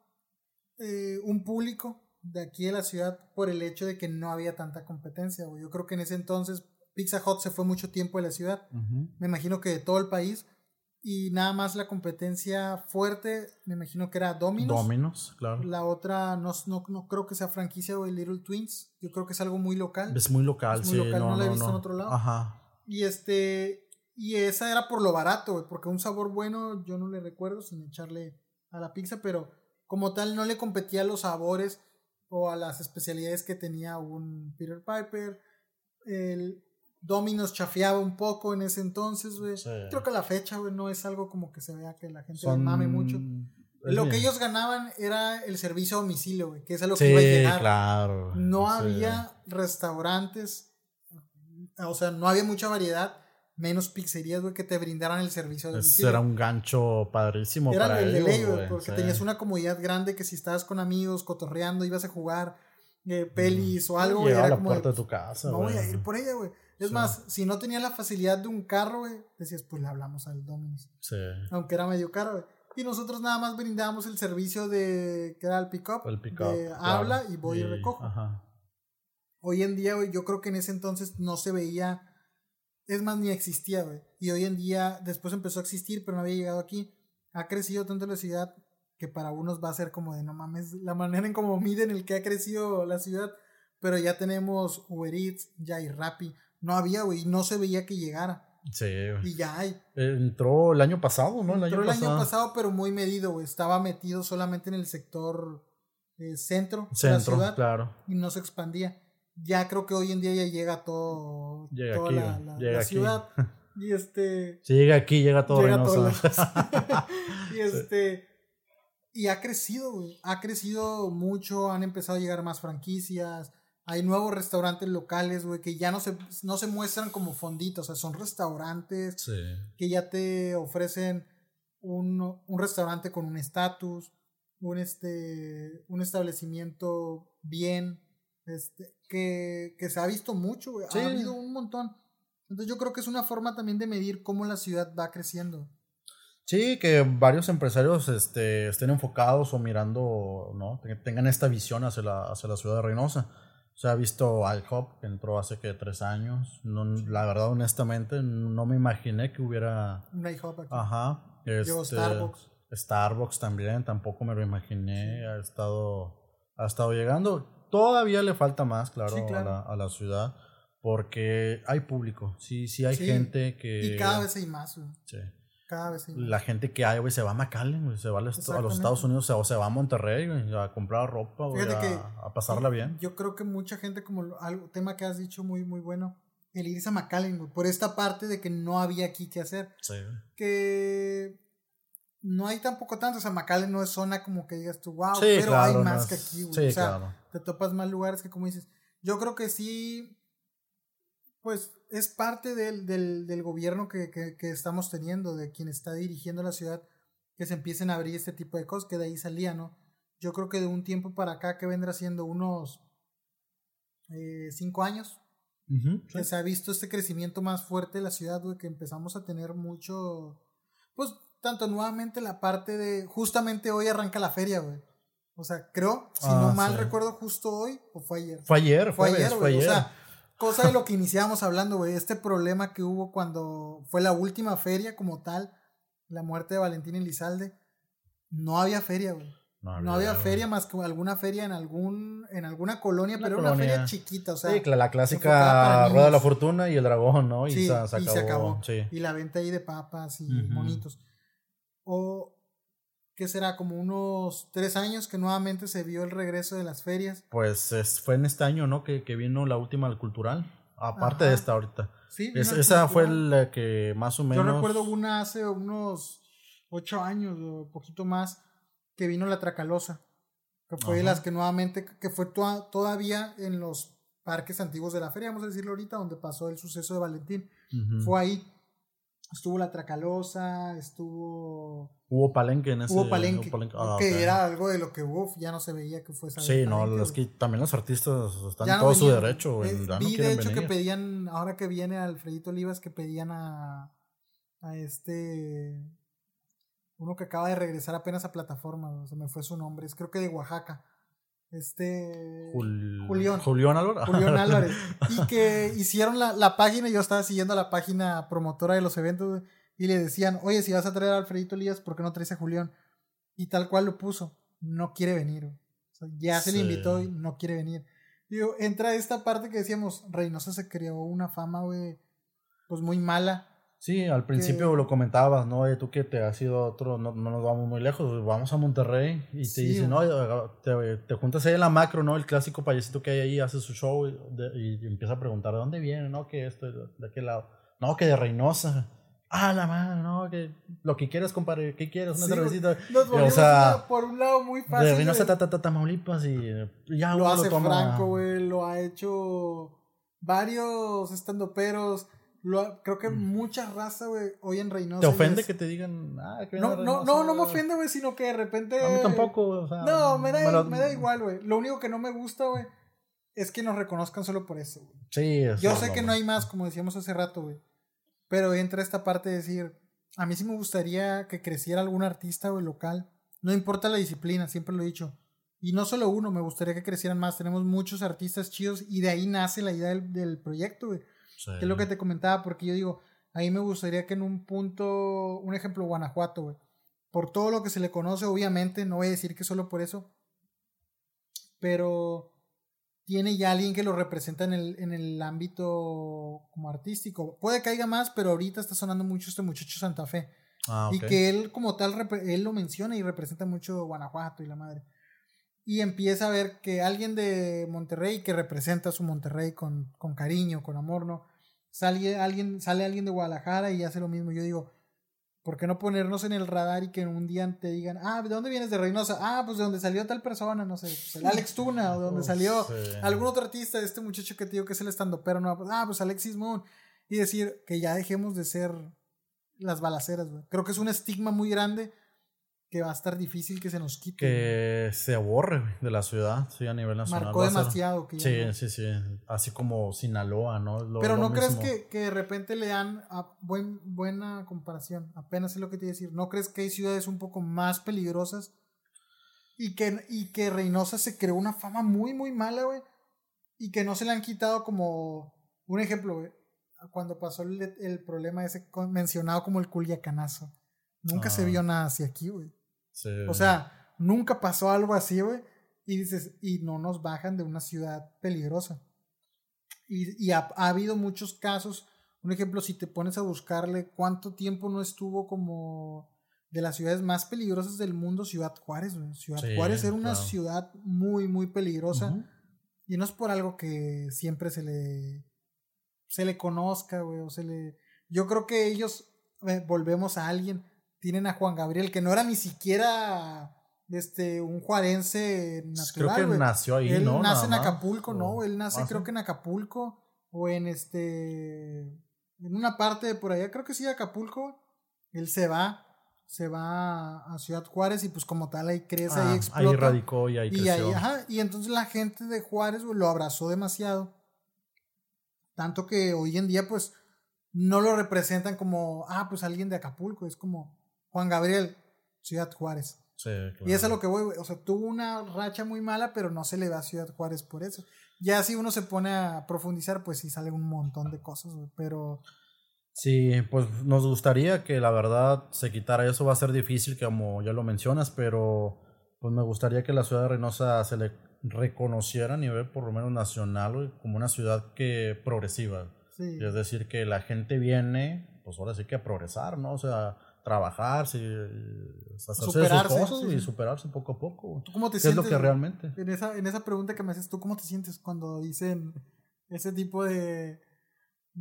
eh, un público de aquí de la ciudad por el hecho de que no había tanta competencia, güey. Yo creo que en ese entonces Pizza Hut se fue mucho tiempo de la ciudad. Me imagino que de todo el país y nada más la competencia fuerte, me imagino que era Domino's. Domino's, claro. La otra, no, no, creo que sea franquicia o el Little Twins. Yo creo que es algo muy local. Es muy local, sí. No, la he visto en otro lado. Ajá. Y este. Y esa era por lo barato, porque un sabor bueno yo no le recuerdo sin echarle a la pizza, pero como tal no le competía a los sabores o a las especialidades que tenía un Peter Piper. El, Dominos chafeaba un poco en ese entonces, güey. Creo que la fecha, güey, no es algo como que se vea que la gente mame mucho. Lo que ellos ganaban era el servicio a domicilio, güey, que es a lo que iba a llegar. claro. No había restaurantes, o sea, no había mucha variedad, menos pizzerías, güey, que te brindaran el servicio a domicilio. era un gancho padrísimo era para el de ley, güey, porque tenías una comodidad grande que si estabas con amigos, cotorreando, ibas a jugar eh, pelis o algo, güey. a la puerta de, tu casa, No voy a ir por ella, güey. Es más, si no tenía la facilidad de un carro, güey, decías, pues le hablamos al Dominus. Sí. Aunque era medio caro, güey. Y nosotros nada más brindábamos el servicio de, que era el pick-up. El pick-up. Habla y voy y, recojo. Ajá. Hoy en día, güey, yo creo que en ese entonces no se veía, es más, ni existía, güey. Y hoy en día, después empezó a existir, pero no había llegado aquí. Ha crecido tanto la ciudad que para unos va a ser como de, no mames, la manera en cómo miden el que ha crecido la ciudad. Pero ya tenemos Uber Eats, ya hay Rappi no había, güey, no se veía que llegara. Sí, güey. Y ya hay. Entró el año pasado, ¿no? El Entró el año pasado, pero muy medido, güey. Estaba metido solamente en el sector eh, centro, centro de la ciudad. Claro. Y no se expandía. Ya creo que hoy en día ya llega todo, llega toda la, ciudad. Y este. Si llega aquí, llega todo llega y este. Y ha crecido, güey. Ha crecido mucho. Han empezado a llegar más franquicias. Hay nuevos restaurantes locales, güey, que ya no se, no se muestran como fonditos, o sea, son restaurantes que ya te ofrecen un, un restaurante con un estatus, un, este, un establecimiento bien, este, que, que se ha visto mucho, güey. Ha habido un montón. Entonces yo creo que es una forma también de medir cómo la ciudad va creciendo. Sí, que varios empresarios este, estén enfocados o mirando, ¿no? Tengan esta visión hacia la, hacia la ciudad de Reynosa. Se ha visto IHOP, que entró hace que tres años. No, la verdad, honestamente, no me imaginé que hubiera. Un IHOP aquí. Ajá. Este, Starbucks. Starbucks también, tampoco me lo imaginé. Ha estado, ha estado llegando. Todavía le falta más, claro, Sí, claro. A, la, a la ciudad. Porque hay público. Sí, sí hay Sí, gente que. Y cada vez hay más, güey. Sí. Cada vez. La gente que hay, güey, se va a McAllen, güey, se va a los. Estados Unidos o se va a Monterrey, güey, a comprar ropa, güey, a, que- a pasarla bien. Yo creo que mucha gente, como algo, tema que has dicho muy, muy bueno, el irse a McAllen, güey, por esta parte de que no había aquí que hacer. Sí, güey. Que no hay tampoco tanto, o sea, McAllen no es zona como que digas tú, wow, Sí, pero claro, hay no más es- que aquí, güey. Sí, o sea, claro. te topas más lugares que como dices. Yo creo que sí, pues es parte del, del, del gobierno que, que, que estamos teniendo, de quien está dirigiendo la ciudad, que se empiecen a abrir este tipo de cosas, que de ahí salía, ¿no? Yo creo que de un tiempo para acá, que vendrá siendo unos eh, cinco años, que sí. se ha visto este crecimiento más fuerte de la ciudad, güey, que empezamos a tener mucho, pues, tanto nuevamente la parte de, justamente hoy arranca la feria, güey. O sea, creo, si Ah, no mal sí. recuerdo, justo hoy, o fue ayer. Fue ayer, Fue jueves, ayer, fue güey. O ayer. sea, cosa de lo que iniciábamos hablando, güey. Este problema que hubo cuando fue la última feria como tal, la muerte de Valentín Elizalde. No había feria, güey. No había feria más que alguna feria en algún en alguna colonia, Una pero era una colonia. feria chiquita, o sea, sí, la, clásica Rueda de la. Fortuna y el dragón, ¿no? Y, Sí, se, se y acabó. se acabó. Sí. y la venta ahí de papas y monitos. O ¿qué será? Como unos tres años que nuevamente se vio el regreso de las ferias. Pues es- fue en este año, ¿no? Que, que vino la última al cultural. Aparte Ajá. de esta ahorita. Sí, Es- esa fue la que más o Yo menos. recuerdo una hace unos ocho años o poquito más que vino la Tracalosa, que fue de las que nuevamente, que fue todavía en los parques antiguos de la feria, vamos a decirlo ahorita, donde pasó el suceso de Valentín. Fue ahí. Estuvo la Tracalosa, estuvo... Hubo palenque en ese. Hubo palenque, Ah, que era algo de lo que ya no se veía que fuese Sí, no, palenque, es que también los artistas están en no todo su derecho, güey. Eh, no de hecho que pedían, ahora que viene Alfredito Olivas, que pedían a, a este, uno que acaba de regresar apenas a plataforma, se me fue su nombre, es creo que de Oaxaca, este Jul- Julián. Julián Álvarez. Álvarez, y que hicieron la, la página, yo estaba siguiendo la página promotora de los eventos, y le decían, oye, si vas a traer a Alfredito Olivas, ¿por qué no traes a Julián? Y tal cual lo puso, no quiere venir, güey. O sea, ya se le invitó y no quiere venir. Digo, entra esta parte que decíamos, Reynosa se creó una fama, güey, pues muy mala. Sí, al principio que- lo comentabas, ¿no? Oye, tú que te has ido a otro, no, no nos vamos muy lejos, vamos a Monterrey y te Sí, dicen, no, te, te juntas ahí en la macro, ¿no? El clásico payasito que hay ahí hace su show y, de- y empieza a preguntar, ¿de dónde viene? ¿No? Que esto, de qué lado. No, que de Reynosa. Ah, la madre, no, que lo que quieras, compadre, ¿qué quieres? Una Sí, cervecita. Nos o sea, por un lado muy fácil. de Reynosa, ta, ta, ta, Tamaulipas y ya lo uno hace toma- Franco, güey, lo ha hecho varios estandoperos. Lo creo que mucha raza, güey, hoy en Reynosa. Mm. ¿Te ofende es- que te digan, ah, que No, no, no, no me güey"? ofende, güey, sino que de repente. A mí tampoco, o sea. No, me da, lo- me da igual, güey. Lo único que no me gusta, güey, es que nos reconozcan solo por eso, güey. Sí, eso Yo sé que no hay más, como decíamos hace rato, güey. Pero entra esta parte de decir, a mí sí me gustaría que creciera algún artista, güey, local. No importa la disciplina, siempre lo he dicho. Y no solo uno, me gustaría que crecieran más. Tenemos muchos artistas chidos y de ahí nace la idea del, del proyecto, güey. Sí. Que es lo que te comentaba, porque yo digo, ahí me gustaría que en un punto, un ejemplo, Guanajuato, güey. Por todo lo que se le conoce, obviamente, no voy a decir que solo por eso, pero tiene ya alguien que lo representa en el, en el ámbito como artístico. Puede que haya más, pero ahorita está sonando mucho este muchacho Santa Fe. Ah, Y ok. que él como tal, él lo menciona y representa mucho Guanajuato y la madre. Y empieza a ver que alguien de Monterrey que representa a su Monterrey con, con cariño, con amor, ¿no? Sale alguien, sale alguien de Guadalajara y hace lo mismo. Yo digo, ¿por qué no ponernos en el radar y que un día te digan, ah, ¿de dónde vienes de Reynosa? Ah, pues de donde salió tal persona, no sé, pues el Alex Tuna, o de donde Oh, salió sí. algún otro artista, este muchacho que te digo que es el estando, pero no, pues, ah, pues Alexis Moon. Y decir que ya dejemos de ser las balaceras, güey. Creo que es un estigma muy grande que va a estar difícil que se nos quite. Que se aborre de la ciudad, sí, a nivel nacional. Marcó demasiado. Que sí, sí, sí. Así como Sinaloa, ¿no? Pero no crees que, que, de repente le dan a buen, buena comparación. Apenas es lo que te iba a decir. ¿No crees que hay ciudades un poco más peligrosas? Y que, y que Reynosa se creó una fama muy, muy mala, güey. Y que no se le han quitado como un ejemplo, güey. Cuando pasó el, el problema ese mencionado como el Culiacanazo. Nunca se ah. vio nada así aquí, güey. O sea, nunca pasó algo así, güey. Y dices, y no nos bajan de una ciudad peligrosa. Y, y ha, habido muchos casos. Un ejemplo, si te pones a buscarle cuánto tiempo no estuvo como de las ciudades más peligrosas del mundo, Ciudad Juárez, güey. Ciudad Juárez era una ciudad muy, muy peligrosa. Y no es por algo que siempre se le, se le conozca, güey, o se le... Yo creo que ellos, eh, volvemos a alguien, tienen a Juan Gabriel, que no era ni siquiera este un juarense natural. Creo que nació ahí, él ¿no? nace en Acapulco, ¿no? Él nace creo que en Acapulco o en este en una parte de por allá, creo que sí Acapulco. Él se va, se va a Ciudad Juárez y pues como tal ahí crece, ahí ah, explota. Ahí radicó y ahí creció. Y, ahí, ajá, y entonces la gente de Juárez lo abrazó demasiado. Tanto que hoy en día pues no lo representan como, ah, pues alguien de Acapulco, es como, Juan Gabriel, Ciudad Juárez. Sí, Y eso es lo que voy, o sea, tuvo una racha muy mala, pero no se le va a Ciudad Juárez por eso. Ya si uno se pone a profundizar, pues sí sale un montón de cosas, pero... Sí, pues nos gustaría que la verdad se quitara eso, va a ser difícil, como ya lo mencionas, pero pues me gustaría que la ciudad de Reynosa se le reconociera a nivel por lo menos nacional como una ciudad que progresiva. Sí. Es decir, que la gente viene, pues ahora sí que a progresar, ¿no? O sea, trabajar, hacerse y superarse poco a poco. ¿Tú cómo te sientes? Es lo que realmente. En esa, en esa pregunta que me haces, ¿tú cómo te sientes cuando dicen ese tipo de,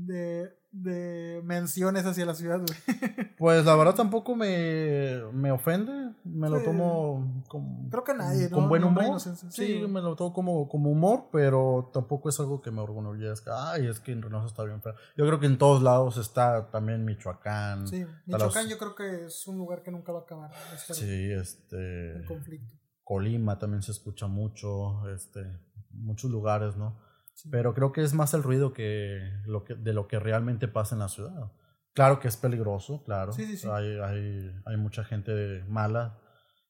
de, de menciones hacia la ciudad, Pues la verdad tampoco me, me ofende, me lo tomo con, Creo que nadie, con buen humor. Sí. me lo tomo como, como humor, pero tampoco es algo que me orgullezca. Ay, es que en Reynosa está bien feo. Yo creo que en todos lados está también Michoacán. Sí, Michoacán yo creo que es un lugar que nunca va a acabar. Sí, este... El conflicto. Colima también se escucha mucho, este, muchos lugares, ¿no? Pero creo que es más el ruido que, lo que de lo que realmente pasa en la ciudad. Claro que es peligroso, claro. hay, hay, hay, mucha gente mala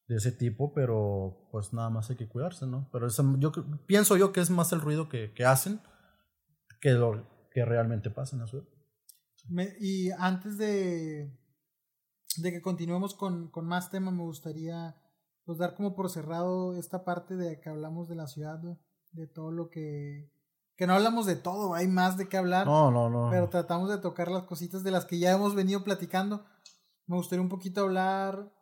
de ese tipo, pero pues nada más hay que cuidarse, ¿no? Pero yo pienso yo que es más el ruido que, que hacen que lo que realmente pasa en la ciudad. y antes de, de que continuemos con, con más temas, me gustaría pues dar como por cerrado esta parte de que hablamos de la ciudad, de todo lo que que no hablamos de todo, hay más de qué hablar. No, no, no. Pero tratamos de tocar las cositas de las que ya hemos venido platicando. Me gustaría un poquito hablar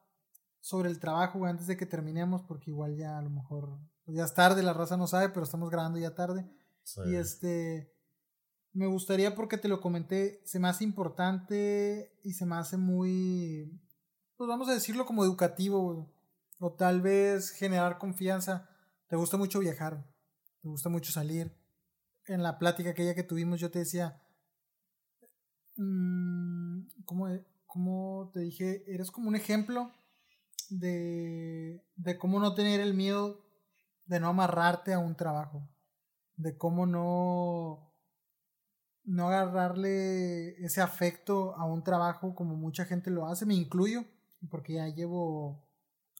sobre el trabajo antes de que terminemos, porque igual ya a lo mejor ya es tarde, la raza no sabe, pero estamos grabando ya tarde. Y este, me gustaría porque te lo comenté, se me hace importante y se me hace muy, pues vamos a decirlo como educativo, o tal vez generar confianza. Te gusta mucho viajar, te gusta mucho salir en la plática aquella que tuvimos, yo te decía, mmm, ¿cómo, te dije? Eres como un ejemplo de, de cómo no tener el miedo de no amarrarte a un trabajo, de cómo no, no agarrarle ese afecto a un trabajo como mucha gente lo hace, me incluyo, porque ya llevo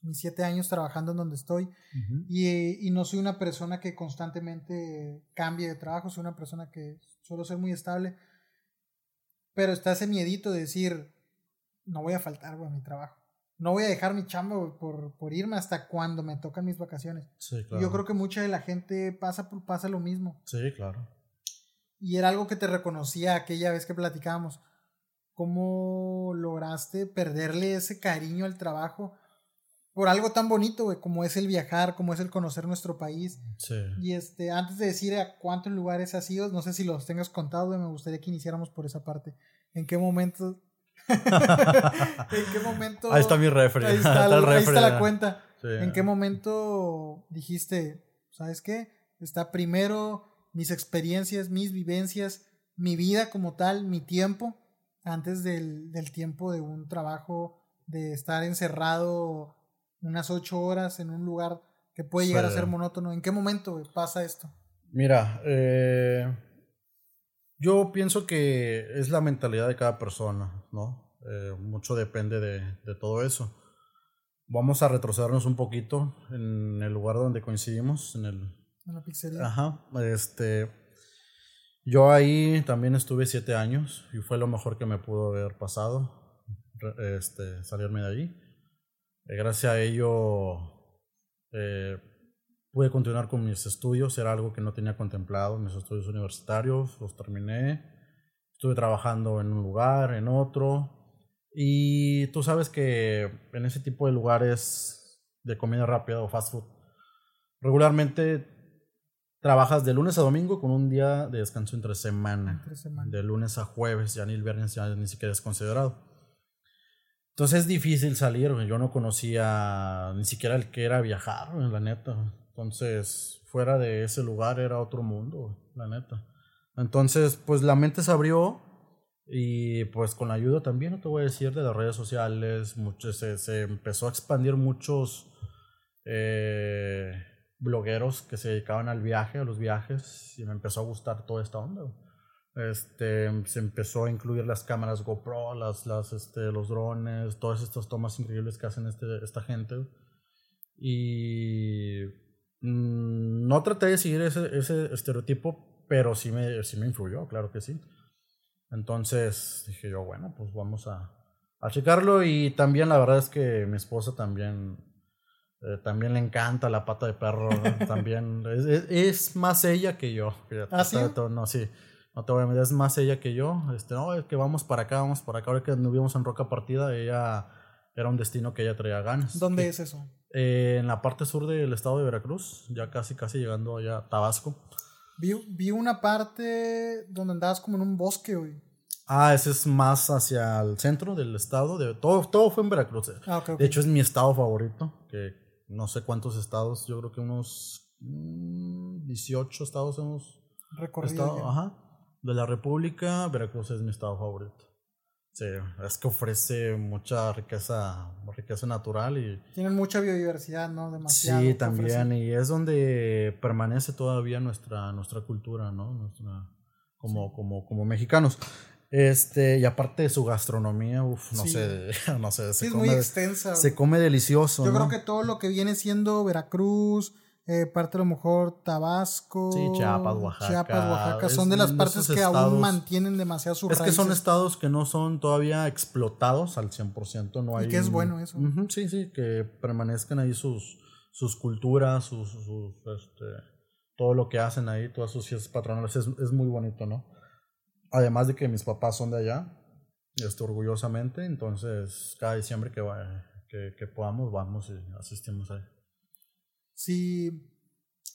mis siete años trabajando en donde estoy y, y, no soy una persona que constantemente cambie de trabajo, soy una persona que suelo ser muy estable, pero está ese miedito de decir, no voy a faltar a mi trabajo, no voy a dejar mi chamba por, por irme hasta cuando me tocan mis vacaciones. Yo creo que mucha de la gente pasa, pasa lo mismo. Sí, claro. Y era algo que te reconocía aquella vez que platicábamos. ¿Cómo lograste perderle ese cariño al trabajo? Por algo tan bonito, güey, como es el viajar, como es el conocer nuestro país. Sí. Y este, antes de decir a cuántos lugares has ido, no sé si los tengas contado, güey, me gustaría que iniciáramos por esa parte. ¿En qué momento? ¿En qué momento? Ahí está mi refri. Ahí está, ahí está la cuenta. ¿En qué momento dijiste, sabes qué? Está primero mis experiencias, mis vivencias, mi vida como tal, mi tiempo, antes del, del tiempo de un trabajo, de estar encerrado unas ocho horas en un lugar que puede llegar a ser monótono. ¿En qué momento pasa esto? Mira, eh, yo pienso que es la mentalidad de cada persona, ¿no? Eh, mucho depende de, de, todo eso. Vamos a retrocedernos un poquito en el lugar donde coincidimos, en el... En la pizzería. Ajá, este... Yo ahí también estuve siete años y fue lo mejor que me pudo haber pasado, este, salirme de allí. Eh, gracias a ello eh, pude continuar con mis estudios, era algo que no tenía contemplado, mis estudios universitarios, los terminé, estuve trabajando en un lugar, en otro, y tú sabes que en ese tipo de lugares de comida rápida o fast food, regularmente trabajas de lunes a domingo con un día de descanso entre semana, entre semana. de lunes a jueves, ya ni el viernes ya ni siquiera es considerado. Entonces es difícil salir, yo no conocía ni siquiera el que era viajar, la neta. Entonces, fuera de ese lugar era otro mundo, la neta. Entonces, pues la mente se abrió y pues con la ayuda también, no te voy a decir, de las redes sociales, se, se empezó a expandir muchos eh, blogueros que se dedicaban al viaje, a los viajes, y me empezó a gustar toda esta onda. Este, se empezó a incluir las cámaras GoPro, las, las, este, los drones, todas estas tomas increíbles que hacen este, esta gente. Y Mm, no traté de seguir ese, ese estereotipo, pero sí me, sí me influyó, claro que sí. Entonces dije yo, bueno, pues vamos a, a checarlo y también la verdad es que mi esposa también, eh, también le encanta la pata de perro, también es, es, más ella que yo. ¿Ah, sí? No, sí, no te voy a meter, es más ella que yo. Este, no, es que vamos para acá, vamos para acá. Ahora que nos vimos en Roca Partida, ella era un destino que ella traía ganas. ¿Dónde es eso? Eh, en la parte sur del estado de Veracruz, ya casi, casi llegando allá a Tabasco. Vi, vi una parte donde andabas como en un bosque, güey. Ah, ese es más hacia el centro del estado. De, todo, todo fue en Veracruz. Ah, De hecho, es mi estado favorito. Que no sé cuántos estados, yo creo que unos 18 mm, estados hemos recorrido. Ajá. De la República, Veracruz es mi estado favorito. Sí, es que ofrece mucha riqueza, riqueza natural y... Tienen mucha biodiversidad, ¿no? Demasiado. Sí, también, y es donde permanece todavía nuestra, nuestra cultura, ¿no? Nuestra, como, como, como mexicanos. Este, y aparte de su gastronomía, uff, no sé, no sé, se es muy extensa. Se come delicioso. Yo creo que todo lo que viene siendo Veracruz, eh, parte a lo mejor Tabasco, Chiapas, Oaxaca. son de las partes que aún mantienen demasiado su Es que son estados que no son todavía explotados al 100%, no hay... Y que es bueno eso. sí, sí, que permanezcan ahí sus, sus culturas, sus, este, todo lo que hacen ahí, todas sus fiestas patronales, es, es, muy bonito, ¿no? Además de que mis papás son de allá, este, orgullosamente, entonces cada diciembre que, que, que podamos vamos y asistimos ahí. Si,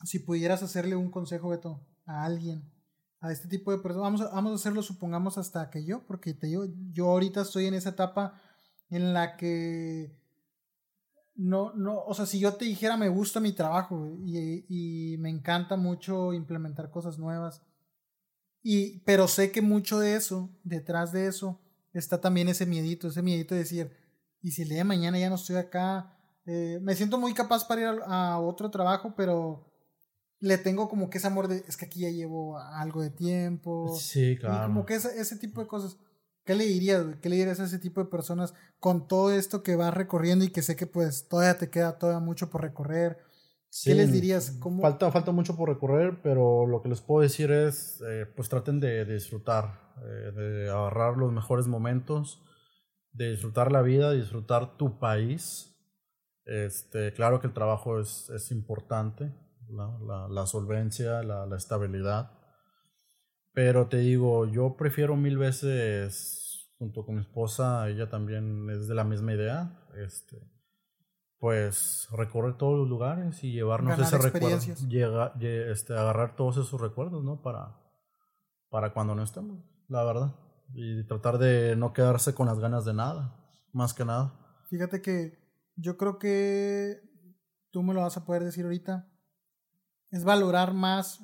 si pudieras hacerle un consejo, Beto, a alguien, a este tipo de personas, vamos a, vamos a hacerlo, supongamos, hasta que yo, porque te digo, yo ahorita estoy en esa etapa en la que no, no, o sea, si yo te dijera me gusta mi trabajo y, y, me encanta mucho implementar cosas nuevas, y, pero sé que mucho de eso, detrás de eso, está también ese miedito, ese miedito de decir, y si el día de mañana ya no estoy acá, eh, me siento muy capaz para ir a, otro trabajo, pero le tengo como que ese amor de, es que aquí ya llevo algo de tiempo. Sí, claro. como que ese, ese tipo de cosas. ¿Qué le dirías, ¿Qué le dirías a ese tipo de personas con todo esto que vas recorriendo y que sé que pues todavía te queda todavía mucho por recorrer? ¿Qué les dirías? ¿Cómo? Falta, falta mucho por recorrer, pero lo que les puedo decir es, eh, pues traten de, disfrutar, eh, de agarrar los mejores momentos, de disfrutar la vida, de disfrutar tu país, este, claro que el trabajo es, es importante, la, la, solvencia, la, la, estabilidad. Pero te digo, yo prefiero mil veces, junto con mi esposa, ella también es de la misma idea, este, pues recorrer todos los lugares y llevarnos ese recuerdo, llega, este, agarrar todos esos recuerdos, ¿no? Para, para cuando no estemos, la verdad. Y tratar de no quedarse con las ganas de nada, más que nada. Fíjate que yo creo que tú me lo vas a poder decir ahorita, es valorar más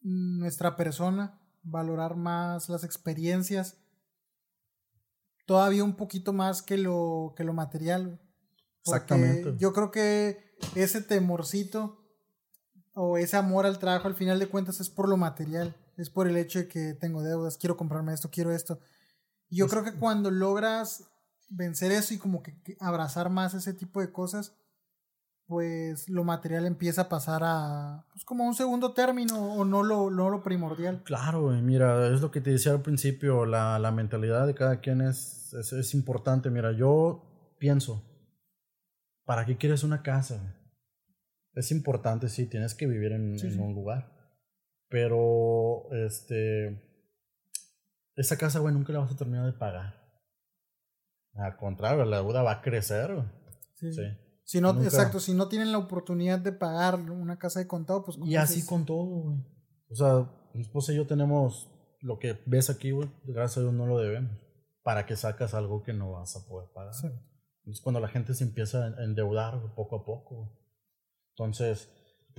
nuestra persona, valorar más las experiencias, todavía un poquito más que lo, que lo material. Exactamente. Yo creo que ese temorcito o ese amor al trabajo al final de cuentas es por lo material, es por el hecho de que tengo deudas, quiero comprarme esto, quiero esto. Yo creo que cuando logras vencer eso y como que abrazar más ese tipo de cosas, pues lo material empieza a pasar a pues como un segundo término o no lo, no lo primordial. Claro, mira, es lo que te decía al principio, la, la mentalidad de cada quien es, es, es, importante. Mira, yo pienso, ¿para qué quieres una casa? Es importante, sí, tienes que vivir en, en un lugar. Pero, este, esa casa, güey, nunca la vas a terminar de pagar. Al contrario, la deuda va a crecer. Sí. sí. Si no, exacto, si no tienen la oportunidad de pagar una casa de contado, pues... Y así con todo, güey. O sea, mi esposa y yo tenemos lo que ves aquí, güey, gracias a Dios no lo debemos. ¿Para que sacas algo que no vas a poder pagar? Sí. Es cuando la gente se empieza a endeudar poco a poco. Entonces,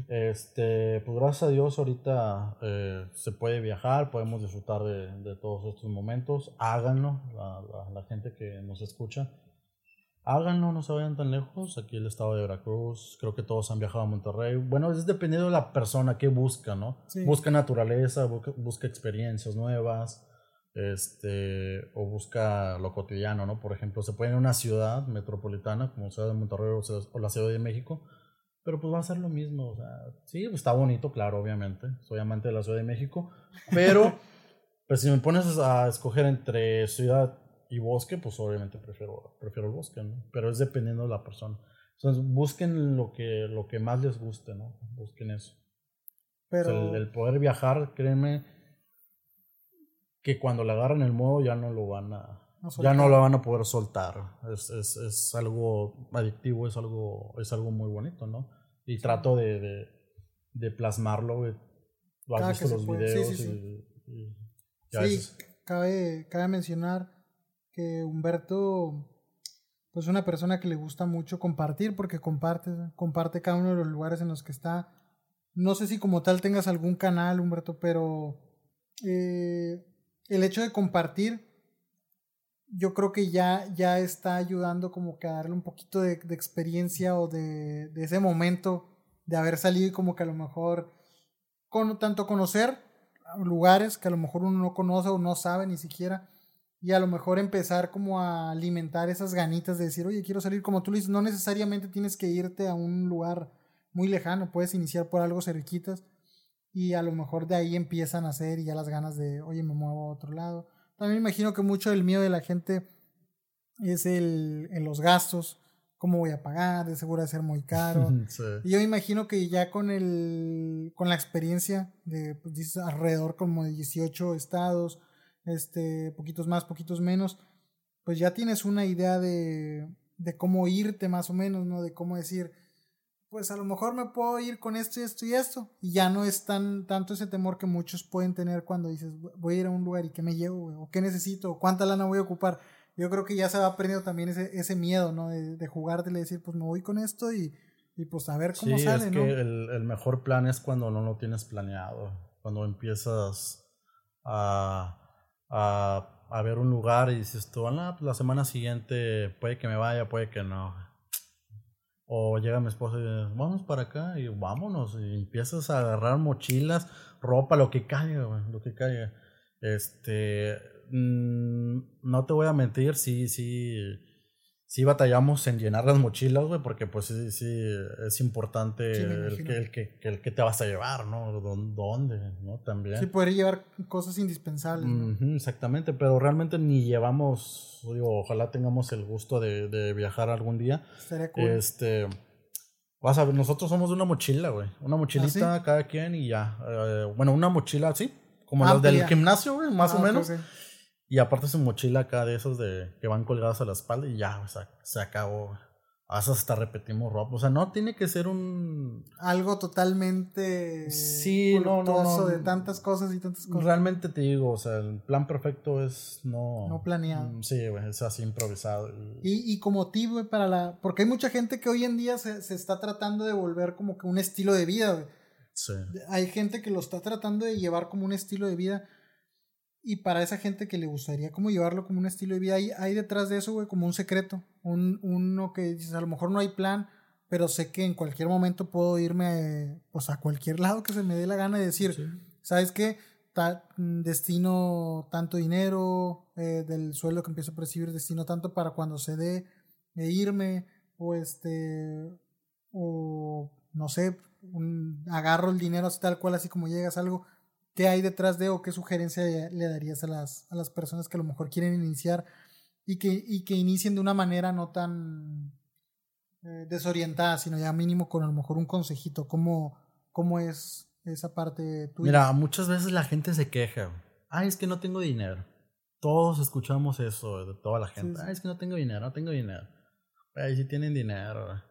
este, pues gracias a Dios ahorita eh, se puede viajar, podemos disfrutar de, de todos estos momentos. Háganlo, la, la, gente que nos escucha. Háganlo, no se vayan tan lejos. Aquí el estado de Veracruz, creo que todos han viajado a Monterrey. Bueno, es dependiendo de la persona que busca, ¿no? Busca naturaleza, busca, experiencias nuevas, este, o busca lo cotidiano, ¿no? Por ejemplo, se puede ir a una ciudad metropolitana, como Ciudad de Monterrey o la Ciudad de México, pero pues va a ser lo mismo. O sea, sí, pues está bonito, claro, obviamente. Soy amante de la Ciudad de México. Pero, pues si me pones a escoger entre ciudad y bosque, pues obviamente prefiero, prefiero el bosque, ¿no? Pero es dependiendo de la persona. Entonces, busquen lo que, lo que más les guste, ¿no? Busquen eso. Pero... el, poder viajar, créeme que cuando le agarran el modo ya no lo van a, ya no lo van a poder soltar. Es, es, es, algo adictivo, es algo, es algo muy bonito, ¿no? Y trato de, de, de plasmarlo. Lo has visto los videos. Sí, sí, cabe, cabe mencionar que Humberto pues es una persona que le gusta mucho compartir porque comparte, comparte cada uno de los lugares en los que está. No sé si como tal tengas algún canal, Humberto, pero eh, el hecho de compartir yo creo que ya, ya está ayudando como que a darle un poquito de, de experiencia o de, de, ese momento de haber salido y como que a lo mejor con, tanto conocer lugares que a lo mejor uno no conoce o no sabe ni siquiera y a lo mejor empezar como a alimentar esas ganitas de decir, oye, quiero salir como tú dices, no necesariamente tienes que irte a un lugar muy lejano, puedes iniciar por algo cerquitas y a lo mejor de ahí empiezan a hacer y ya las ganas de, oye, me muevo a otro lado también imagino que mucho del miedo de la gente es el, en los gastos, cómo voy a pagar, de seguro de ser muy caro. Y yo imagino que ya con el con la experiencia de pues, alrededor como de 18 estados, este, poquitos más, poquitos menos, pues ya tienes una idea de, de cómo irte más o menos, ¿no? De cómo decir, pues a lo mejor me puedo ir con esto y esto y esto. Y ya no es tan tanto ese temor que muchos pueden tener cuando dices, voy a ir a un lugar y qué me llevo, o qué necesito, o cuánta lana voy a ocupar. Yo creo que ya se va aprendiendo también ese, ese miedo, ¿no? De, de de decir, pues me voy con esto y, y pues a ver cómo sale, es que el, el, mejor plan es cuando no lo tienes planeado, cuando empiezas a, a, a ver un lugar y dices tú, ah, la semana siguiente puede que me vaya, puede que no o llega mi esposa y dice, vamos para acá y vámonos. Y empiezas a agarrar mochilas, ropa, lo que caiga, lo que caiga. Este, mm, no te voy a mentir, sí, sí, sí batallamos en llenar las mochilas, güey, porque pues sí, sí, es importante el, que, el, que, el que te vas a llevar, ¿no? ¿Dónde? ¿No? También. Sí, poder llevar cosas indispensables. exactamente, pero realmente ni llevamos, digo, ojalá tengamos el gusto de, de viajar algún día. Estaría cool. Este... Vas a ver, nosotros somos de una mochila, güey. Una mochilita ¿Ah, cada quien y ya. Eh, bueno, una mochila así, como las del gimnasio, güey, más ah, o menos. Y aparte su mochila acá de esos de que van colgados a la espalda y ya, o sea, se acabó. hasta repetimos ropa. O sea, no tiene que ser un. Algo totalmente. Sí, no, no, De tantas cosas y tantas cosas. Realmente te digo, o sea, el plan perfecto es no. No planeado. Mm, sí, güey, es así improvisado. Y, y como tip, güey, para la. Porque hay mucha gente que hoy en día se, se está tratando de volver como que un estilo de vida, güey. Sí. Hay gente que lo está tratando de llevar como un estilo de vida Y para esa gente que le gustaría como llevarlo como un estilo de vida, hay, hay detrás de eso, güey, como un secreto. Un, uno que dices, a lo mejor no hay plan, pero sé que en cualquier momento puedo irme pues, a cualquier lado que se me dé la gana de decir, ¿sabes qué? destino tanto dinero eh, del sueldo que empiezo a percibir, destino tanto para cuando se dé de irme o este o no sé, un, agarro el dinero así tal cual así como llegas algo qué hay detrás de o qué sugerencia le darías a las, a las personas que a lo mejor quieren iniciar y que, y que inicien de una manera no tan eh, desorientada, sino ya mínimo con a lo mejor un consejito, cómo, cómo es esa parte tuya. Mira, muchas veces la gente se queja, ay, es que no tengo dinero. Todos escuchamos eso de toda la gente, ay, es que no tengo dinero, no tengo dinero. Ay, si tienen dinero.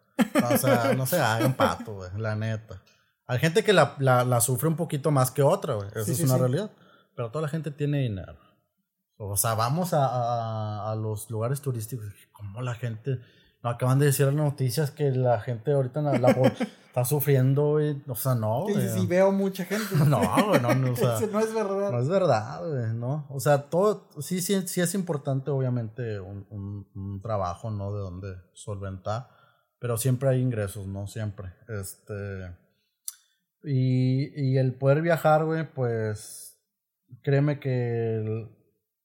o sea, no se hagan pato, la neta. Hay gente que la, la, la, sufre un poquito más que otra, güey. Eso es una realidad. Pero toda la gente tiene dinero. O sea, vamos a, a, a los lugares turísticos. Como la gente. No, acaban de decir las noticias que la gente ahorita la, la está sufriendo, güey. O sea, no, güey. Sí, veo mucha gente. no, güey, no, no, o sea, no es verdad. No es verdad, güey, ¿no? O sea, todo. Sí, sí, sí es importante, obviamente, un, un, un trabajo, ¿no? De donde solventar. Pero siempre hay ingresos, ¿no? Siempre. Este y, y el poder viajar, güey, pues créeme que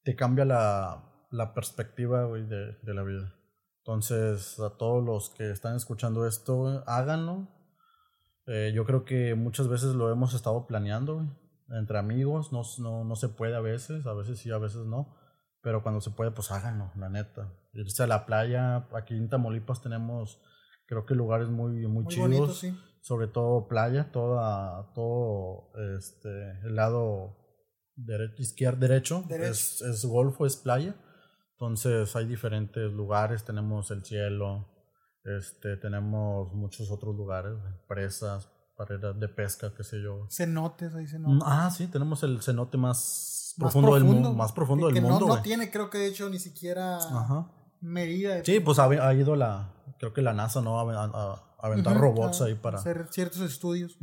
te cambia la, la perspectiva, güey, de, de, la vida. Entonces, a todos los que están escuchando esto, háganlo. Eh, yo creo que muchas veces lo hemos estado planeando, güey. Entre amigos, no, no, no se puede a veces, a veces sí, a veces no. Pero cuando se puede, pues háganlo, la neta. Irse a la playa, aquí en Tamaulipas tenemos, creo que lugares muy, muy, muy chidos. sí sobre todo playa, toda, todo este, el lado derecho, izquierdo, derecho, Es, es golfo, es playa. Entonces hay diferentes lugares, tenemos el cielo, este, tenemos muchos otros lugares, presas, barreras de pesca, qué sé yo. Cenotes, ahí cenotes. Mm, ah, sí, tenemos el cenote más, profundo, del mundo, más profundo del mundo. No, no tiene, creo que de hecho ni siquiera medida. Sí, pues ha, ha, ido la, creo que la NASA no a aventar robots ahí para hacer ciertos estudios.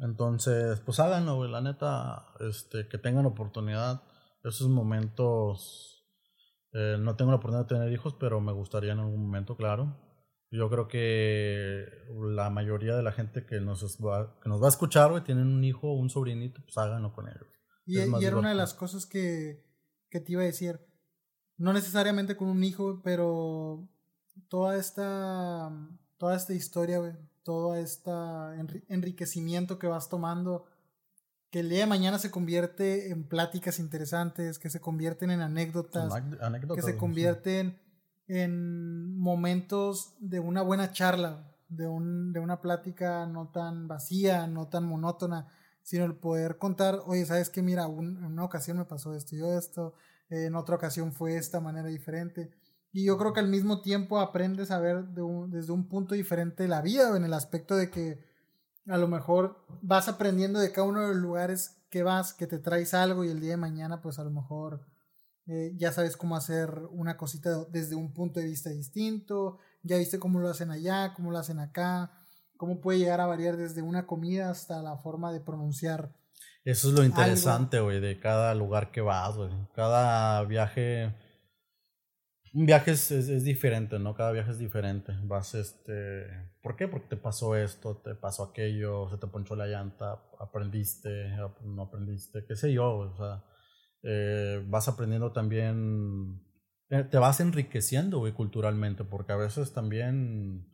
Entonces, pues háganlo, La neta, este, que tengan oportunidad. Esos momentos, eh, no tengo la oportunidad de tener hijos, pero me gustaría en algún momento, claro. Yo creo que la mayoría de la gente que nos va, que nos va a escuchar, güey, tienen un hijo o un sobrinito, pues háganlo con ellos. Y, y era una de las cosas que, que te iba a decir. No necesariamente con un hijo, pero toda esta toda esta historia, güey, todo este enriquecimiento que vas tomando, que el día de mañana se convierte en pláticas interesantes, que se convierten en anécdotas, que se convierten en momentos de una buena charla, de, un, de una plática no tan vacía, no tan monótona, sino el poder contar, oye, ¿sabes qué? Mira, en una ocasión me pasó esto y esto, en otra ocasión fue de esta manera diferente. Y yo creo que al mismo tiempo aprendes a ver desde un punto diferente la vida, en el aspecto de que a lo mejor vas aprendiendo de cada uno de los lugares que vas, que te traes algo y el día de mañana pues a lo mejor eh, ya sabes cómo hacer una cosita desde un punto de vista distinto, ya viste cómo lo hacen allá, cómo lo hacen acá, cómo puede llegar a variar desde una comida hasta la forma de pronunciar. Eso es lo interesante, güey, de cada lugar que vas, güey. Cada viaje un viaje es, es, diferente, ¿no? Cada viaje es diferente. Vas, este... ¿Por qué? Porque te pasó esto, te pasó aquello, se te ponchó la llanta, aprendiste, no aprendiste, qué sé yo, o sea... Eh, vas aprendiendo también... Eh, te vas enriqueciendo, culturalmente, porque a veces también...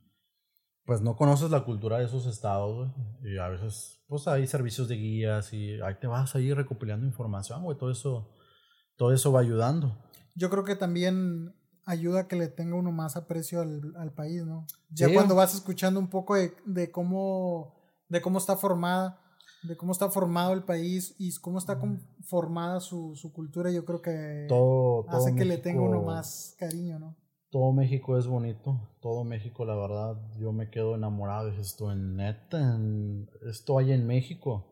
Pues no conoces la cultura de esos estados, y a veces, pues hay servicios de guías y ahí te vas ahí recopilando información, güey, todo eso, todo eso va ayudando. Yo creo que también ayuda a que le tenga uno más aprecio al, al país, ¿no? Ya cuando vas escuchando un poco de, de, cómo, de cómo está formada, de cómo está formado el país y cómo está formada su, su cultura, yo creo que hace que le tenga uno más cariño, ¿no? Todo México es bonito, todo México, la verdad, yo me quedo enamorado, de esto en neta, esto hay en México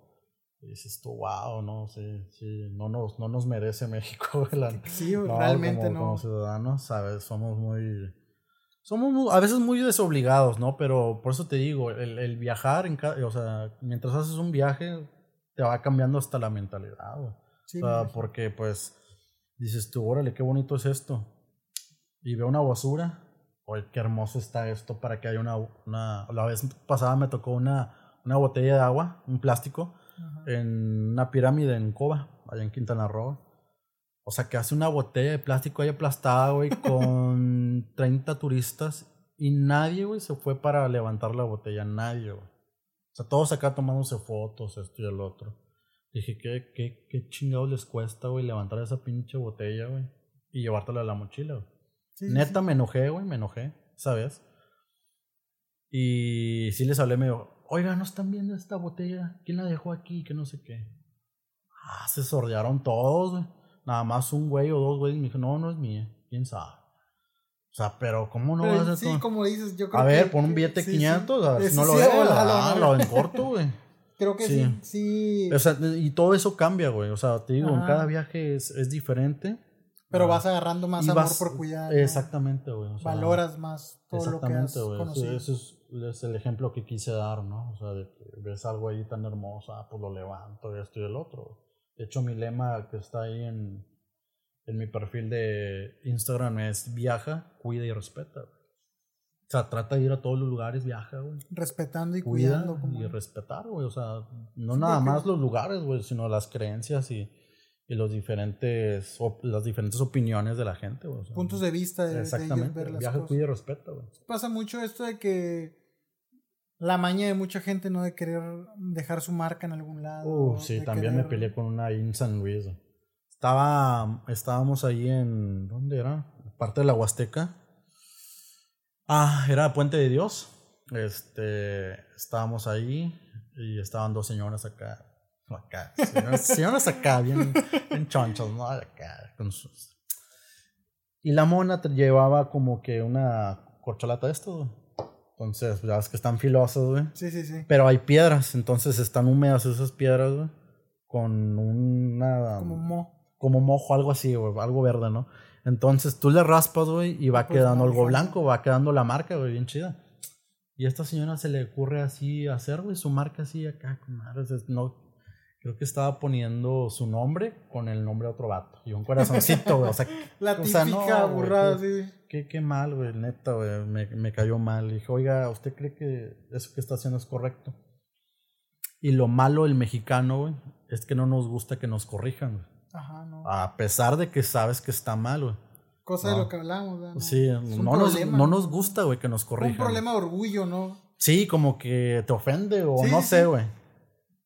y dices esto wow, ¿no? Sí, sí, no nos, no nos merece México. sí, realmente no. Como ciudadanos, ¿sabes? Somos muy... Somos a veces muy desobligados, ¿no? Pero por eso te digo, el, el viajar, en o sea, mientras haces un viaje, te va cambiando hasta la mentalidad, Sí, o sea, me imagino. porque pues dices tú, órale, qué bonito es esto. Y veo una basura. Oye, qué hermoso está esto para que haya una, una... La vez pasada me tocó una, una botella de agua, un plástico, Ajá. en una pirámide en Coba, allá en Quintana Roo. O sea, que hace una botella de plástico ahí aplastada, güey, con 30 turistas y nadie, güey, se fue para levantar la botella, nadie, güey. O sea, todos acá tomándose fotos, esto y el otro. Dije, ¿qué, qué, qué chingados les cuesta, güey, levantar esa pinche botella, güey? Y llevártela a la mochila, güey. Sí, Neta, sí. me enojé, güey, me enojé, ¿sabes? Y sí les hablé, me dijo, oiga, ¿no están viendo esta botella? ¿Quién la dejó aquí? Que no sé qué. Ah, se sordearon todos, güey. Nada más un güey o dos güeyes me dijo, no, no es mía, quién sabe. O sea, pero ¿cómo no Pero vas a sí, como dices, yo creo A ver, que- pon un billete sí, 500, sí. a ver Eh, si no lo veo, ah, lo en corto, güey. Creo que Sí. sí. O sea, y todo eso cambia, güey. O sea, te digo, en cada viaje es, es diferente. pero Ah, vas agarrando más amor vas- por cuidar. Exactamente, güey. o sea, Valoras más todo lo que has conocido. ese es, es el ejemplo que quise dar, ¿no? O sea, de que ves algo ahí tan hermoso, ah, pues lo levanto, esto y el otro. De hecho, mi lema que está ahí en, en mi perfil de Instagram es viaja, cuida y respeta. O sea, trata de ir a todos los lugares, viaja, güey. Respetando y Cuida cuidando. Como... y respetar, güey. O sea, no Sí, nada más los lugares, güey, sino las creencias y, y los diferentes, op- las diferentes opiniones de la gente, güey. o sea, puntos de vista de, de ellos Exactamente. ver las Viaja, cosas. cuida y respeta, güey. Pasa mucho esto de que la maña de mucha gente no de querer dejar su marca en algún lado. Uh, sí, también me peleé con una ahí en San Luis. Estaba, estábamos ahí en, ¿dónde era? Parte de la Huasteca. Ah, era Puente de Dios. Este, estábamos ahí y estaban dos señoras acá. Acá, señoras, señoras acá, bien, bien chonchas, ¿no? Acá, con sus... Y la mona te llevaba como que una corcholata de esto. Entonces, ya ves que están filosas, güey. Sí, sí, sí. Pero hay piedras, entonces están húmedas esas piedras, güey. Con una. Como mo. como mojo, algo así, güey. Algo verde, ¿no? Entonces tú le raspas, güey, y va Pues, quedando algo blanco, va quedando la marca, güey, bien chida. Y a esta señora se le ocurre así hacer, güey, su marca así acá, con madres, es- no. Creo que estaba poniendo su nombre con el nombre de otro vato. Y un corazoncito, güey. O sea, La o sea, típica no, burrada, sí. Qué, qué mal, güey, neta, güey, me, me cayó mal. Dije, oiga, ¿usted cree que eso que está haciendo es correcto? Y lo malo del mexicano, güey, es que no nos gusta que nos corrijan, güey. Ajá, no. A pesar de que sabes que está mal, güey. Cosa de lo que hablamos, ¿verdad? No. Sí, un no nos, no nos gusta, güey, que nos Un corrijan. problema de orgullo, ¿no? Sí, como que te ofende o Sí, no sí. sé, güey.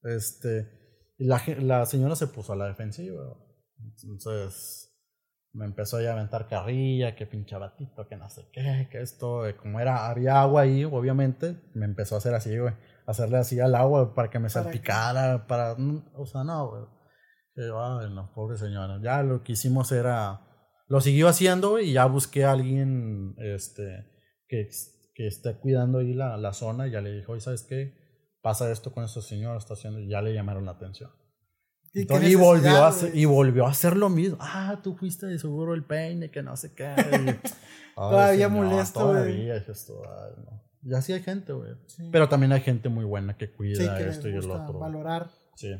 Este, y la, la señora se puso a la defensiva. Entonces me empezó a aventar carrilla, que pinche batito, que no sé qué, que esto, como era, había agua ahí, obviamente, me empezó a hacer así, güey. Hacerle así al agua para que me ¿Para qué? salpicara, para, mm, o sea, no, güey. Ay, no, pobre señora. Ya lo que hicimos era, lo siguió haciendo, güey, y ya busqué a alguien, este, que, que esté cuidando ahí la, la zona, y ya le dijo, oye, ¿sabes qué? Pasa esto con esta señora, está haciendo, ya le llamaron la atención. Y, Entonces, y volvió, a hacer, y volvió a hacer lo mismo. Ah, tú fuiste de seguro el peine, que no sé qué. Todavía molesto, güey. Todavía, dije esto, ay, no. Y así hay gente, güey. Sí. Pero también hay gente muy buena que cuida Sí, que les esto y el gusta otro. valorar. Sí.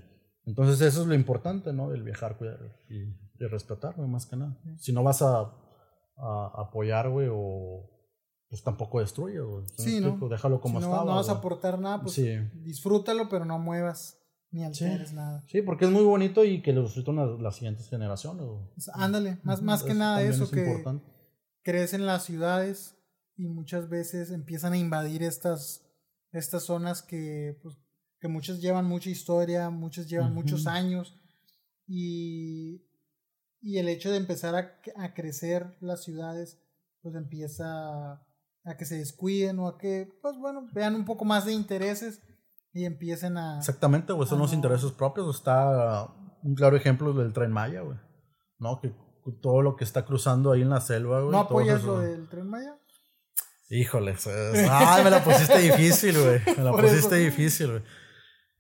Entonces eso es lo importante, ¿no? El viajar, cuidar y, y respetar, güey, más que nada. Si no vas a, a apoyar, güey, o pues tampoco destruyes, güey. ¿Sí Sí. Déjalo como si no, estaba. no vas a aportar nada, pues Sí. disfrútalo, pero no muevas ni Sí. alteres nada. Sí, porque es muy bonito y que lo disfrutan las, las siguientes generaciones, güey. Pues, ándale, más, más que nada eso es que importante. crees en las ciudades y muchas veces empiezan a invadir estas, estas zonas que, pues, que muchas llevan mucha historia, muchas llevan muchos Ujú. años y, y el hecho de empezar a, a crecer las ciudades pues empieza a que se descuiden o a que pues bueno vean un poco más de intereses y empiecen a Exactamente, güey, son los no. intereses propios. Está un claro ejemplo del tren Maya, güey. ¿No? Que todo lo que está cruzando ahí en la selva, güey. no apoyas eso- lo del tren Maya Híjole, es- ay, me la pusiste difícil, güey. Me la Por pusiste eso. difícil, güey.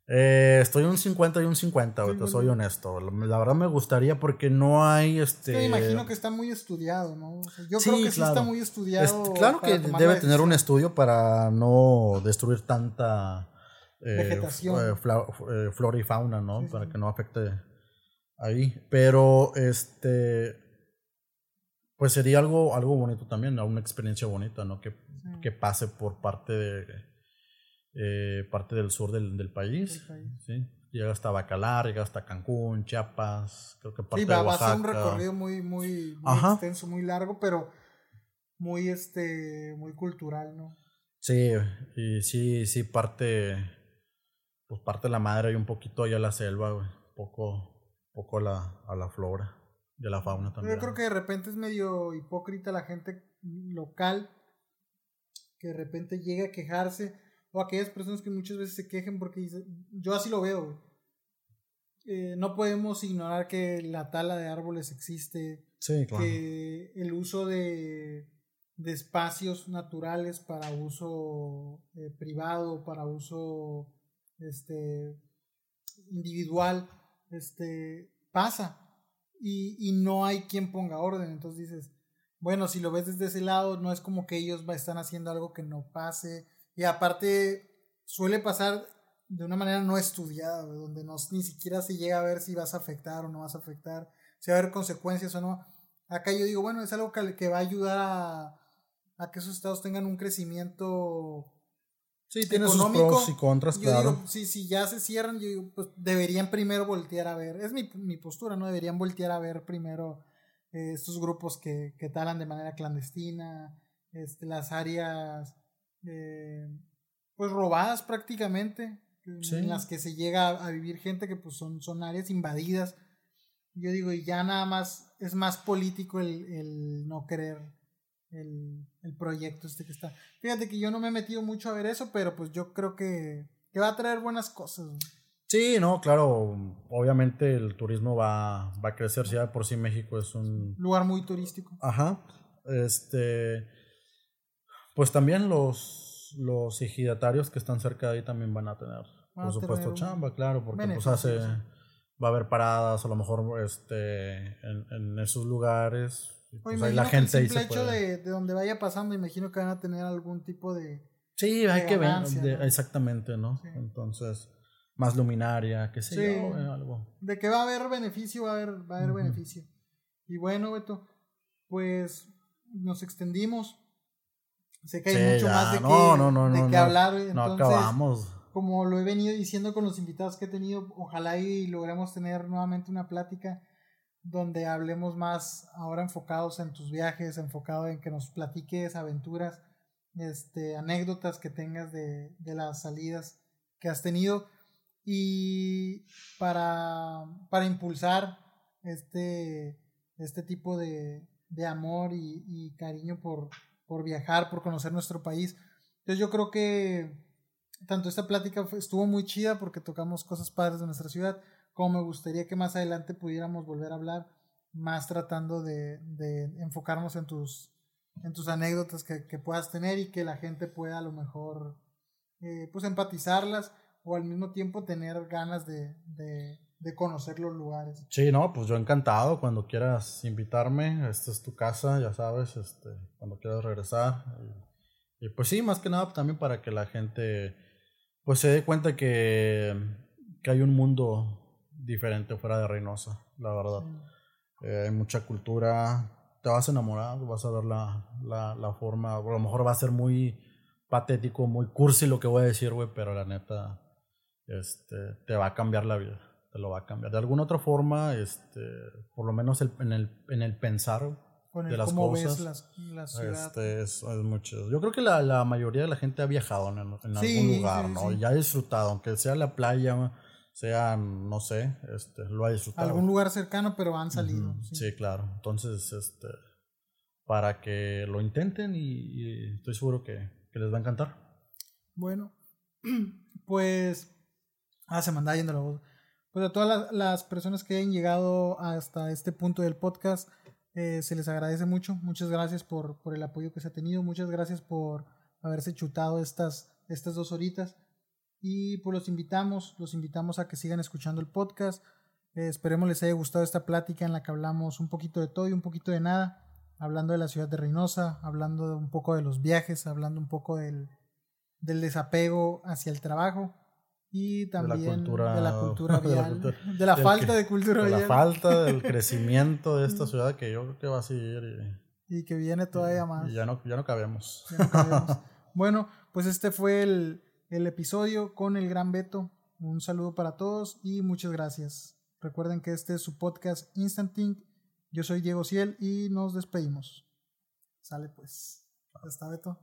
Eh, estoy un 50 y un 50, güey, Sí, te bueno. soy honesto. La verdad me gustaría porque no hay este. Es me imagino que está muy estudiado, ¿no? O sea, yo Sí, creo que sí claro. está muy Es- estudiado. claro para que debe tener un estudio para no destruir tanta eh, Vegetación. eh, flora y fauna, ¿no? Sí, para que no afecte ahí. Pero este pues sería algo, algo bonito también, una experiencia bonita, ¿no? Que, que pase por parte de eh, parte del sur del, del país. ¿sí? Llega hasta Bacalar, llega hasta Cancún, Chiapas, creo que parte sí, va, de Oaxaca. va a ser un recorrido muy, muy, muy extenso, muy largo, pero muy este muy cultural, ¿no? Sí, y sí, sí parte pues parte de la madre y un poquito allá a la selva, güey. Poco, poco a la, a la flora de la fauna también. Yo creo que de repente es medio hipócrita la gente local que de repente llega a quejarse o aquellas personas que muchas veces se quejen porque dice, yo así lo veo. Eh, no podemos ignorar que la tala de árboles existe, sí, claro. que el uso de, de espacios naturales para uso eh, privado, para uso este, individual, este, pasa y, y, no hay quien ponga orden. Entonces dices, bueno, si lo ves desde ese lado, no es como que ellos están haciendo algo que no pase. Y aparte, suele pasar de una manera no estudiada, donde no, ni siquiera se llega a ver si vas a afectar o no vas a afectar, si va a haber consecuencias o no. Acá yo digo, bueno, es algo que, que va a ayudar a, a que esos estados tengan un crecimiento Sí, tiene sus pros y contras, yo claro. Digo, si, si ya se cierran, yo digo, pues deberían primero voltear a ver. Es mi, mi postura, ¿no? Deberían voltear a ver primero eh, estos grupos que, que talan de manera clandestina, este, las áreas eh, pues robadas prácticamente, Sí. en las que se llega a, a vivir gente que pues son, son áreas invadidas. Yo digo, y ya nada más es más político el, el no querer el, el, proyecto este que está. Fíjate que yo no me he metido mucho a ver eso, pero pues yo creo que, que va a traer buenas cosas. Sí, no, claro, obviamente el turismo va, va a crecer, si ya por sí México es un lugar muy turístico. Ajá. Este pues también los los ejidatarios que están cerca de ahí también van a tener, Van por supuesto, chamba, claro, porque pues hace va a haber paradas, a lo mejor este en, en esos lugares pues, ahí imagino la que el gente simple se hecho de, de donde vaya pasando, imagino que van a tener algún tipo de... Sí, hay que ver, exactamente, ¿no? Sí. Entonces, más luminaria, qué sé Sí. yo, eh, algo. De que va a haber beneficio, va a haber, va a haber beneficio. Y bueno, Beto, pues nos extendimos. Sé que hay Sí, mucho ya, más de, no, no, no, no, no. hablar. No Entonces, acabamos. como lo he venido diciendo con los invitados que he tenido, ojalá y logremos tener nuevamente una plática donde hablemos más ahora enfocados en tus viajes, enfocado en que nos platiques aventuras, este, anécdotas que tengas de, de las salidas que has tenido y para, para impulsar este, este tipo de, de amor y, y cariño por, por viajar, por conocer nuestro país. Entonces yo creo que tanto esta plática estuvo muy chida porque tocamos cosas padres de nuestra ciudad, como me gustaría que más adelante pudiéramos volver a hablar, más tratando de, enfocarnos en tus, en tus anécdotas que, puedas tener y que la gente pueda a lo mejor eh, pues empatizarlas o al mismo tiempo tener ganas de, de conocer los lugares. Sí, no, pues yo encantado cuando quieras invitarme, esta es tu casa, ya sabes, este, cuando quieras regresar. Y, y pues sí, más que nada también para que la gente pues se dé cuenta que, que hay un mundo diferente fuera de Reynosa, la verdad. Eh, hay mucha cultura, te vas a enamorar, vas a ver la, la, la forma, a lo mejor va a ser muy patético, muy cursi lo que voy a decir, güey, pero la neta, este, te va a cambiar la vida, te lo va a cambiar. De alguna otra forma, este, por lo menos el- en, el, en el pensar Con de las cómo cosas, ves las- la ciudad. este, es, es muy chido. Yo creo que la, la mayoría de la gente ha viajado en, en Sí, algún lugar, sí, ¿no? sí. Y ha disfrutado, aunque sea la playa, sea, no sé, este, lo ha disfrutado. Algún lugar cercano, pero han salido. Sí. sí. claro. Entonces, este, para que lo intenten y, y estoy seguro que, que les va a encantar. Bueno, pues. Ah, se me anda yendo la voz. Pues a todas las, personas que hayan llegado hasta este punto del podcast, eh, se les agradece mucho. Muchas gracias por, por el apoyo que se ha tenido. Muchas gracias por haberse chutado estas, estas dos horitas. Y pues los invitamos, los invitamos a que sigan escuchando el podcast. Eh, esperemos les haya gustado esta plática en la que hablamos un poquito de todo y un poquito de nada. Hablando de la ciudad de Reynosa, hablando de un poco de los viajes, hablando un poco del, del desapego hacia el trabajo y también de la cultura, de la cultura de la vial, cultura- de la falta que- de cultura de la falta del crecimiento de esta ciudad que yo creo que va a seguir y, y que viene todavía más. y ya no ya no cabemos. Ya no cabemos. bueno, pues este fue el, el episodio con el gran Beto. Un saludo para todos y muchas gracias. Recuerden que este es su podcast Instant Think. Yo soy Diego Ciel y nos despedimos. Sale pues. Ya está Beto.